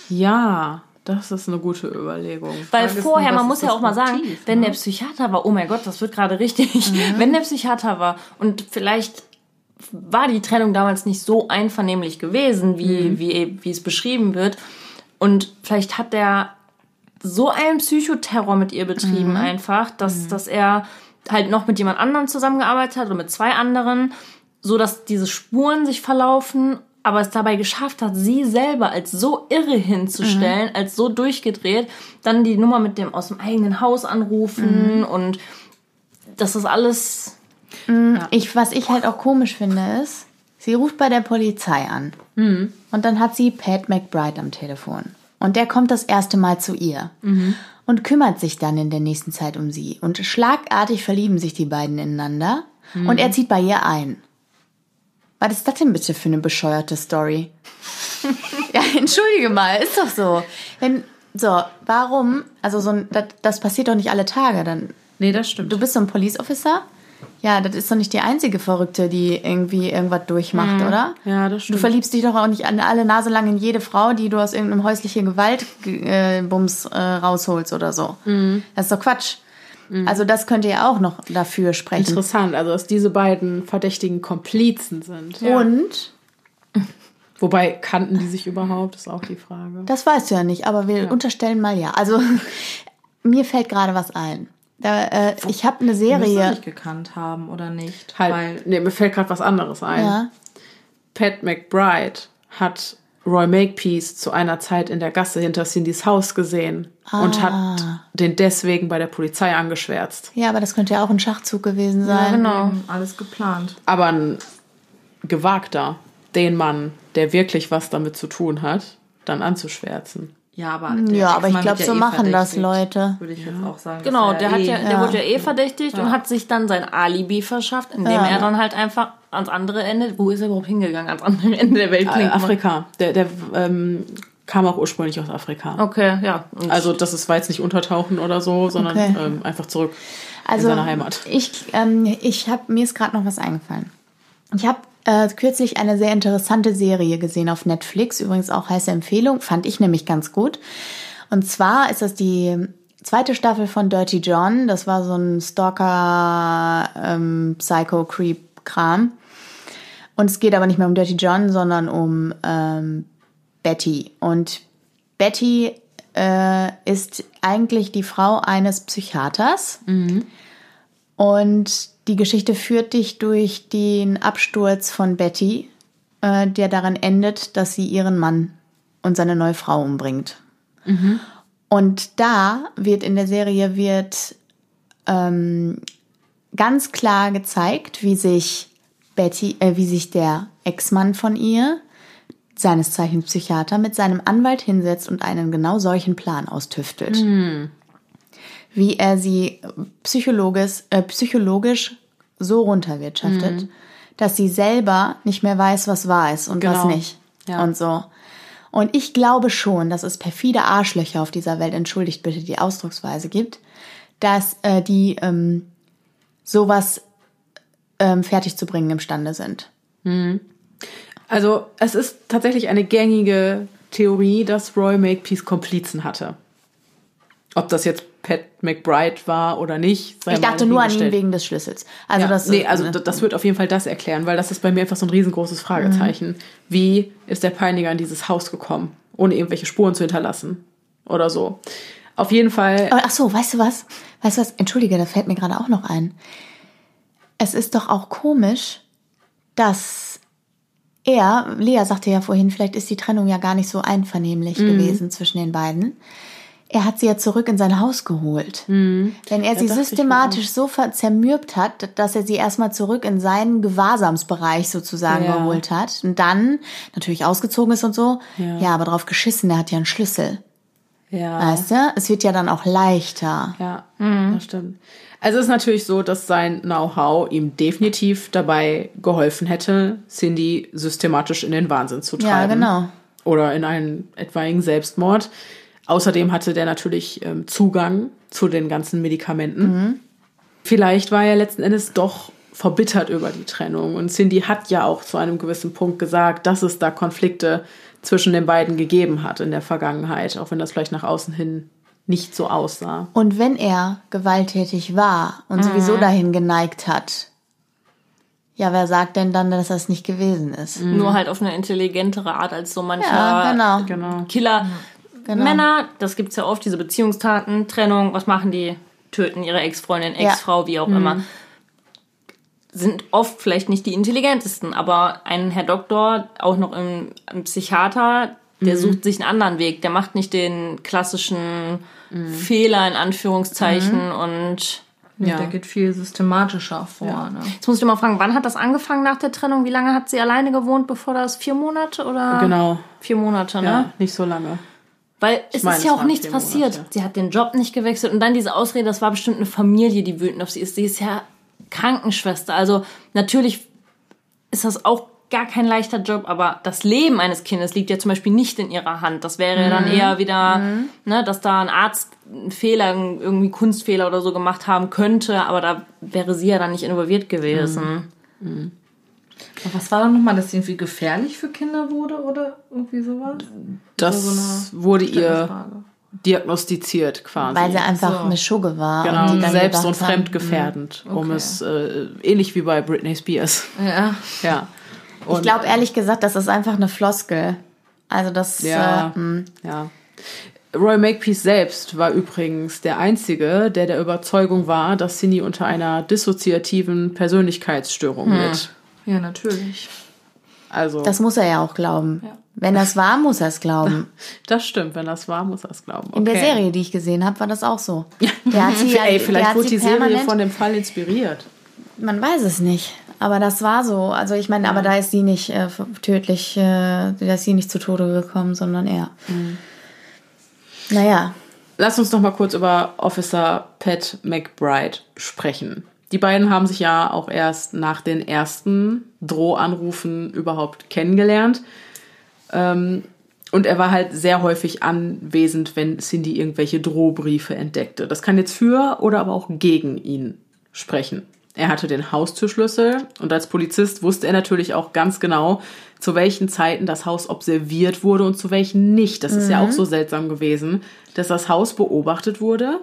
Ja, das ist eine gute Überlegung. Weil Frage vorher, nur, man muss ja auch mal sagen, Motiv, wenn ne? der Psychiater war, oh mein Gott, das wird gerade richtig. <laughs> Wenn der Psychiater war und vielleicht war die Trennung damals nicht so einvernehmlich gewesen, wie, wie, wie es beschrieben wird. Und vielleicht hat der so einen Psychoterror mit ihr betrieben einfach, dass, dass er halt noch mit jemand anderem zusammengearbeitet hat oder mit zwei anderen, so dass diese Spuren sich verlaufen, aber es dabei geschafft hat, sie selber als so irre hinzustellen, als so durchgedreht, dann die Nummer mit dem aus dem eigenen Haus anrufen und das ist alles Ich, was ich halt auch komisch finde, ist, sie ruft bei der Polizei an. Und dann hat sie Pat McBride am Telefon. Und der kommt das erste Mal zu ihr. Und kümmert sich dann in der nächsten Zeit um sie. Und schlagartig verlieben sich die beiden ineinander. Und er zieht bei ihr ein. Was ist das denn bitte für eine bescheuerte Story? <laughs> ja, entschuldige mal, ist doch so. Wenn, so, warum, also so ein, das, das passiert doch nicht alle Tage. Dann Nee, das stimmt. Du bist so ein Police Officer? Ja, das ist doch nicht die einzige Verrückte, die irgendwie irgendwas durchmacht, oder? Ja, das Du stimmt. verliebst dich doch auch nicht an alle Nase lang in jede Frau, die du aus irgendeinem häuslichen Gewaltbums äh, äh, rausholst oder so. Das ist doch Quatsch. Also das könnte ja auch noch dafür sprechen. Interessant, also dass diese beiden verdächtigen Komplizen sind. Und, Wobei kannten die sich überhaupt, ist auch die Frage. das weißt du ja nicht, aber wir unterstellen mal ja. Also <laughs> mir fällt gerade was ein. Da, äh, ich habe eine Serie. nicht gekannt haben oder nicht. Halt, Weil nee, mir fällt gerade was anderes ein. Ja. Pat McBride hat Roy Makepeace zu einer Zeit in der Gasse hinter Cindys Haus gesehen und hat den deswegen bei der Polizei angeschwärzt. ja, aber das könnte ja auch ein Schachzug gewesen sein. genau. alles geplant. Aber ein gewagter, den Mann, der wirklich was damit zu tun hat, dann anzuschwärzen. Ja, aber, Ja, aber ich glaube, so eh machen das Leute. Würde ich jetzt auch sagen. Genau, der, er hat eh- ja, der wurde ja eh verdächtigt und hat sich dann sein Alibi verschafft, indem Ja. er dann halt einfach ans andere Ende, wo ist er überhaupt hingegangen? Ans andere Ende der Welt Äh, klingt. Afrika, der, der ähm, kam auch ursprünglich aus Afrika. Okay, ja. Und Also das ist, war jetzt nicht untertauchen oder so, sondern Okay. ähm, einfach zurück Also in seine Heimat. ich, ähm, ich habe mir ist gerade noch was eingefallen. Ich habe äh, kürzlich eine sehr interessante Serie gesehen auf Netflix, übrigens auch heiße Empfehlung, fand ich nämlich ganz gut. Und zwar ist das die zweite Staffel von Dirty John. Das war so ein Stalker, ähm, Psycho Creep Kram. Und es geht aber nicht mehr um Dirty John, sondern um ähm, Betty. Und Betty äh, ist eigentlich die Frau eines Psychiaters. Und die Geschichte führt dich durch den Absturz von Betty, äh, der daran endet, dass sie ihren Mann und seine neue Frau umbringt. Und da wird in der Serie wird ähm, ganz klar gezeigt, wie sich Betty, äh, wie sich der Ex-Mann von ihr, seines Zeichens Psychiater, mit seinem Anwalt hinsetzt und einen genau solchen Plan austüftelt wie er sie psychologisch, äh, psychologisch so runterwirtschaftet, dass sie selber nicht mehr weiß, was wahr ist und was Genau. nicht. Ja. Und so. Und ich glaube schon, dass es perfide Arschlöcher auf dieser Welt, entschuldigt bitte die Ausdrucksweise, gibt, dass äh, die ähm, sowas ähm, fertig zu bringen imstande sind. Also es ist tatsächlich eine gängige Theorie, dass Roy Makepeace Komplizen hatte. Ob das jetzt Pat McBride war oder nicht. Ich dachte nur an ihn wegen des Schlüssels. Also ja, das, nee, also d- das wird auf jeden Fall das erklären, weil das ist bei mir einfach so ein riesengroßes Fragezeichen. Wie ist der Peiniger in dieses Haus gekommen, ohne irgendwelche Spuren zu hinterlassen oder so? Auf jeden Fall. Aber ach so, weißt du was? Weißt du was? Entschuldige, da fällt mir gerade auch noch ein. Es ist doch auch komisch, dass er, Lea sagte ja vorhin, vielleicht ist die Trennung ja gar nicht so einvernehmlich gewesen zwischen den beiden, er hat sie ja zurück in sein Haus geholt. Wenn er sie dachte ich systematisch so zermürbt hat, dass er sie erstmal zurück in seinen Gewahrsamsbereich sozusagen Ja. geholt hat und dann natürlich ausgezogen ist und so, Ja. ja, aber drauf geschissen, er hat ja einen Schlüssel. Ja. Weißt du? Es wird ja dann auch leichter. Ja, das stimmt. Also es ist natürlich so, dass sein Know-how ihm definitiv dabei geholfen hätte, Cindy systematisch in den Wahnsinn zu Ja, treiben. genau. Oder in einen etwaigen Selbstmord. Außerdem hatte der natürlich ähm, Zugang zu den ganzen Medikamenten. Vielleicht war er letzten Endes doch verbittert über die Trennung. Und Cindy hat ja auch zu einem gewissen Punkt gesagt, dass es da Konflikte zwischen den beiden gegeben hat in der Vergangenheit, auch wenn das vielleicht nach außen hin nicht so aussah. Und wenn er gewalttätig war und sowieso dahin geneigt hat, ja, wer sagt denn dann, dass das nicht gewesen ist? Nur halt auf eine intelligentere Art als so mancher Ja, genau. Genau. Killer. Genau. Männer, das gibt's ja oft, diese Beziehungstaten, Trennung, was machen die? Töten ihre Ex-Freundin, Ja. Ex-Frau, wie auch immer. Sind oft vielleicht nicht die intelligentesten, aber ein Herr Doktor, auch noch ein, Psychiater, der sucht sich einen anderen Weg. Der macht nicht den klassischen Fehler in Anführungszeichen und Ja. Ja. Der geht viel systematischer vor. Ne? Jetzt muss ich dir mal fragen, wann hat das angefangen nach der Trennung? Wie lange hat sie alleine gewohnt, bevor das? Vier Monate oder? Genau. Vier Monate, ne? Ja, nicht so lange. Weil es meine, ist ja auch nichts passiert. Monate. Sie hat den Job nicht gewechselt und dann diese Ausrede, das war bestimmt eine Familie, die wütend auf sie ist. Sie ist ja Krankenschwester. Also natürlich ist das auch gar kein leichter Job, aber das Leben eines Kindes liegt ja zum Beispiel nicht in ihrer Hand. Das wäre Mhm. dann eher wieder, ne, dass da ein Arzt einen Fehler, irgendwie Kunstfehler oder so gemacht haben könnte, aber da wäre sie ja dann nicht involviert gewesen. Aber was war dann nochmal, dass sie irgendwie gefährlich für Kinder wurde oder irgendwie sowas? Das so wurde ihr diagnostiziert quasi. Weil sie einfach So. eine Schugge war. genau, und selbst- und fremdgefährdend, um Okay. es äh, ähnlich wie bei Britney Spears. Ja. Ja. Ich glaube ehrlich gesagt, das ist einfach eine Floskel. Also das, Ja. äh, hm. Ja. Roy Makepeace selbst war übrigens der Einzige, der der Überzeugung war, dass Cindy unter einer dissoziativen Persönlichkeitsstörung litt. Ja, natürlich. Also, das muss er ja auch glauben. Wenn das war, muss er es glauben. <laughs> das stimmt, wenn das war, muss er es glauben. In der Okay. Serie, die ich gesehen habe, war das auch so. Der hat sie, <laughs> ja- Ey, der vielleicht hat wurde sie die Serie von dem Fall inspiriert. Man weiß es nicht. Aber das war so. Also ich meine, aber da ist sie nicht äh, tödlich, äh, da ist sie nicht zu Tode gekommen, sondern er. Mhm. Naja. Lass uns noch mal kurz über Officer Pat McBride sprechen. Die beiden haben sich ja auch erst nach den ersten Drohanrufen überhaupt kennengelernt. Ähm, und er war halt sehr häufig anwesend, wenn Cindy irgendwelche Drohbriefe entdeckte. Das kann jetzt für oder aber auch gegen ihn sprechen. Er hatte den Haustürschlüssel und als Polizist wusste er natürlich auch ganz genau, zu welchen Zeiten das Haus observiert wurde und zu welchen nicht. Das ist ja auch so seltsam gewesen, dass das Haus beobachtet wurde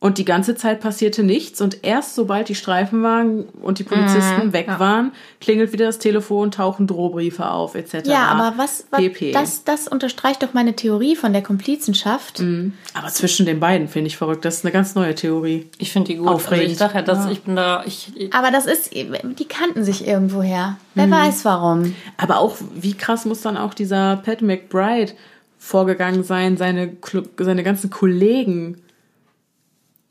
und die ganze Zeit passierte nichts und erst sobald die Streifenwagen und die Polizisten weg waren, klingelt wieder das Telefon, tauchen Drohbriefe auf etc. Ja, aber was, was PP. das, das unterstreicht doch meine Theorie von der Komplizenschaft. aber zwischen den beiden finde ich verrückt. Das ist eine ganz neue Theorie. Ich finde die gut. Aufregend. Also ich sag ja, dass ich bin da, ich, ich Aber das ist, die kannten sich irgendwoher. Wer weiß warum. Aber auch, wie krass muss dann auch dieser Pat McBride vorgegangen sein, seine, seine ganzen Kollegen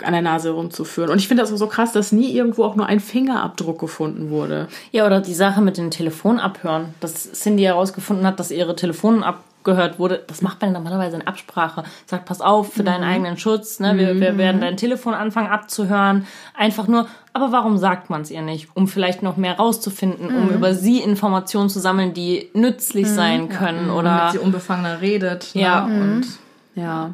an der Nase rumzuführen. Und ich finde das auch so krass, dass nie irgendwo auch nur ein Fingerabdruck gefunden wurde. Ja, oder die Sache mit den Telefonabhören, dass Cindy herausgefunden hat, dass ihre Telefon abgehört wurde. Das macht man normalerweise in Absprache. Sagt, pass auf, für deinen eigenen Schutz, ne? wir, wir werden dein Telefon anfangen abzuhören. Einfach nur, aber warum sagt man es ihr nicht? Um vielleicht noch mehr rauszufinden, um über sie Informationen zu sammeln, die nützlich sein können Damit oder... sie unbefangener redet. Ja. Ne? Und Ja.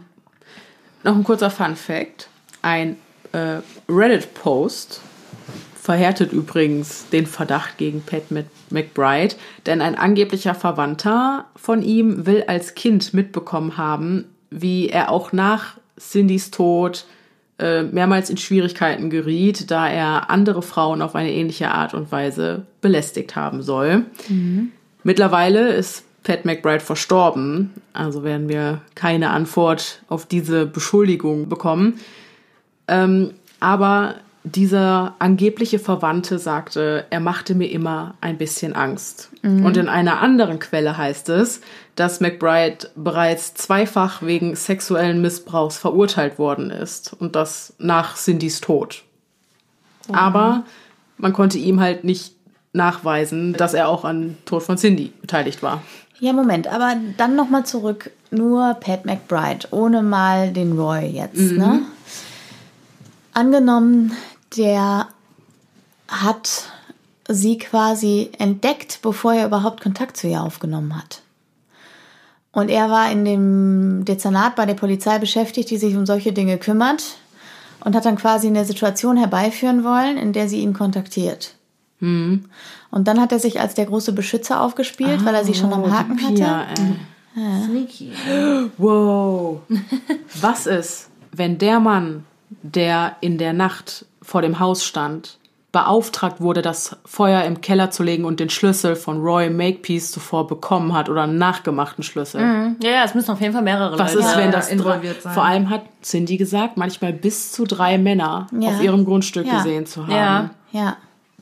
Noch ein kurzer Fun Fact. Ein äh, Reddit-Post verhärtet übrigens den Verdacht gegen Pat Mc- McBride, denn ein angeblicher Verwandter von ihm will als Kind mitbekommen haben, wie er auch nach Cindys Tod äh, mehrmals in Schwierigkeiten geriet, da er andere Frauen auf eine ähnliche Art und Weise belästigt haben soll. Mittlerweile ist Pat McBride verstorben, also werden wir keine Antwort auf diese Beschuldigung bekommen. Ähm, aber dieser angebliche Verwandte sagte, er machte mir immer ein bisschen Angst. Und in einer anderen Quelle heißt es, dass McBride bereits zweifach wegen sexuellen Missbrauchs verurteilt worden ist und das nach Cindys Tod. Aber man konnte ihm halt nicht nachweisen, dass er auch an Tod von Cindy beteiligt war. Ja, Moment, aber dann nochmal zurück. Nur Pat McBride, ohne mal den Roy jetzt, ne? Angenommen, der hat sie quasi entdeckt, bevor er überhaupt Kontakt zu ihr aufgenommen hat. Und er war in dem Dezernat bei der Polizei beschäftigt, die sich um solche Dinge kümmert und hat dann quasi eine Situation herbeiführen wollen, in der sie ihn kontaktiert. Und dann hat er sich als der große Beschützer aufgespielt, weil er sie schon am Haken hatte. Pia, ey. Sneaky. Wow. <laughs> Was ist, wenn der Mann, der in der Nacht vor dem Haus stand, beauftragt wurde, das Feuer im Keller zu legen und den Schlüssel von Roy Makepeace zuvor bekommen hat oder einen nachgemachten Schlüssel? Ja, ja, es müssen auf jeden Fall mehrere Was Leute ist, sein. wenn das involviert sein. vor allem hat Cindy gesagt, manchmal bis zu drei Männer Ja. auf ihrem Grundstück Ja. gesehen zu haben. Ja. Ja,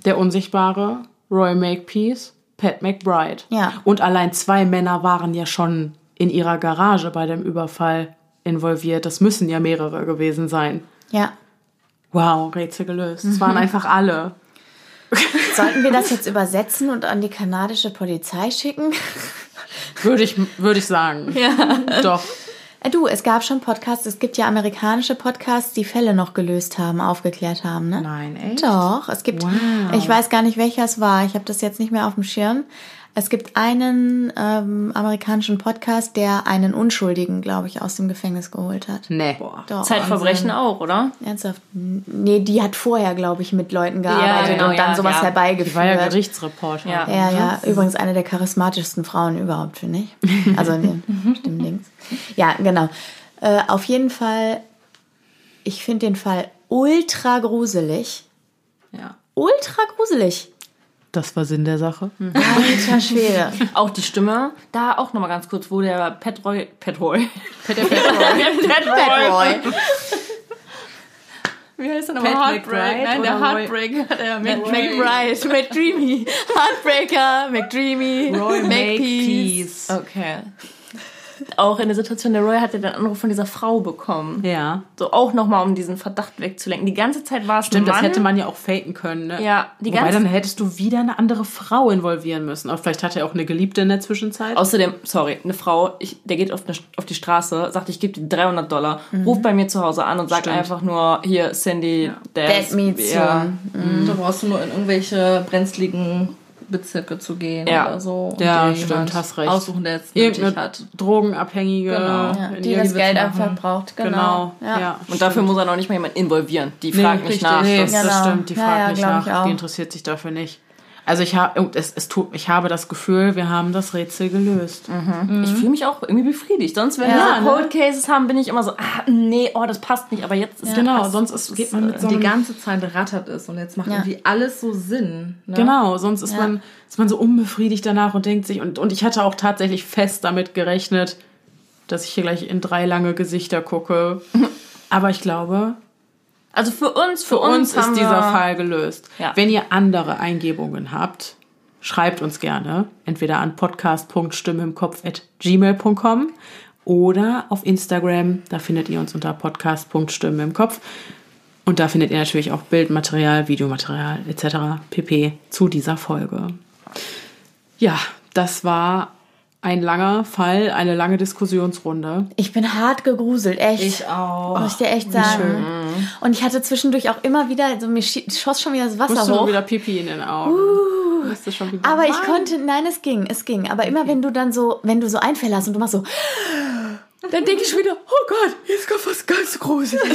Der unsichtbare Roy Makepeace, Pat McBride. Ja. Und allein zwei Männer waren ja schon in ihrer Garage bei dem Überfall involviert. Das müssen ja mehrere gewesen sein. Ja. Wow, Rätsel gelöst. Es waren einfach alle. <laughs> Sollten wir das jetzt übersetzen und an die kanadische Polizei schicken? <laughs> Würde ich, würde ich sagen. Ja. Doch. Äh, Du, es gab schon Podcasts, es gibt ja amerikanische Podcasts, die Fälle noch gelöst haben, aufgeklärt haben, ne? Nein, echt? Doch, es gibt, Wow. ich weiß gar nicht, welcher es war, ich habe das jetzt nicht mehr auf dem Schirm. Es gibt einen ähm, amerikanischen Podcast, der einen Unschuldigen, glaube ich, aus dem Gefängnis geholt hat. Nee. Doch. Zeitverbrechen auch, oder? Ernsthaft? Nee, die hat vorher, glaube ich, mit Leuten gearbeitet genau, und dann ja, sowas ja. herbeigeführt. Die war ja Gerichtsreporter. Ja. Ja, ja, übrigens eine der charismatischsten Frauen überhaupt, finde ich. <laughs> Also in den bestimmten Dings. Ja, genau. Äh, auf jeden Fall, ich finde den Fall ultra gruselig. Ja. Ultra gruselig. Das war Sinn der Sache. Alter Schwede. <laughs> Auch die Stimme. Da auch nochmal ganz kurz, wo der Pat Roy... Pat Roy. Pat, Pat Bad Boy. Wie heißt der nochmal? Heartbreak. McBride Nein, der Heartbreak. Der McBride, McDreamy, Heartbreaker, McDreamy, Roy. Makepeace. Okay. Auch in der Situation, der Roy hatte den Anruf von dieser Frau bekommen. Ja. So auch nochmal, um diesen Verdacht wegzulenken. Die ganze Zeit war es Stimmt, das hätte man ja auch faken können. Ne? Ja, die Wobei ganze- dann hättest du wieder eine andere Frau involvieren müssen. Aber vielleicht hat er auch eine Geliebte in der Zwischenzeit. Außerdem, sorry, eine Frau, ich, der geht auf, eine, auf die Straße, sagt, ich gebe dir 300 Dollar, ruft bei mir zu Hause an und sagt Stimmt. einfach nur, hier, Cindy, der That ist- meets ja. soon. Da brauchst du nur in irgendwelche brenzligen Bezirke zu gehen Ja. oder so. und Ja, stimmt, hast recht. Aussuchen, der jetzt nötig hat. Drogenabhängige. Genau. Ja, in die das Geld einfach braucht, Genau. genau. Ja. Ja. Und dafür muss er noch nicht mal jemanden involvieren. Die Nee, fragt nicht richtig. nach. Nee, Das- das, Genau. stimmt. Die Ja, fragt ja, nicht nach. Die interessiert sich dafür nicht. Also ich habe, es, es tut, ich habe das Gefühl, wir haben das Rätsel gelöst. Ich fühle mich auch irgendwie befriedigt. Sonst, wenn Ja, wir so ne? Cold Cases haben, bin ich immer so, ah, nee, oh, das passt nicht. Aber jetzt ist Genau, passt. sonst ist, geht man mit so die ganze Zeit rattert ist und jetzt macht Ja. irgendwie alles so Sinn. Ne? Genau, sonst ist man ist man so unbefriedigt danach und denkt sich und und ich hatte auch tatsächlich fest damit gerechnet, dass ich hier gleich in drei lange Gesichter gucke. <laughs> Aber ich glaube, Also für uns, für, für uns haben ist dieser Fall gelöst. Ja. Wenn ihr andere Eingebungen habt, schreibt uns gerne entweder an podcast.stimmeimkopf@gmail.com oder auf Instagram, da findet ihr uns unter podcast.stimmeimkopf. Und da findet ihr natürlich auch Bildmaterial, Videomaterial etc. pp. zu dieser Folge. Ja, das war ein langer Fall, eine lange Diskussionsrunde. Ich bin hart gegruselt, echt. Ich auch. Muss ich dir echt sagen. Und ich hatte zwischendurch auch immer wieder, also mir schoss schon wieder das Wasser Musst du hoch. wieder Pipi in den Augen. Musst du schon wieder Aber ich weinen? konnte, nein, es ging, es ging. Aber immer wenn du dann so, wenn du so Einfälle hast und du machst so, dann denke ich wieder, oh Gott, jetzt kommt was ganz Großes. <laughs>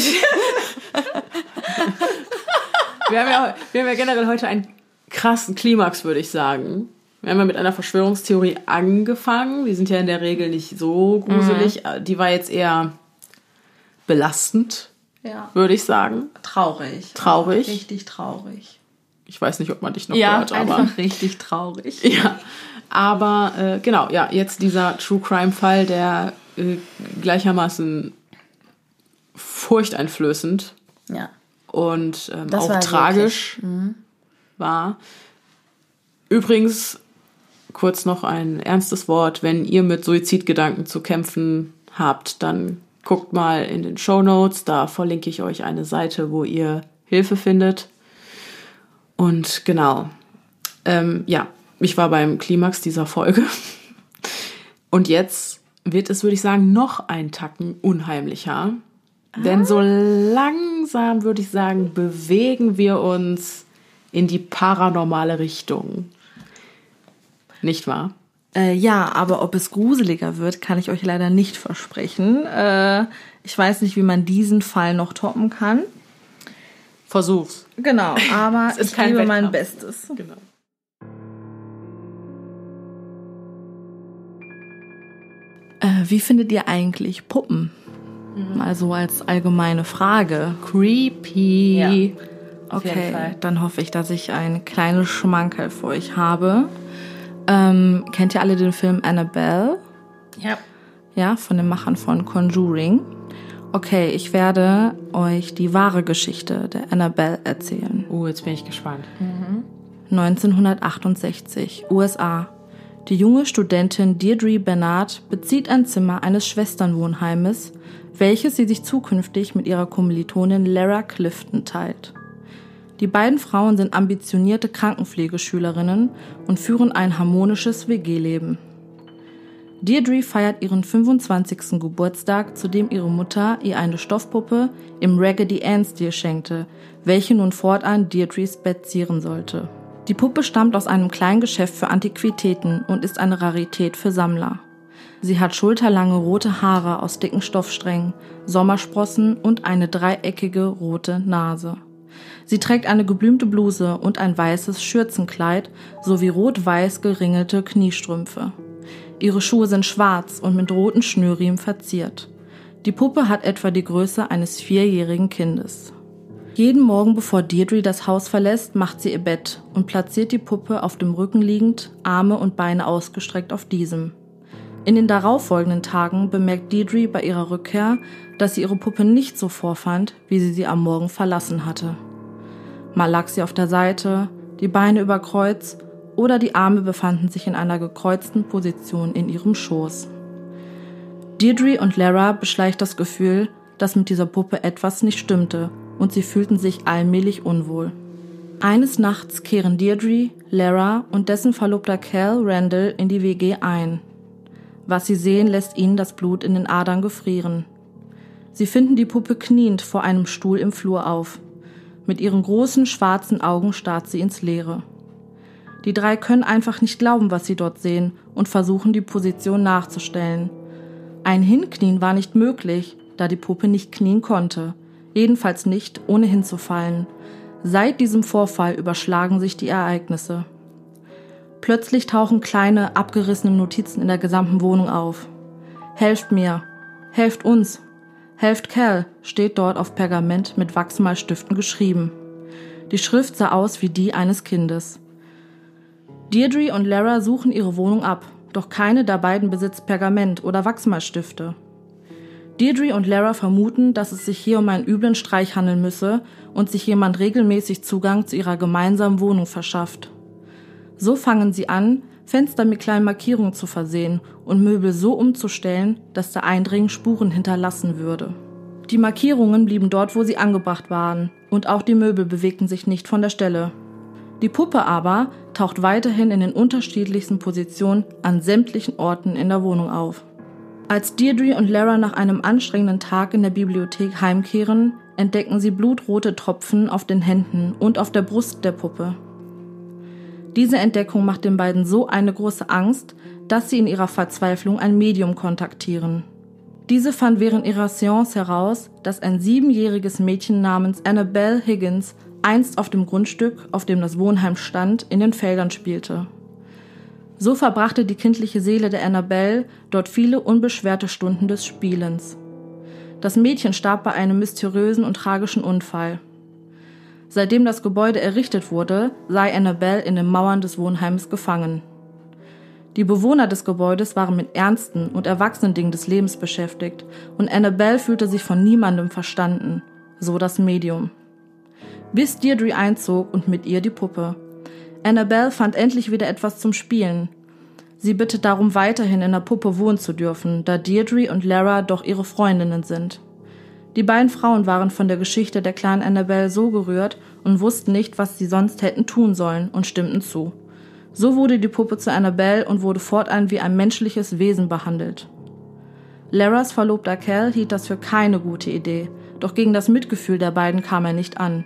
Wir haben, ja, wir haben ja generell heute einen krassen Klimax, würde ich sagen. Wir haben ja mit einer Verschwörungstheorie angefangen. Die sind ja in der Regel nicht so gruselig. Die war jetzt eher belastend, Ja. würde ich sagen. Traurig. Traurig. Richtig traurig. Ich weiß nicht, ob man dich noch Ja, hört, aber. Einfach richtig traurig. <laughs> Ja. Aber äh, genau, ja, jetzt dieser True Crime-Fall, der äh, gleichermaßen furchteinflößend Ja. und ähm, auch war tragisch Mhm. war. Übrigens, kurz noch ein ernstes Wort, wenn ihr mit Suizidgedanken zu kämpfen habt, dann guckt mal in den Show Notes, da verlinke ich euch eine Seite, wo ihr Hilfe findet. Und genau, ähm, ja, ich war beim Klimax dieser Folge. <laughs> Und jetzt wird es, würde ich sagen, noch ein Tacken unheimlicher. Denn so langsam, würde ich sagen, bewegen wir uns in die paranormale Richtung. Nicht wahr? Äh, ja, aber ob es gruseliger wird, kann ich euch leider nicht versprechen. Äh, ich weiß nicht, wie man diesen Fall noch toppen kann. Versuch's. Genau, aber ich gebe mein Wettkampf. Bestes. Genau. Äh, wie findet ihr eigentlich Puppen? Mal so als allgemeine Frage. Creepy. Ja, okay, dann hoffe ich, dass ich ein kleines Schmankerl für euch habe. Ähm, kennt ihr alle den Film Annabelle? Ja. Ja, von den Machern von Conjuring. Okay, ich werde euch die wahre Geschichte der Annabelle erzählen. Oh, jetzt bin ich gespannt. 1968, USA. Die junge Studentin Deirdre Bernard bezieht ein Zimmer eines Schwesternwohnheimes, welches sie sich zukünftig mit ihrer Kommilitonin Lara Clifton teilt. Die beiden Frauen sind ambitionierte Krankenpflegeschülerinnen und führen ein harmonisches WG-Leben. Deirdre feiert ihren 25. Geburtstag, zu dem ihre Mutter ihr eine Stoffpuppe im Raggedy Ann-Stil schenkte, welche nun fortan Deirdres Bett zieren sollte. Die Puppe stammt aus einem kleinen Geschäft für Antiquitäten und ist eine Rarität für Sammler. Sie hat schulterlange rote Haare aus dicken Stoffsträngen, Sommersprossen und eine dreieckige rote Nase. Sie trägt eine geblümte Bluse und ein weißes Schürzenkleid sowie rot-weiß geringelte Kniestrümpfe. Ihre Schuhe sind schwarz und mit roten Schnürriemen verziert. Die Puppe hat etwa die Größe eines vierjährigen Kindes. Jeden Morgen, bevor Deirdre das Haus verlässt, macht sie ihr Bett und platziert die Puppe auf dem Rücken liegend, Arme und Beine ausgestreckt auf diesem. In den darauffolgenden Tagen bemerkt Deirdre bei ihrer Rückkehr, dass sie ihre Puppe nicht so vorfand, wie sie sie am Morgen verlassen hatte. Mal lag sie auf der Seite, die Beine über Kreuz oder die Arme befanden sich in einer gekreuzten Position in ihrem Schoß. Deirdre und Lara beschleicht das Gefühl, dass mit dieser Puppe etwas nicht stimmte und sie fühlten sich allmählich unwohl. Eines Nachts kehren Deirdre, Lara und dessen Verlobter Cal Randall in die WG ein. Was sie sehen, lässt ihnen das Blut in den Adern gefrieren. Sie finden die Puppe kniend vor einem Stuhl im Flur auf. Mit ihren großen schwarzen Augen starrt sie ins Leere. Die drei können einfach nicht glauben, was sie dort sehen und versuchen die Position nachzustellen. Ein Hinknien war nicht möglich, da die Puppe nicht knien konnte, jedenfalls nicht ohne hinzufallen. Seit diesem Vorfall überschlagen sich die Ereignisse. Plötzlich tauchen kleine, abgerissene Notizen in der gesamten Wohnung auf. Helft mir, helft uns, helft Cal, steht dort auf Pergament mit Wachsmalstiften geschrieben. Die Schrift sah aus wie die eines Kindes. Deirdre und Lara suchen ihre Wohnung ab, doch keine der beiden besitzt Pergament oder Wachsmalstifte. Deirdre und Lara vermuten, dass es sich hier um einen üblen Streich handeln müsse und sich jemand regelmäßig Zugang zu ihrer gemeinsamen Wohnung verschafft. So fangen sie an, Fenster mit kleinen Markierungen zu versehen und Möbel so umzustellen, dass der Eindringen Spuren hinterlassen würde. Die Markierungen blieben dort, wo sie angebracht waren, und auch die Möbel bewegten sich nicht von der Stelle. Die Puppe aber taucht weiterhin in den unterschiedlichsten Positionen an sämtlichen Orten in der Wohnung auf. Als Deirdre und Lara nach einem anstrengenden Tag in der Bibliothek heimkehren, entdecken sie blutrote Tropfen auf den Händen und auf der Brust der Puppe. Diese Entdeckung macht den beiden so eine große Angst, dass sie in ihrer Verzweiflung ein Medium kontaktieren. Diese fand während ihrer Seance heraus, dass ein siebenjähriges Mädchen namens Annabelle Higgins einst auf dem Grundstück, auf dem das Wohnheim stand, in den Feldern spielte. So verbrachte die kindliche Seele der Annabelle dort viele unbeschwerte Stunden des Spielens. Das Mädchen starb bei einem mysteriösen und tragischen Unfall. Seitdem das Gebäude errichtet wurde, sei Annabelle in den Mauern des Wohnheims gefangen. Die Bewohner des Gebäudes waren mit ernsten und erwachsenen Dingen des Lebens beschäftigt und Annabelle fühlte sich von niemandem verstanden, so das Medium. Bis Deirdre einzog und mit ihr die Puppe. Annabelle fand endlich wieder etwas zum Spielen. Sie bittet darum, weiterhin in der Puppe wohnen zu dürfen, da Deirdre und Lara doch ihre Freundinnen sind. Die beiden Frauen waren von der Geschichte der kleinen Annabelle so gerührt und wussten nicht, was sie sonst hätten tun sollen und stimmten zu. So wurde die Puppe zu Annabelle und wurde fortan wie ein menschliches Wesen behandelt. Laras Verlobter Cal hielt das für keine gute Idee, doch gegen das Mitgefühl der beiden kam er nicht an.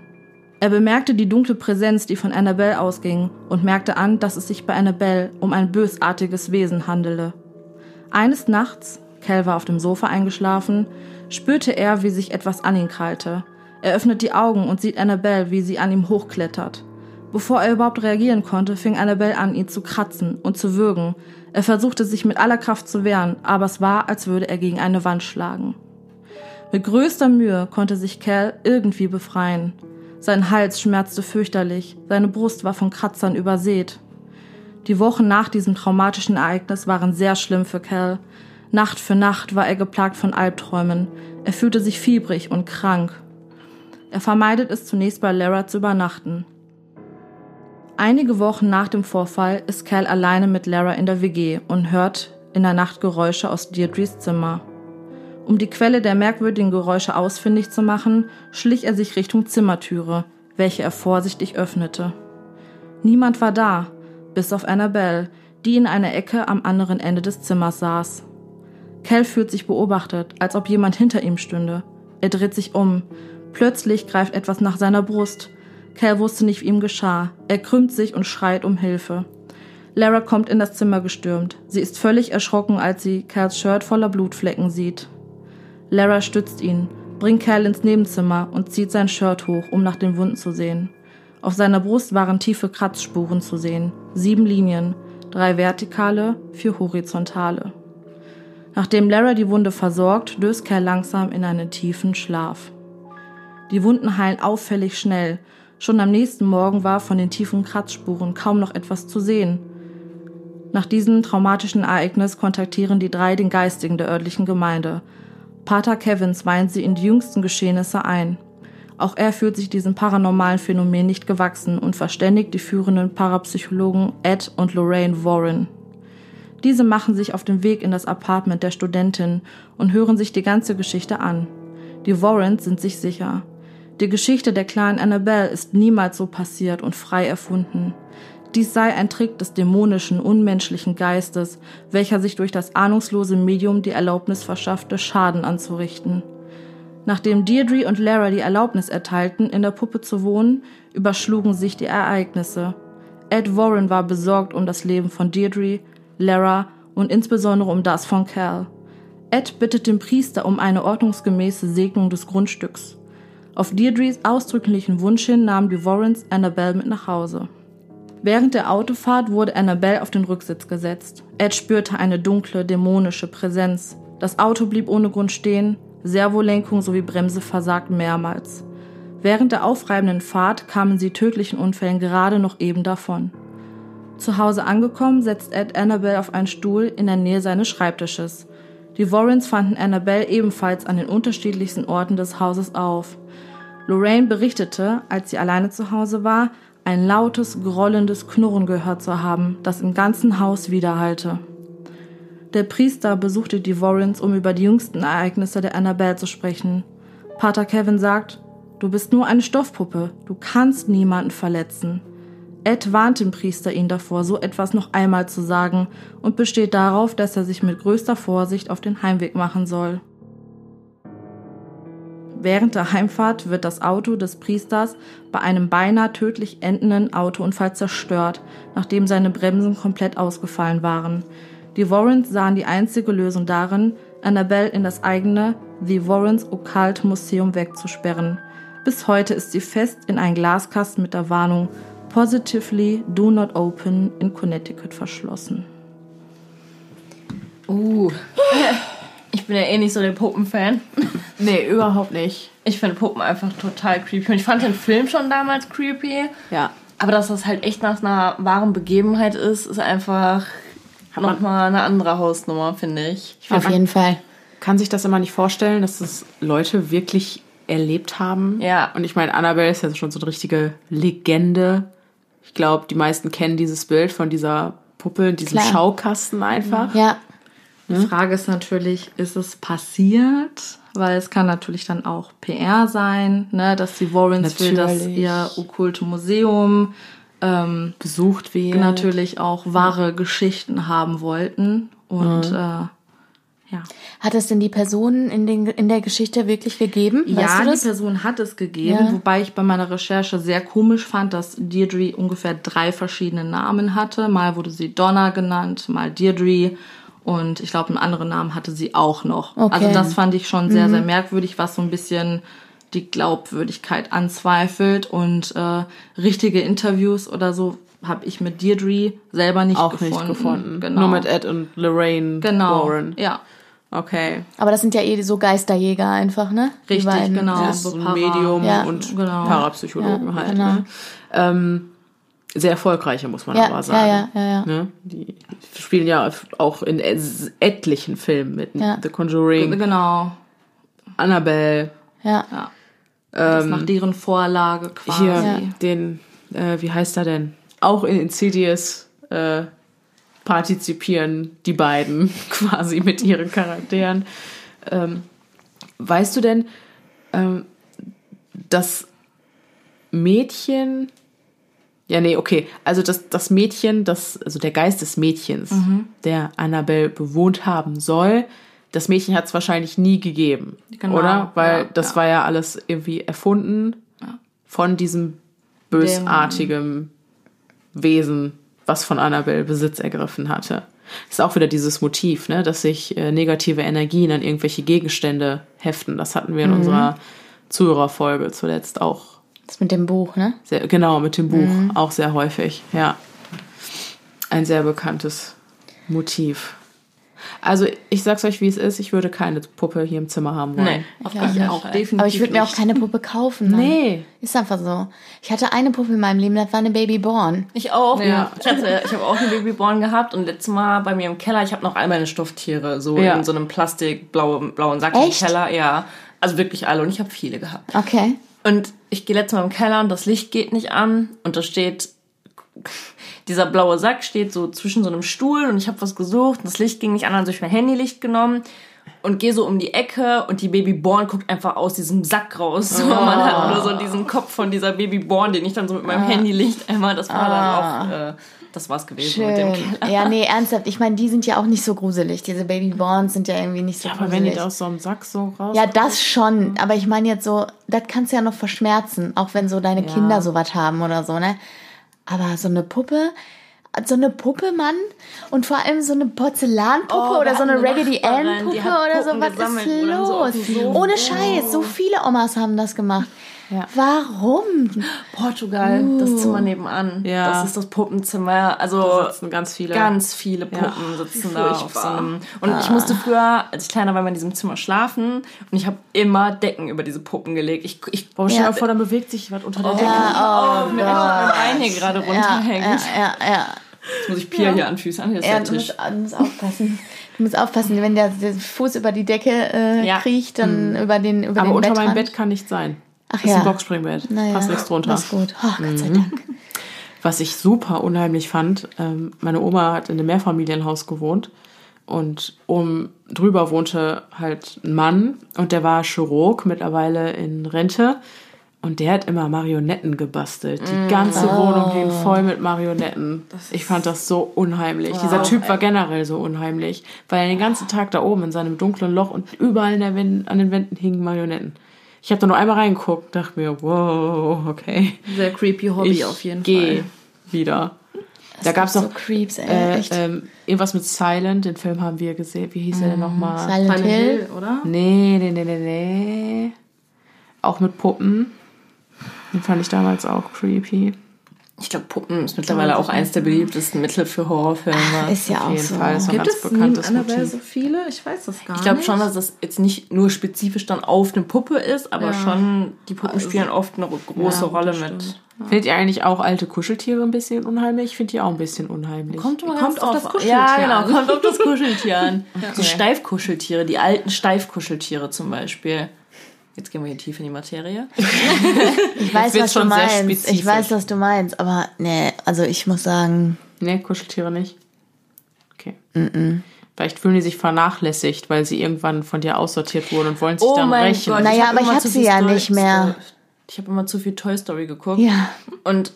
Er bemerkte die dunkle Präsenz, die von Annabelle ausging, und merkte an, dass es sich bei Annabelle um ein bösartiges Wesen handele. Eines Nachts, Cal war auf dem Sofa eingeschlafen, spürte er, wie sich etwas an ihn krallte. Er öffnet die Augen und sieht Annabelle, wie sie an ihm hochklettert. Bevor er überhaupt reagieren konnte, fing Annabelle an, ihn zu kratzen und zu würgen. Er versuchte sich mit aller Kraft zu wehren, aber es war, als würde er gegen eine Wand schlagen. Mit größter Mühe konnte sich Cal irgendwie befreien. Sein Hals schmerzte fürchterlich, seine Brust war von Kratzern übersät. Die Wochen nach diesem traumatischen Ereignis waren sehr schlimm für Cal. Nacht für Nacht war er geplagt von Albträumen. Er fühlte sich fiebrig und krank. Er vermeidet es zunächst bei Lara zu übernachten. Einige Wochen nach dem Vorfall ist Cal alleine mit Lara in der WG und hört in der Nacht Geräusche aus Deirdres Zimmer. Um die Quelle der merkwürdigen Geräusche ausfindig zu machen, schlich er sich Richtung Zimmertüre, welche er vorsichtig öffnete. Niemand war da, bis auf Annabelle, die in einer Ecke am anderen Ende des Zimmers saß. Cal fühlt sich beobachtet, als ob jemand hinter ihm stünde. Er dreht sich um. Plötzlich greift etwas nach seiner Brust. Cal wusste nicht, wie ihm geschah. Er krümmt sich und schreit um Hilfe. Lara kommt in das Zimmer gestürmt. Sie ist völlig erschrocken, als sie Cals Shirt voller Blutflecken sieht. Lara stützt ihn, bringt Cal ins Nebenzimmer und zieht sein Shirt hoch, um nach den Wunden zu sehen. Auf seiner Brust waren tiefe Kratzspuren zu sehen, sieben Linien, drei vertikale, vier horizontale. Nachdem Lara die Wunde versorgt, döst Cal langsam in einen tiefen Schlaf. Die Wunden heilen auffällig schnell. Schon am nächsten Morgen war von den tiefen Kratzspuren kaum noch etwas zu sehen. Nach diesem traumatischen Ereignis kontaktieren die drei den Geistigen der örtlichen Gemeinde, Pater Kevins weint sie in die jüngsten Geschehnisse ein. Auch er fühlt sich diesem paranormalen Phänomen nicht gewachsen und verständigt die führenden Parapsychologen Ed und Lorraine Warren. Diese machen sich auf den Weg in das Apartment der Studentin und hören sich die ganze Geschichte an. Die Warrens sind sich sicher. Die Geschichte der kleinen Annabelle ist niemals so passiert und frei erfunden. Dies sei ein Trick des dämonischen, unmenschlichen Geistes, welcher sich durch das ahnungslose Medium die Erlaubnis verschaffte, Schaden anzurichten. Nachdem Deirdre und Lara die Erlaubnis erteilten, in der Puppe zu wohnen, überschlugen sich die Ereignisse. Ed Warren war besorgt um das Leben von Deirdre, Lara und insbesondere um das von Cal. Ed bittet den Priester um eine ordnungsgemäße Segnung des Grundstücks. Auf Deirdres ausdrücklichen Wunsch hin nahmen die Warrens Annabelle mit nach Hause. Während der Autofahrt wurde Annabelle auf den Rücksitz gesetzt. Ed spürte eine dunkle, dämonische Präsenz. Das Auto blieb ohne Grund stehen, Servolenkung sowie Bremse versagten mehrmals. Während der aufreibenden Fahrt kamen sie tödlichen Unfällen gerade noch eben davon. Zu Hause angekommen, setzt Ed Annabelle auf einen Stuhl in der Nähe seines Schreibtisches. Die Warrens fanden Annabelle ebenfalls an den unterschiedlichsten Orten des Hauses auf. Lorraine berichtete, als sie alleine zu Hause war, ein lautes, grollendes Knurren gehört zu haben, das im ganzen Haus widerhallte. Der Priester besuchte die Warrens, um über die jüngsten Ereignisse der Annabelle zu sprechen. Pater Kevin sagt, du bist nur eine Stoffpuppe, du kannst niemanden verletzen. Ed warnt den Priester ihn davor, so etwas noch einmal zu sagen und besteht darauf, dass er sich mit größter Vorsicht auf den Heimweg machen soll. Während der Heimfahrt wird das Auto des Priesters bei einem beinahe tödlich endenden Autounfall zerstört, nachdem seine Bremsen komplett ausgefallen waren. Die Warrens sahen die einzige Lösung darin, Annabelle in das eigene The Warrens Occult Museum wegzusperren. Bis heute ist sie fest in einen Glaskasten mit der Warnung Positively Do Not Open in Connecticut verschlossen. Uh. <sighs> Ich bin ja eh nicht so der Puppenfan. <laughs> Nee, überhaupt nicht. Ich finde Puppen einfach total creepy. Und ich fand den Film schon damals creepy. Ja. Aber dass das halt echt nach einer wahren Begebenheit ist, ist einfach nochmal eine andere Hausnummer, finde ich. Auf jeden Fall. Kann sich das immer nicht vorstellen, dass das Leute wirklich erlebt haben. Ja. Und ich meine, Annabelle ist ja schon so eine richtige Legende. Ich glaube, die meisten kennen dieses Bild von dieser Puppe in diesem Klar. Schaukasten einfach. Ja. Die Frage ist natürlich, ist es passiert? Weil es kann natürlich dann auch PR sein, ne, dass die Warrens für das Natürlich. ihr okkulte Museum ähm, Besucht wird. natürlich auch wahre Geschichten haben wollten. Und äh, ja. Hat es denn die Person in, den, in der Geschichte wirklich gegeben? Weißt ja, die? Person hat es gegeben, Ja. wobei ich bei meiner Recherche sehr komisch fand, dass Deirdre ungefähr drei verschiedene Namen hatte. Mal wurde sie Donna genannt, mal Deirdre und ich glaube, einen anderen Namen hatte sie auch noch. Okay. Also das fand ich schon sehr, sehr merkwürdig, was so ein bisschen die Glaubwürdigkeit anzweifelt und äh, richtige Interviews oder so habe ich mit Deirdre selber nicht auch gefunden. nicht gefunden. Genau. Nur mit Ed und Lorraine genau. Warren. Ja, Okay. Aber das sind ja eh so Geisterjäger einfach, ne? Richtig, genau. Ja. Das ist so ein Para- Medium Ja. und Genau. Parapsychologen Ja, halt. genau. Ne? Ähm, sehr erfolgreiche, muss man Ja, aber ja, sagen. ja, ja, ja. Ne? Die spielen ja auch in et- etlichen Filmen mit. Ja. The Conjuring, genau. Annabelle, ja. Das nach deren Vorlage quasi. hier Ja. den, äh, wie heißt er denn? Auch in Insidious äh, partizipieren die beiden <laughs> quasi mit ihren Charakteren. Ähm, weißt du denn, ähm, das Mädchen, ja, nee, okay, also das, das Mädchen, das, also der Geist des Mädchens, der Annabelle bewohnt haben soll, das Mädchen hat es wahrscheinlich nie gegeben, Genau, oder? Weil ja, das ja. war ja alles irgendwie erfunden von diesem bösartigen Wesen, was von Annabelle Besitz ergriffen hatte. Das ist auch wieder dieses Motiv, ne, dass sich äh, negative Energien an irgendwelche Gegenstände heften. Das hatten wir in unserer Zuhörerfolge zuletzt auch Das mit dem Buch, ne? sehr, genau, mit dem Buch auch sehr häufig, ja. Ein sehr bekanntes Motiv. Also, ich sag's euch, wie es ist, ich würde keine Puppe hier im Zimmer haben wollen. Nee, auf Ja, keinen auch Fall. definitiv Aber ich würde mir auch keine Puppe kaufen. Dann. Nee. Ist einfach so. Ich hatte eine Puppe in meinem Leben, das war eine Babyborn. Ich auch. Ja. Ich, hatte, ich habe auch eine Babyborn gehabt und letztes Mal bei mir im Keller, ich habe noch all meine Stofftiere so Ja. in so einem Plastik blauen, blauen Sack Echt? im Keller. Ja, also wirklich alle und ich habe viele gehabt. Okay. Und ich gehe letztes Mal im Keller und das Licht geht nicht an und da steht dieser blaue Sack steht so zwischen so einem Stuhl und ich habe was gesucht und das Licht ging nicht an, also hab ich mein Handylicht genommen und gehe so um die Ecke und die Babyborn guckt einfach aus diesem Sack raus. So, man hat nur so diesen Kopf von dieser Babyborn, den ich dann so mit meinem Handylicht einmal, das war dann auch, äh, das war's gewesen mit dem Schön. Keller. Ja, nee, <laughs> ernsthaft. Ich meine, die sind ja auch nicht so gruselig. Diese Babyborns sind ja irgendwie nicht so Aber wenn gruselig. die da aus so einem Sack so raus. ja, das schon. Aber ich meine jetzt so, das kannst du ja noch verschmerzen. Auch wenn so deine Kinder sowas haben oder so, ne? Aber so eine Puppe, so eine Puppe, Mann, und vor allem so eine Porzellanpuppe Oh, oder so eine Raggedy Nachbarin, Ann Puppe die hat oder so. Was ist so los? Sofa- Ohne Scheiß, so viele Omas haben das gemacht. Ja. Warum? Portugal, das Zimmer nebenan. Ja. Das ist das Puppenzimmer. Also Da sitzen ganz viele. Ganz viele Puppen sitzen da auf so einem. Und ich musste früher, als ich kleiner war, mal in diesem Zimmer schlafen und ich habe immer Decken über diese Puppen gelegt. Ich, ich Boah, stell dir Ja. mal vor, dann bewegt sich was unter der Decke. oh, mir mein Bein hier gerade Ja, runterhängt. ja, ja, ja. Jetzt muss ich Pia hier anfüßern. Hier ist Ja, der du Tisch. musst, du musst aufpassen. Du musst aufpassen, wenn der, der Fuß über die Decke äh, Ja. kriecht, dann über den über Aber den unter meinem. Bett kann nicht sein. Ach das ist ja. ein Boxspringbett. Naja, Passt nichts drunter. Das ist gut. Oh, Gott sei Dank. Was ich super unheimlich fand, ähm, meine Oma hat in einem Mehrfamilienhaus gewohnt und oben drüber wohnte halt ein Mann und der war Chirurg, mittlerweile in Rente und der hat immer Marionetten gebastelt. Die ganze Wohnung hing voll mit Marionetten. Ich fand das so unheimlich. Dieser Typ war generell so unheimlich, weil er den ganzen Tag da oben in seinem dunklen Loch und überall der an den Wänden hingen Marionetten. Ich habe da nur einmal reingeguckt, dachte mir, wow, okay Sehr creepy Hobby ich auf jeden geh Fall. wieder. da gab es so noch Creeps, ey, äh, ähm, irgendwas mit Silent, den Film haben wir gesehen. Wie hieß er denn nochmal? Silent Silent Hill. Hill, oder? Nee, nee, nee, nee, nee. Auch mit Puppen. Den fand ich damals auch creepy. Ich glaube, Puppen ist mittlerweile auch eins der beliebtesten Mittel für Horrorfilme. Ist ja Auf auch jeden so. Fall. Ist Gibt es Annabelle so viele? Ich weiß das gar Ich glaube nicht. schon, dass das jetzt nicht nur spezifisch dann auf eine Puppe ist, aber Ja. schon, die Puppen spielen oft eine große Ja, Rolle mit. Findet ihr eigentlich auch alte Kuscheltiere ein bisschen unheimlich? Ich finde die auch ein bisschen unheimlich. Kommt, immer Kommt ganz auf drauf das an. Kuscheltier Ja, genau, an. kommt auf das Kuscheltier an. <laughs> So Steifkuscheltiere, die alten Steifkuscheltiere zum Beispiel. Jetzt gehen wir hier tief in die Materie. <laughs> Ich weiß, was du schon sehr meinst. spezifisch. Ich weiß, was du meinst. Aber nee, also ich muss sagen, Nee, Kuscheltiere nicht. Okay. Vielleicht fühlen die sich vernachlässigt, weil sie irgendwann von dir aussortiert wurden und wollen sich Oh dann mein rächen. Gott. Naja, aber ich hab sie ja Story- nicht mehr. Ich habe immer zu viel Toy Story geguckt. ja. Und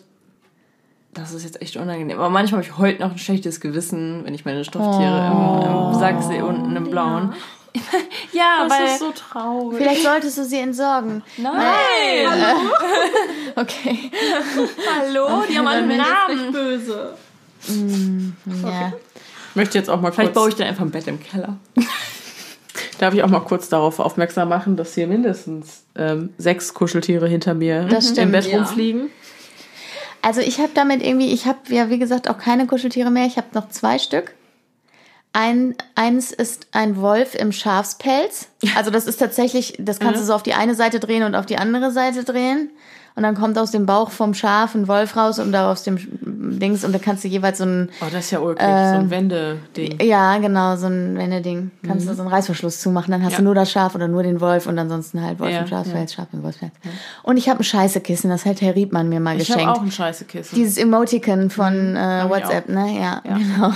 das ist jetzt echt unangenehm. Aber manchmal habe ich heute noch ein schlechtes Gewissen, wenn ich meine Stofftiere im, im Sack sehe, unten im Blauen. Ja, <laughs> das weil... ist so traurig. Vielleicht solltest du sie entsorgen. Nein! <laughs> Okay. Hallo, die haben alle einen Namen. Böse. Ja. Ich möchte jetzt auch mal Vielleicht baue kurz, ich dann einfach ein Bett im Keller. <laughs> darf ich auch mal kurz darauf aufmerksam machen, dass hier mindestens ähm, sechs Kuscheltiere hinter mir Das im stimmt, Bett ja. rumfliegen. Also ich habe damit irgendwie, ich habe ja wie gesagt auch keine Kuscheltiere mehr. Ich habe noch zwei Stück. Ein, eins ist ein Wolf im Schafspelz. Also das ist tatsächlich, das kannst du so auf die eine Seite drehen und auf die andere Seite drehen. Und dann kommt aus dem Bauch vom Schaf ein Wolf raus und da aus dem Dings und da kannst du jeweils so ein, Oh, das ist ja ulkig, so ein Wendeding. ja genau, so ein Wendeding. Kannst du so einen Reißverschluss zumachen, dann hast Ja. du nur das Schaf oder nur den Wolf und ansonsten halt Wolf Ja, im Schafspelz, Schaf im Wolfspelz. Und ich habe ein Scheißekissen, das hat Herr Riedmann mir mal Ich geschenkt. habe auch ein Scheißekissen. Dieses Emoticon von äh, hab ich WhatsApp, ne? Ja, <laughs> genau.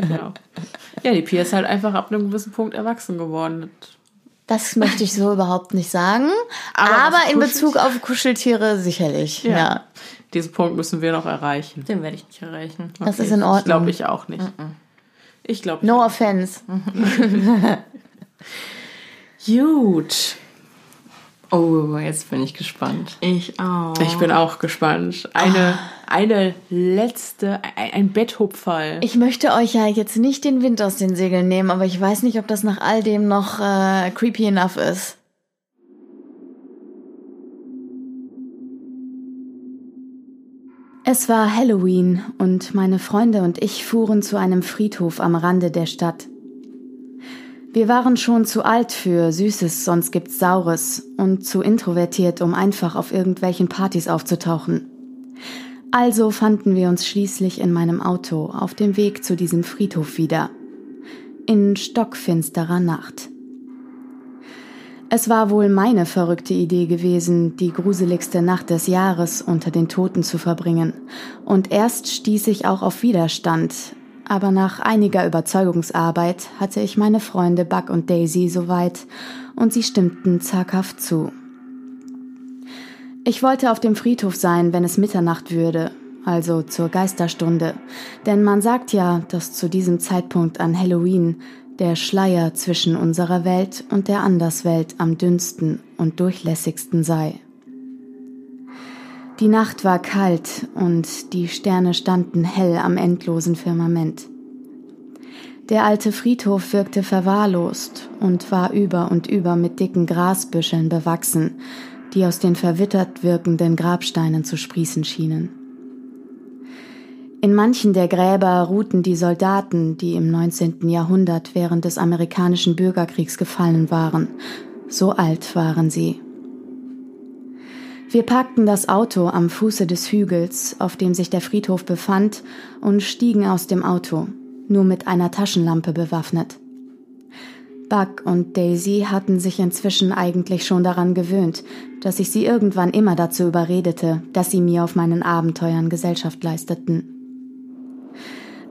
genau. Ja, die Pia ist halt einfach ab einem gewissen Punkt erwachsen geworden. Das möchte ich so <laughs> überhaupt nicht sagen. Aber Aber, in? Bezug auf Kuscheltiere sicherlich. Ja. Diesen Punkt müssen wir noch erreichen. Den werde ich nicht erreichen. Das ist in Ordnung. Ich glaube ich auch nicht. Ich glaube No offense. <laughs> Gut. Oh, jetzt bin ich gespannt. Ich auch. Ich bin auch gespannt. Eine, eine letzte, ein, ein Betthupferl. Ich möchte euch ja jetzt nicht den Wind aus den Segeln nehmen, aber ich weiß nicht, ob das nach all dem noch äh, creepy enough ist. Es war Halloween und meine Freunde und ich fuhren zu einem Friedhof am Rande der Stadt. Wir waren schon zu alt für Süßes, sonst gibt's Saures und zu introvertiert, um einfach auf irgendwelchen Partys aufzutauchen. Also fanden wir uns schließlich in meinem Auto auf dem Weg zu diesem Friedhof wieder. In stockfinsterer Nacht. Es war wohl meine verrückte Idee gewesen, die gruseligste Nacht des Jahres unter den Toten zu verbringen. Und erst stieß ich auch auf Widerstand. Aber nach einiger Überzeugungsarbeit hatte ich meine Freunde Buck und Daisy soweit und sie stimmten zaghaft zu. Ich wollte auf dem Friedhof sein, wenn es Mitternacht würde, also zur Geisterstunde, denn man sagt ja, dass zu diesem Zeitpunkt an Halloween der Schleier zwischen unserer Welt und der Anderswelt am dünnsten und durchlässigsten sei. Die Nacht war kalt und die Sterne standen hell am endlosen Firmament. Der alte Friedhof wirkte verwahrlost und war über und über mit dicken Grasbüscheln bewachsen, die aus den verwittert wirkenden Grabsteinen zu sprießen schienen. In manchen der Gräber ruhten die Soldaten, die im 19. Jahrhundert während des amerikanischen Bürgerkriegs gefallen waren. So alt waren sie. Wir parkten das Auto am Fuße des Hügels, auf dem sich der Friedhof befand, und stiegen aus dem Auto, nur mit einer Taschenlampe bewaffnet. Buck und Daisy hatten sich inzwischen eigentlich schon daran gewöhnt, dass ich sie irgendwann immer dazu überredete, dass sie mir auf meinen Abenteuern Gesellschaft leisteten.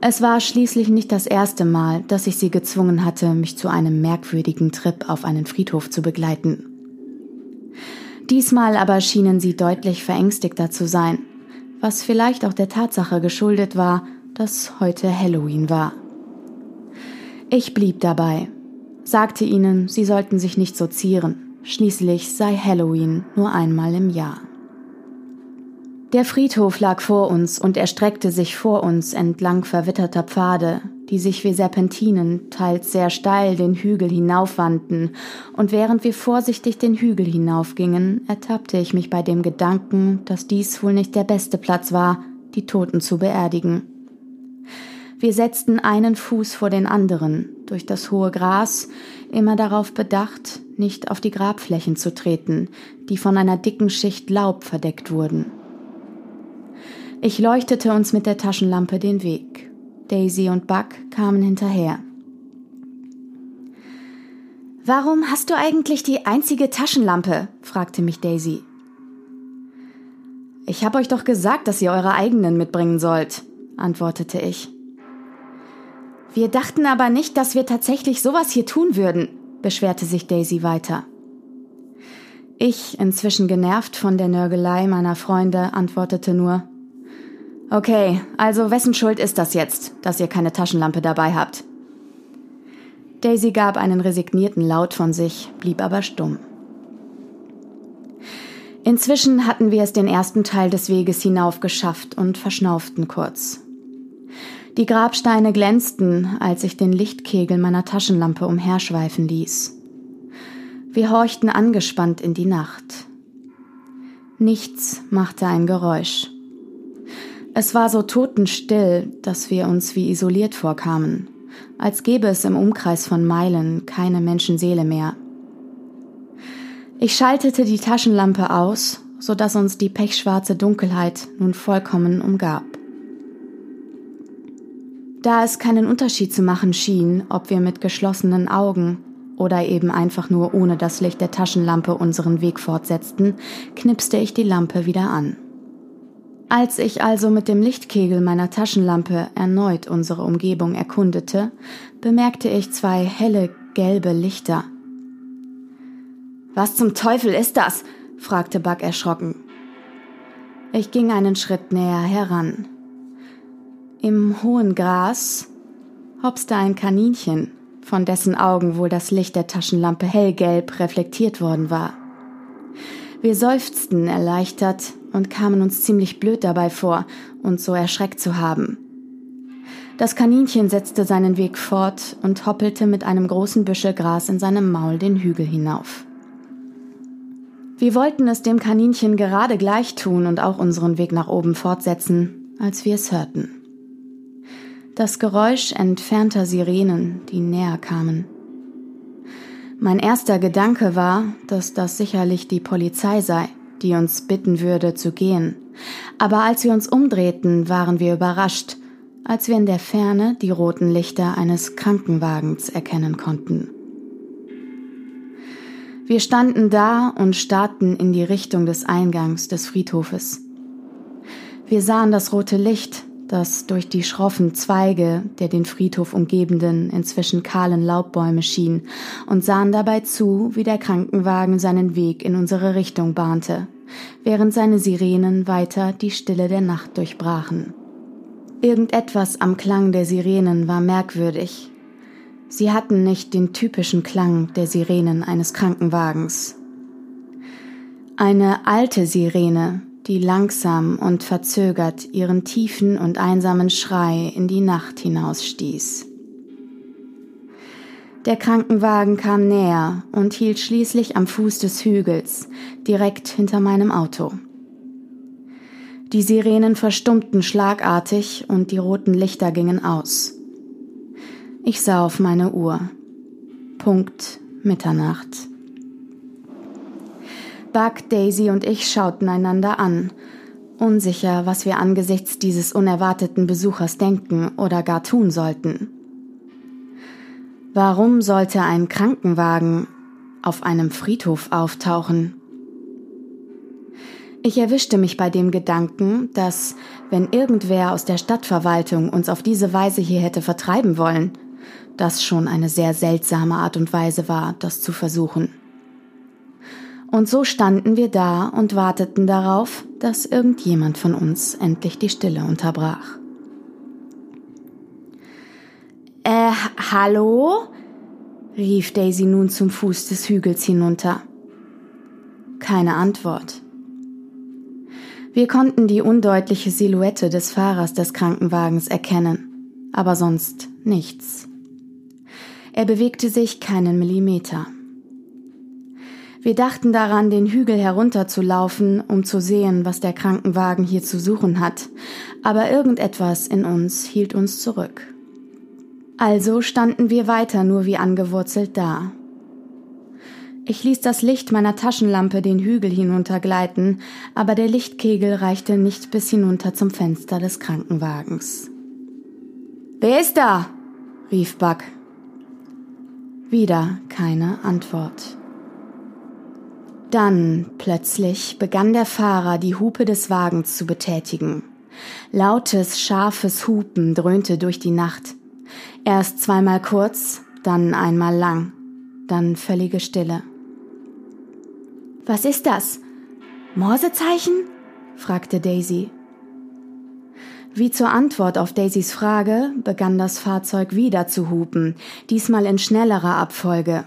Es war schließlich nicht das erste Mal, dass ich sie gezwungen hatte, mich zu einem merkwürdigen Trip auf einen Friedhof zu begleiten. Diesmal aber schienen sie deutlich verängstigter zu sein, was vielleicht auch der Tatsache geschuldet war, dass heute Halloween war. Ich blieb dabei, sagte ihnen, sie sollten sich nicht so zieren, schließlich sei Halloween nur einmal im Jahr. Der Friedhof lag vor uns und erstreckte sich vor uns entlang verwitterter Pfade, die sich wie Serpentinen teils sehr steil den Hügel hinaufwandten, und während wir vorsichtig den Hügel hinaufgingen, ertappte ich mich bei dem Gedanken, dass dies wohl nicht der beste Platz war, die Toten zu beerdigen. Wir setzten einen Fuß vor den anderen durch das hohe Gras, immer darauf bedacht, nicht auf die Grabflächen zu treten, die von einer dicken Schicht Laub verdeckt wurden. Ich leuchtete uns mit der Taschenlampe den Weg. Daisy und Buck kamen hinterher. Warum hast du eigentlich die einzige Taschenlampe? fragte mich Daisy. Ich habe euch doch gesagt, dass ihr eure eigenen mitbringen sollt, antwortete ich. Wir dachten aber nicht, dass wir tatsächlich sowas hier tun würden, beschwerte sich Daisy weiter. Ich, inzwischen genervt von der Nörgelei meiner Freunde, antwortete nur Okay, also wessen Schuld ist das jetzt, dass ihr keine Taschenlampe dabei habt? Daisy gab einen resignierten Laut von sich, blieb aber stumm. Inzwischen hatten wir es den ersten Teil des Weges hinauf geschafft und verschnauften kurz. Die Grabsteine glänzten, als ich den Lichtkegel meiner Taschenlampe umherschweifen ließ. Wir horchten angespannt in die Nacht. Nichts machte ein Geräusch. Es war so totenstill, dass wir uns wie isoliert vorkamen als gäbe es im Umkreis von Meilen keine Menschenseele mehr. Ich schaltete die Taschenlampe aus, so dass uns die pechschwarze Dunkelheit nun vollkommen umgab. Da es keinen Unterschied zu machen schien, ob wir mit geschlossenen Augen oder eben einfach nur ohne das Licht der Taschenlampe unseren Weg fortsetzten, knipste ich die Lampe wieder an. Als ich also mit dem Lichtkegel meiner Taschenlampe erneut unsere Umgebung erkundete, bemerkte ich zwei helle gelbe Lichter. Was zum Teufel ist das? fragte Buck erschrocken. Ich ging einen Schritt näher heran. Im hohen Gras hopste ein Kaninchen, von dessen Augen wohl das Licht der Taschenlampe hellgelb reflektiert worden war. Wir seufzten erleichtert und kamen uns ziemlich blöd dabei vor, uns so erschreckt zu haben. Das Kaninchen setzte seinen Weg fort und hoppelte mit einem großen Büschel Gras in seinem Maul den Hügel hinauf. Wir wollten es dem Kaninchen gerade gleich tun und auch unseren Weg nach oben fortsetzen, als wir es hörten. Das Geräusch entfernter Sirenen, die näher kamen. Mein erster Gedanke war, dass das sicherlich die Polizei sei, die uns bitten würde zu gehen. Aber als wir uns umdrehten, waren wir überrascht, als wir in der Ferne die roten Lichter eines Krankenwagens erkennen konnten. Wir standen da und starrten in die Richtung des Eingangs des Friedhofes. Wir sahen das rote Licht, das durch die schroffen Zweige der den Friedhof umgebenden, inzwischen kahlen Laubbäume schien, und sahen dabei zu, wie der Krankenwagen seinen Weg in unsere Richtung bahnte, während seine Sirenen weiter die Stille der Nacht durchbrachen. Irgendetwas am Klang der Sirenen war merkwürdig. Sie hatten nicht den typischen Klang der Sirenen eines Krankenwagens. Eine alte Sirene, die langsam und verzögert ihren tiefen und einsamen Schrei in die Nacht hinausstieß. Der Krankenwagen kam näher und hielt schließlich am Fuß des Hügels, direkt hinter meinem Auto. Die Sirenen verstummten schlagartig und die roten Lichter gingen aus. Ich sah auf meine Uhr. Punkt Mitternacht. Buck, Daisy und ich schauten einander an, unsicher, was wir angesichts dieses unerwarteten Besuchers denken oder gar tun sollten. Warum sollte ein Krankenwagen auf einem Friedhof auftauchen? Ich erwischte mich bei dem Gedanken, dass, wenn irgendwer aus der Stadtverwaltung uns auf diese Weise hier hätte vertreiben wollen, das schon eine sehr seltsame Art und Weise war, das zu versuchen. Und so standen wir da und warteten darauf, dass irgendjemand von uns endlich die Stille unterbrach. Äh, hallo? rief Daisy nun zum Fuß des Hügels hinunter. Keine Antwort. Wir konnten die undeutliche Silhouette des Fahrers des Krankenwagens erkennen, aber sonst nichts. Er bewegte sich keinen Millimeter. Wir dachten daran, den Hügel herunterzulaufen, um zu sehen, was der Krankenwagen hier zu suchen hat, aber irgendetwas in uns hielt uns zurück. Also standen wir weiter nur wie angewurzelt da. Ich ließ das Licht meiner Taschenlampe den Hügel hinuntergleiten, aber der Lichtkegel reichte nicht bis hinunter zum Fenster des Krankenwagens. Wer ist da? rief Buck. Wieder keine Antwort. Dann plötzlich begann der Fahrer die Hupe des Wagens zu betätigen. Lautes, scharfes Hupen dröhnte durch die Nacht. Erst zweimal kurz, dann einmal lang, dann völlige Stille. Was ist das? Morsezeichen? fragte Daisy. Wie zur Antwort auf Daisys Frage begann das Fahrzeug wieder zu hupen, diesmal in schnellerer Abfolge.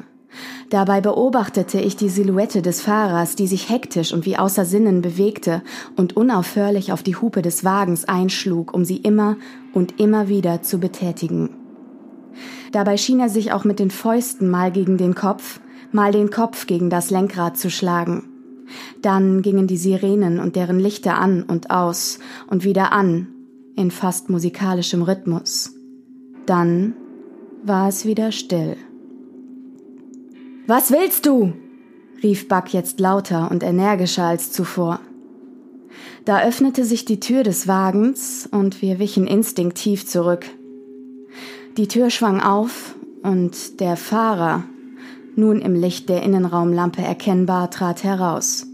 Dabei beobachtete ich die Silhouette des Fahrers, die sich hektisch und wie außer Sinnen bewegte und unaufhörlich auf die Hupe des Wagens einschlug, um sie immer und immer wieder zu betätigen. Dabei schien er sich auch mit den Fäusten mal gegen den Kopf, mal den Kopf gegen das Lenkrad zu schlagen. Dann gingen die Sirenen und deren Lichter an und aus und wieder an, in fast musikalischem Rhythmus. Dann war es wieder still. Was willst du? rief Buck jetzt lauter und energischer als zuvor. Da öffnete sich die Tür des Wagens und wir wichen instinktiv zurück. Die Tür schwang auf und der Fahrer, nun im Licht der Innenraumlampe erkennbar, trat heraus.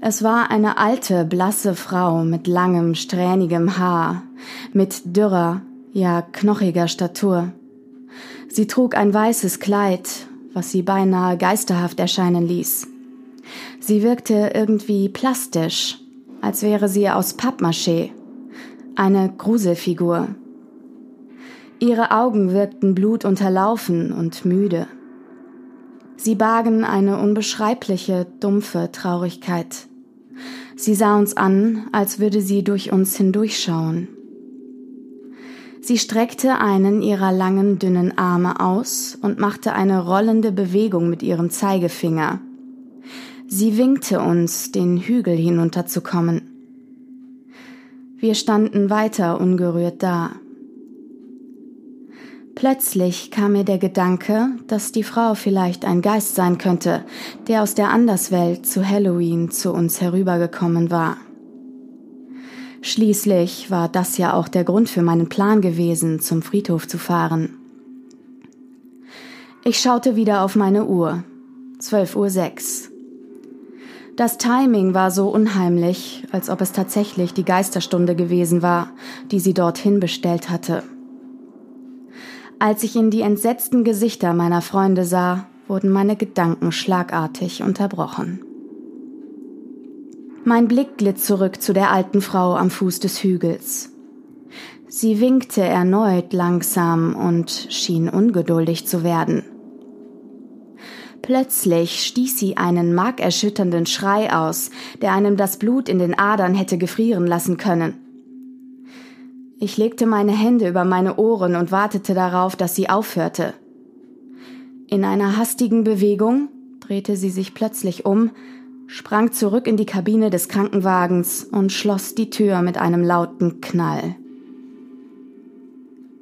Es war eine alte, blasse Frau mit langem, strähnigem Haar, mit dürrer, ja knochiger Statur. Sie trug ein weißes Kleid was sie beinahe geisterhaft erscheinen ließ. Sie wirkte irgendwie plastisch, als wäre sie aus Pappmaché, eine Gruselfigur. Ihre Augen wirkten blutunterlaufen und müde. Sie bargen eine unbeschreibliche, dumpfe Traurigkeit. Sie sah uns an, als würde sie durch uns hindurchschauen. Sie streckte einen ihrer langen, dünnen Arme aus und machte eine rollende Bewegung mit ihrem Zeigefinger. Sie winkte uns, den Hügel hinunterzukommen. Wir standen weiter ungerührt da. Plötzlich kam mir der Gedanke, dass die Frau vielleicht ein Geist sein könnte, der aus der Anderswelt zu Halloween zu uns herübergekommen war. Schließlich war das ja auch der Grund für meinen Plan gewesen, zum Friedhof zu fahren. Ich schaute wieder auf meine Uhr. 12 Uhr. Das Timing war so unheimlich, als ob es tatsächlich die Geisterstunde gewesen war, die sie dorthin bestellt hatte. Als ich in die entsetzten Gesichter meiner Freunde sah, wurden meine Gedanken schlagartig unterbrochen. Mein Blick glitt zurück zu der alten Frau am Fuß des Hügels. Sie winkte erneut langsam und schien ungeduldig zu werden. Plötzlich stieß sie einen markerschütternden Schrei aus, der einem das Blut in den Adern hätte gefrieren lassen können. Ich legte meine Hände über meine Ohren und wartete darauf, dass sie aufhörte. In einer hastigen Bewegung drehte sie sich plötzlich um sprang zurück in die Kabine des Krankenwagens und schloss die Tür mit einem lauten Knall.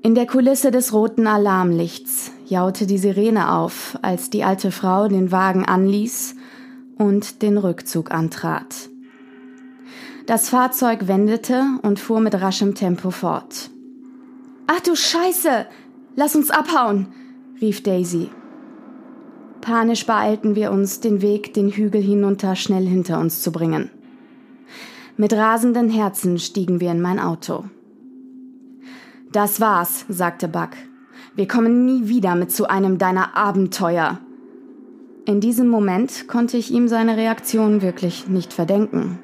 In der Kulisse des roten Alarmlichts jaute die Sirene auf, als die alte Frau den Wagen anließ und den Rückzug antrat. Das Fahrzeug wendete und fuhr mit raschem Tempo fort. Ach du Scheiße! Lass uns abhauen! rief Daisy. Panisch beeilten wir uns, den Weg den Hügel hinunter schnell hinter uns zu bringen. Mit rasenden Herzen stiegen wir in mein Auto. Das war's, sagte Buck. Wir kommen nie wieder mit zu einem deiner Abenteuer. In diesem Moment konnte ich ihm seine Reaktion wirklich nicht verdenken.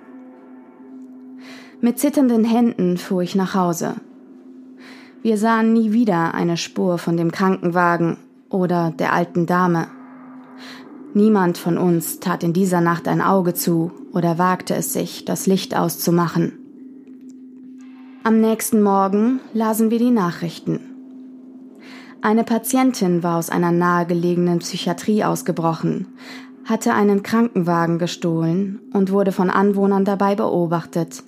Mit zitternden Händen fuhr ich nach Hause. Wir sahen nie wieder eine Spur von dem Krankenwagen oder der alten Dame. Niemand von uns tat in dieser Nacht ein Auge zu oder wagte es sich, das Licht auszumachen. Am nächsten Morgen lasen wir die Nachrichten. Eine Patientin war aus einer nahegelegenen Psychiatrie ausgebrochen, hatte einen Krankenwagen gestohlen und wurde von Anwohnern dabei beobachtet,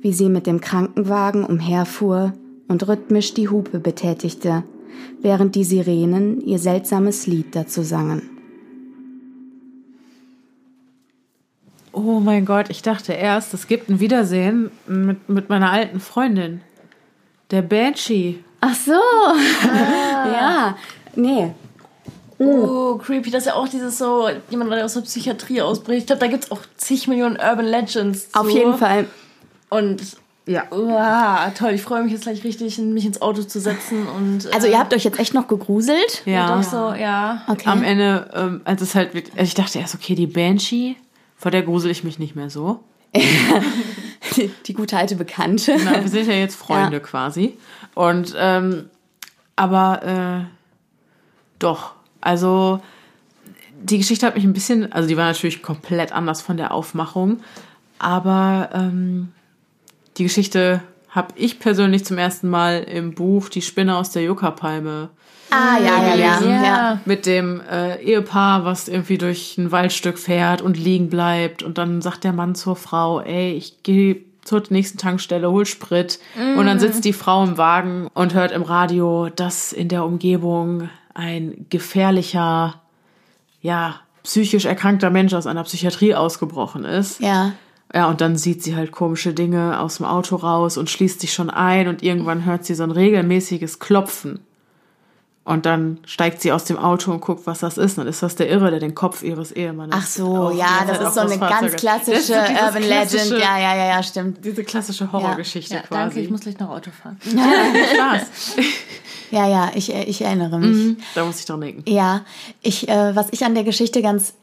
wie sie mit dem Krankenwagen umherfuhr und rhythmisch die Hupe betätigte, während die Sirenen ihr seltsames Lied dazu sangen. Oh mein Gott, ich dachte erst, es gibt ein Wiedersehen mit, mit meiner alten Freundin. Der Banshee. Ach so. Ah. <laughs> ja, nee. Oh, creepy. Das ist ja auch dieses so, jemand, der aus der Psychiatrie ausbricht. Ich glaube, da gibt es auch zig Millionen Urban Legends. Auf zu. jeden Fall. Und Ja. Uah, toll, ich freue mich jetzt gleich richtig, mich ins Auto zu setzen und. Also ihr habt euch jetzt echt noch gegruselt? Ja. Doch so, ja. Okay. Am Ende, ähm, als es halt, also ich dachte erst, okay, die Banshee, vor der grusel ich mich nicht mehr so. <laughs> die, die gute alte Bekannte. Na, wir sind ja jetzt <laughs> Freunde Ja. quasi. Und, ähm, aber, äh, doch, also, die Geschichte hat mich ein bisschen, also die war natürlich komplett anders von der Aufmachung, aber ähm, die Geschichte habe ich persönlich zum ersten Mal im Buch Die Spinne aus der Yucca-Palme Ah, ja, ja, ja. Ja. ja. mit dem äh, Ehepaar, was irgendwie durch ein Waldstück fährt und liegen bleibt. Und dann sagt der Mann zur Frau, ey, ich gehe zur nächsten Tankstelle, hol Sprit. Und dann sitzt die Frau im Wagen und hört im Radio, dass in der Umgebung ein gefährlicher, ja, psychisch erkrankter Mensch aus einer Psychiatrie ausgebrochen ist. Ja. Ja, und dann sieht sie halt komische Dinge aus dem Auto raus und schließt sich schon ein und irgendwann hört sie so ein regelmäßiges Klopfen. Und dann steigt sie aus dem Auto und guckt, was das ist. Und dann ist das der Irre, der den Kopf ihres Ehemannes. Ach so, ja, das ist so eine Fahrzeug ganz klassische Urban Legend. Ja, ja, ja, ja, stimmt. Diese klassische Horrorgeschichte ja quasi. danke, ich muss gleich noch Auto fahren. <laughs> <laughs> Spaß. Ja, ja, ich, äh, ich erinnere mich. Da muss ich dran denken. Ja, ich, äh, was ich an der Geschichte ganz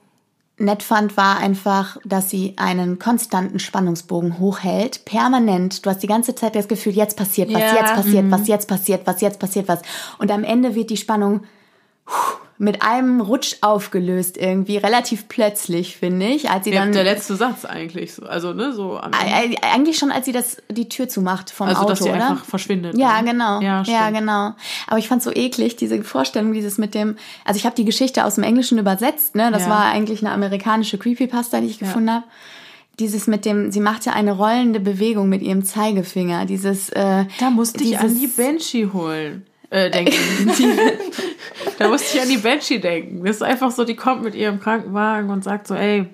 nett fand, war einfach, dass sie einen konstanten Spannungsbogen hochhält, permanent. Du hast die ganze Zeit das Gefühl, jetzt passiert was, Ja. jetzt passiert was, jetzt passiert was, jetzt passiert was. Und am Ende wird die Spannung mit einem Rutsch aufgelöst irgendwie, relativ plötzlich, finde ich, als sie Ja, dann der letzte Satz eigentlich. so. Also, ne, so eigentlich schon, als sie das die Tür zumacht vom Also, Auto, dass sie oder? einfach verschwindet. Ja, ne? genau. Ja, Ja, genau. Aber ich fand so eklig, diese Vorstellung, dieses mit dem, also ich habe die Geschichte aus dem Englischen übersetzt, ne? Das Ja. war eigentlich eine amerikanische Creepypasta, die ich gefunden habe. Dieses mit dem, sie machte eine rollende Bewegung mit ihrem Zeigefinger. Dieses, äh, Da musste ich an die Banshee holen. Äh, denken. <laughs> da musste ich an die Banshee denken. Das ist einfach so, die kommt mit ihrem Krankenwagen und sagt so, ey,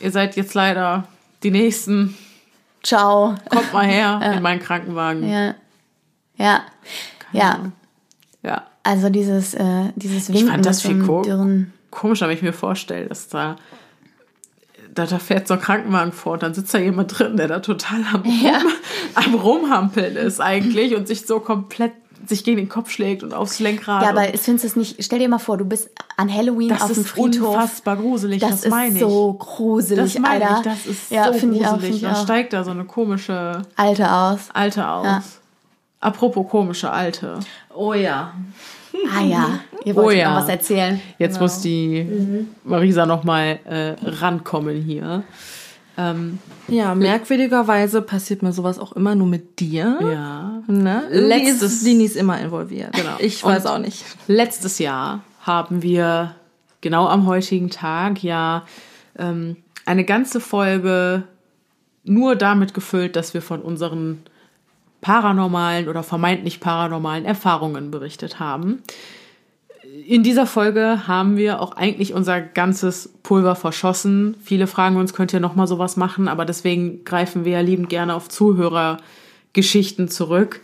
ihr seid jetzt leider die Nächsten. Ciao. Kommt mal her <laughs> in meinen Krankenwagen. Ja. Ja. Ja. Ja. Also dieses, äh, dieses Winken fand das viel ko- dürren. Komisch, wenn ich mir vorstelle, dass da, da, da fährt so ein Krankenwagen vor und dann sitzt da jemand drin, der da total am, Ja. Am Rumhampeln ist eigentlich und sich so komplett sich gegen den Kopf schlägt und aufs Lenkrad. Ja, aber findest du es nicht, stell dir mal vor, du bist an Halloween das auf dem ist Friedhof. unfassbar gruselig, Das, das, ist meine ich. so gruselig, das meine Alter. ich, das ist ja, so finde ich auch, gruselig. ich da auch. steigt da so eine komische Alte aus. Alte aus. Ja. Apropos komische Alte. Oh ja. Ah ja, ihr Oh wollt ja. noch was erzählen. Jetzt muss die Marisa noch mal äh, rankommen hier. Ähm, Ja, merkwürdigerweise passiert mir sowas auch immer nur mit dir. ja. Ne? Letztes- Lini ist immer involviert. Genau. Ich weiß Und auch nicht. Letztes Jahr haben wir genau am heutigen Tag ja ähm, eine ganze Folge nur damit gefüllt, dass wir von unseren paranormalen oder vermeintlich paranormalen Erfahrungen berichtet haben. In dieser Folge haben wir auch eigentlich unser ganzes Pulver verschossen. Viele fragen uns, könnt ihr noch mal sowas machen? Aber deswegen greifen wir ja liebend gerne auf Zuhörergeschichten zurück.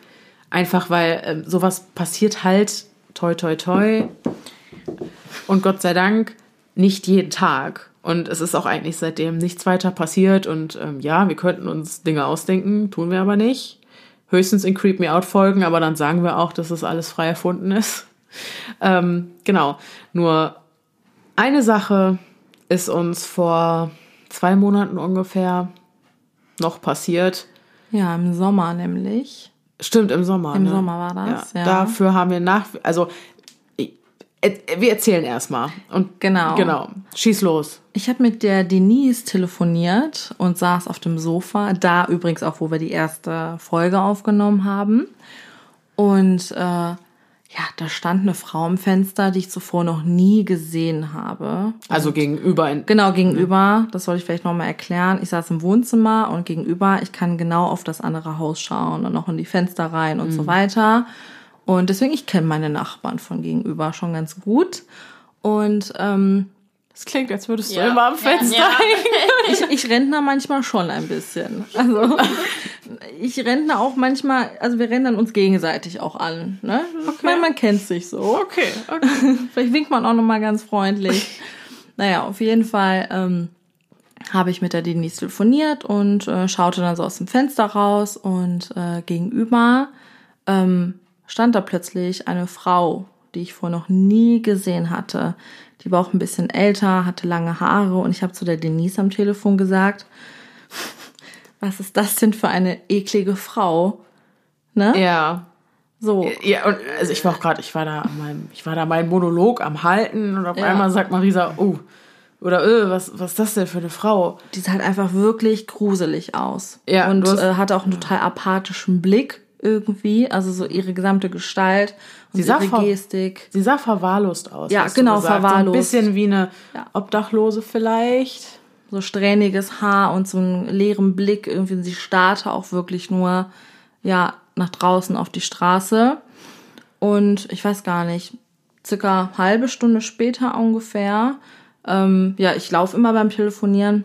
Einfach weil ähm, sowas passiert halt, toi toi toi. Und Gott sei Dank nicht jeden Tag. Und es ist auch eigentlich seitdem nichts weiter passiert. Und ähm, ja, wir könnten uns Dinge ausdenken, tun wir aber nicht. Höchstens in Creep Me Out Folgen, aber dann sagen wir auch, dass es alles frei erfunden ist. Ähm, genau. Nur eine Sache ist uns vor zwei Monaten ungefähr noch passiert. Ja, im Sommer nämlich. Stimmt, im Sommer. Im ne? Sommer war das, ja. Dafür haben wir nach, also wir erzählen erstmal. Und Genau. Genau. Schieß los. Ich habe mit der Denise telefoniert und saß auf dem Sofa. Da übrigens auch, wo wir die erste Folge aufgenommen haben. Und äh, ja, da stand eine Frau im Fenster, die ich zuvor noch nie gesehen habe. Also gegenüber in, Genau, gegenüber, das soll ich vielleicht nochmal erklären. Ich saß im Wohnzimmer und gegenüber, ich kann genau auf das andere Haus schauen und noch in die Fenster rein und so weiter. Und deswegen, ich kenne meine Nachbarn von gegenüber schon ganz gut. Und ähm, Das klingt, als würdest du Ja. immer am Fenster Ja. hängen. <laughs> ich, ich rentner manchmal schon ein bisschen. Also, <laughs> ich renne auch manchmal, also wir rennen uns gegenseitig auch an. Ne? Okay. Man, man kennt sich so. Okay, okay. <laughs> Vielleicht winkt man auch nochmal ganz freundlich. naja, auf jeden Fall ähm, habe ich mit der Denise telefoniert und äh, schaute dann so aus dem Fenster raus und äh, gegenüber ähm, stand da plötzlich eine Frau, die ich vorher noch nie gesehen hatte. Die war auch ein bisschen älter, hatte lange Haare und ich habe zu der Denise am Telefon gesagt, was ist das denn für eine eklige Frau? Ne? Ja. So. Ja, und also ich war auch gerade, ich war da an meinem, ich war da meinen Monolog am Halten und auf Ja. einmal sagt Marisa, oh, oder äh, was, was ist das denn für eine Frau? Die sah halt einfach wirklich gruselig aus. Ja, und hast- äh, hatte auch einen total apathischen Blick irgendwie, also so ihre gesamte Gestalt und Sie sah ihre Gestik. Sie sah verwahrlost aus. Ja, genau, verwahrlost. So ein bisschen wie eine Ja. Obdachlose vielleicht. So strähniges Haar und so einen leeren Blick. Irgendwie sie starrte auch wirklich nur, ja, nach draußen auf die Straße. Und ich weiß gar nicht, circa halbe Stunde später ungefähr, ähm, ja, ich laufe immer beim Telefonieren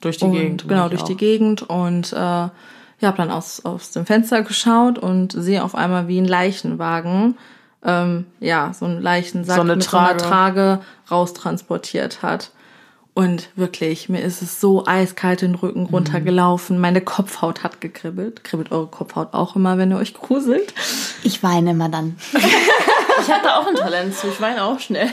Durch die und, Gegend. Genau, durch die auch. Gegend und äh, ja, habe dann aus, aus dem Fenster geschaut und sehe auf einmal wie ein Leichenwagen, ähm, ja, so einen Leichensack So eine mit so einer Trage. Trage raustransportiert hat. Und wirklich, mir ist es so eiskalt den Rücken runtergelaufen. Meine Kopfhaut hat gekribbelt. Kribbelt eure Kopfhaut auch immer, wenn ihr euch gruselt? Ich weine immer dann. <laughs> Ich habe da auch ein Talent zu. Ich weine auch schnell.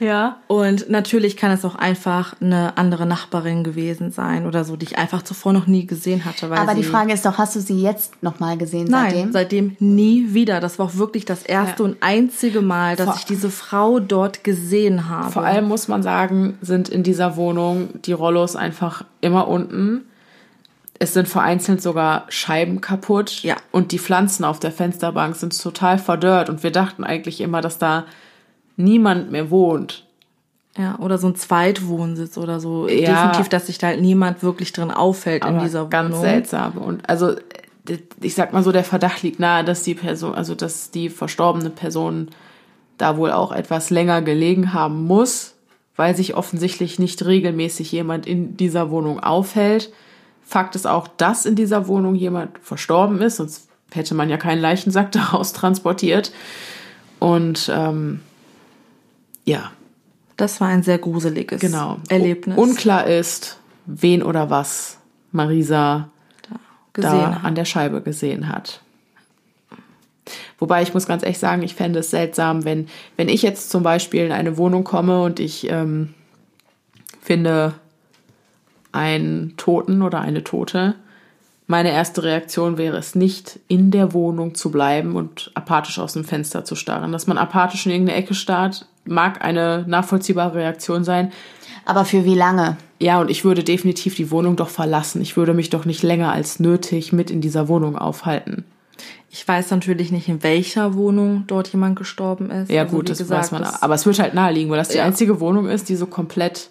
Ja. Und natürlich kann es auch einfach eine andere Nachbarin gewesen sein oder so, die ich einfach zuvor noch nie gesehen hatte. Aber die Frage ist doch, hast du sie jetzt nochmal gesehen Nein, seitdem? seitdem nie wieder. Das war auch wirklich das erste Ja. und einzige Mal, dass Vor- ich diese Frau dort gesehen habe. Vor allem muss man sagen, sind in dieser Wohnung die Rollos einfach immer unten. Es sind vereinzelt sogar Scheiben kaputt. Ja. Und die Pflanzen auf der Fensterbank sind total verdörrt. Und wir dachten eigentlich immer, dass da niemand mehr wohnt. ja, oder so ein Zweitwohnsitz oder so. Ja. Definitiv, dass sich da halt niemand wirklich drin auffällt in dieser ganz Wohnung. seltsam. Und also, ich sag mal so, der Verdacht liegt nahe, dass die Person, also dass die verstorbene Person da wohl auch etwas länger gelegen haben muss, weil sich offensichtlich nicht regelmäßig jemand in dieser Wohnung aufhält. Fakt ist auch, dass in dieser Wohnung jemand verstorben ist, sonst hätte man ja keinen Leichensack <laughs> daraus transportiert. Und ähm, ja, Das war ein sehr gruseliges genau. Erlebnis. Unklar ist, wen oder was Marisa da hat. an der Scheibe gesehen hat. Wobei ich muss ganz ehrlich sagen, ich fände es seltsam, wenn, wenn ich jetzt zum Beispiel in eine Wohnung komme und ich ähm, finde einen Toten oder eine Tote. Meine erste Reaktion wäre es nicht, in der Wohnung zu bleiben und apathisch aus dem Fenster zu starren. Dass man apathisch in irgendeine Ecke starrt, mag eine nachvollziehbare Reaktion sein. Aber für wie lange? Ja, und ich würde definitiv die Wohnung doch verlassen. Ich würde mich doch nicht länger als nötig mit in dieser Wohnung aufhalten. Ich weiß natürlich nicht, in welcher Wohnung dort jemand gestorben ist. Ja, Also, gut, das gesagt, weiß man. das- Aber es wird halt naheliegen, weil das die Ja. einzige Wohnung ist, die so komplett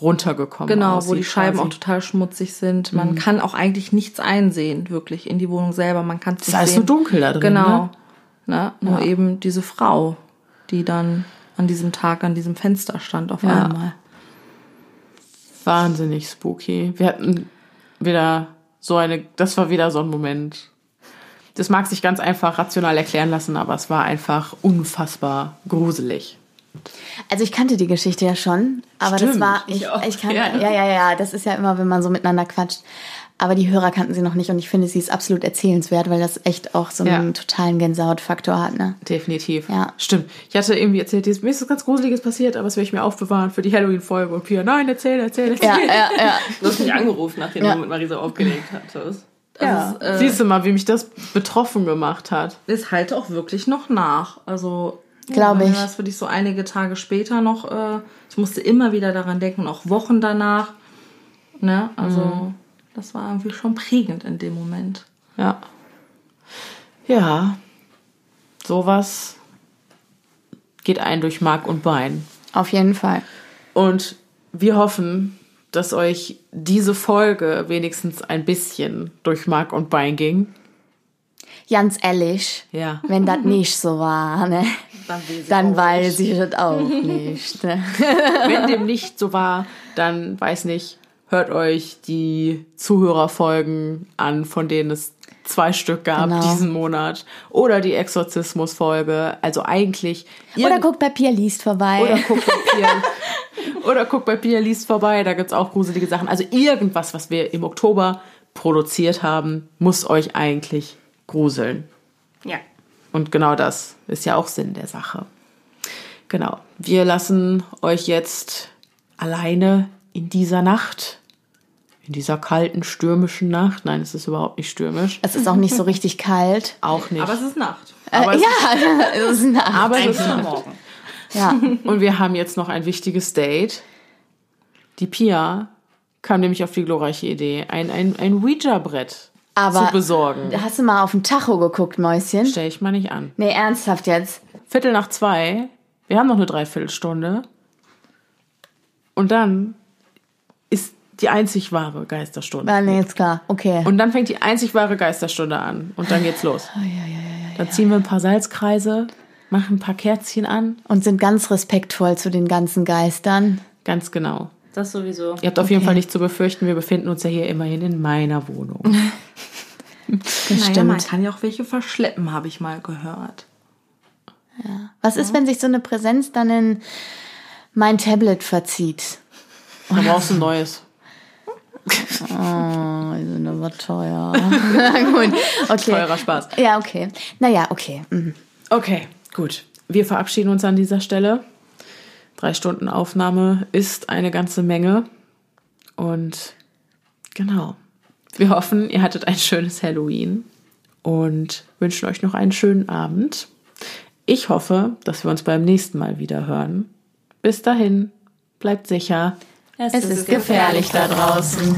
runtergekommen Genau, aussieht. wo die Scheiben quasi. auch total schmutzig sind. Man kann auch eigentlich nichts einsehen, wirklich, in die Wohnung selber. Man kann es ist nicht alles sehen. so dunkel da drin, Genau. ne? Ne? Nur eben diese Frau, die dann an diesem Tag an diesem Fenster stand auf Ja. einmal. Wahnsinnig spooky. Wir hatten wieder so eine, das war wieder so ein Moment. Das mag sich ganz einfach rational erklären lassen, aber es war einfach unfassbar gruselig. Also ich kannte die Geschichte ja schon, aber Stimmt, das war ich, ich auch. ich kann, Ja. ja. ja ja das ist ja immer, wenn man so miteinander quatscht. Aber die Hörer kannten sie noch nicht und ich finde, sie ist absolut erzählenswert, weil das echt auch so einen Ja. totalen Gänsehautfaktor hat, ne? Definitiv. Ja. Stimmt. Ich hatte irgendwie erzählt, mir ist was ganz Gruseliges passiert, aber das werde ich mir aufbewahren für die Halloween-Folge. Und Pia, nein, erzähl, erzähl, erzähl. Ja, ja, ja. Du hast mich angerufen, nachdem Ja. du mit Marisa aufgelegt hattest. Ja. Äh, Siehst du mal, wie mich das betroffen gemacht hat. es halt auch wirklich noch nach. Also Glaube ja, ich. Das für dich so einige Tage später noch. Äh, ich musste immer wieder daran denken, auch Wochen danach. Ne? Also Mhm. Das war irgendwie schon prägend in dem Moment. Ja. Ja. Sowas geht ein durch Mark und Bein. Auf jeden Fall. Und wir hoffen, dass euch diese Folge wenigstens ein bisschen durch Mark und Bein ging. Ganz ehrlich, Ja. wenn das nicht so war, ne? Dann weiß ich Dann weiß ich das auch nicht. Ne? <laughs> Wenn dem nicht so war, dann weiß nicht, hört euch die Zuhörerfolgen an, von denen es zwei Stück gab Genau. diesen Monat. Oder die Exorzismus-Folge. Also eigentlich. Oder guckt bei Pia Liest vorbei. oder guckt bei <laughs> Pia, oder guckt bei Pia Liest vorbei, da gibt's auch gruselige Sachen. Also irgendwas, was wir im Oktober produziert haben, muss euch eigentlich gruseln. Ja. Und genau das ist ja auch Sinn der Sache. Genau. Wir lassen euch jetzt alleine in dieser Nacht, in dieser kalten, stürmischen Nacht. Nein, es ist überhaupt nicht stürmisch. es ist auch nicht so richtig kalt. <laughs> Auch nicht. Aber es ist Nacht. Aber äh, es ja, <laughs> es ist Nacht. aber es ist Eigentlich morgen. ja. <laughs> Und wir haben jetzt noch ein wichtiges Date. Die Pia kam nämlich auf die glorreiche Idee, ein, ein, ein Ouija-Brett Aber zu besorgen. hast du mal auf den Tacho geguckt, Mäuschen? Stell ich mal nicht an. Nee, ernsthaft jetzt. Viertel nach zwei. Wir haben noch eine Dreiviertelstunde. Und dann ist die einzig wahre Geisterstunde. Ah, nee, ist klar. Okay. Und dann fängt die einzig wahre Geisterstunde an. Und dann geht's los. Dann ziehen wir ein paar Salzkreise, machen ein paar Kerzchen an. Und sind ganz respektvoll zu den ganzen Geistern. Ganz genau. Das sowieso. Ihr habt auf jeden Fall nichts zu befürchten. Wir befinden uns ja hier immerhin in meiner Wohnung. <laughs> Das Naja, stimmt. man kann ja auch welche verschleppen, habe ich mal gehört. Was ist, wenn sich so eine Präsenz dann in mein Tablet verzieht? Da brauchst du ein neues. Oh, die sind aber teuer. <laughs> Gut, okay. Teurer Spaß. Ja, okay. Naja, okay. Mhm. Okay, gut. Wir verabschieden uns an dieser Stelle. Drei Stunden Aufnahme ist eine ganze Menge. Und genau. Wir hoffen, ihr hattet ein schönes Halloween und wünschen euch noch einen schönen Abend. Ich hoffe, dass wir uns beim nächsten Mal wieder hören. Bis dahin, bleibt sicher. Es ist gefährlich da draußen.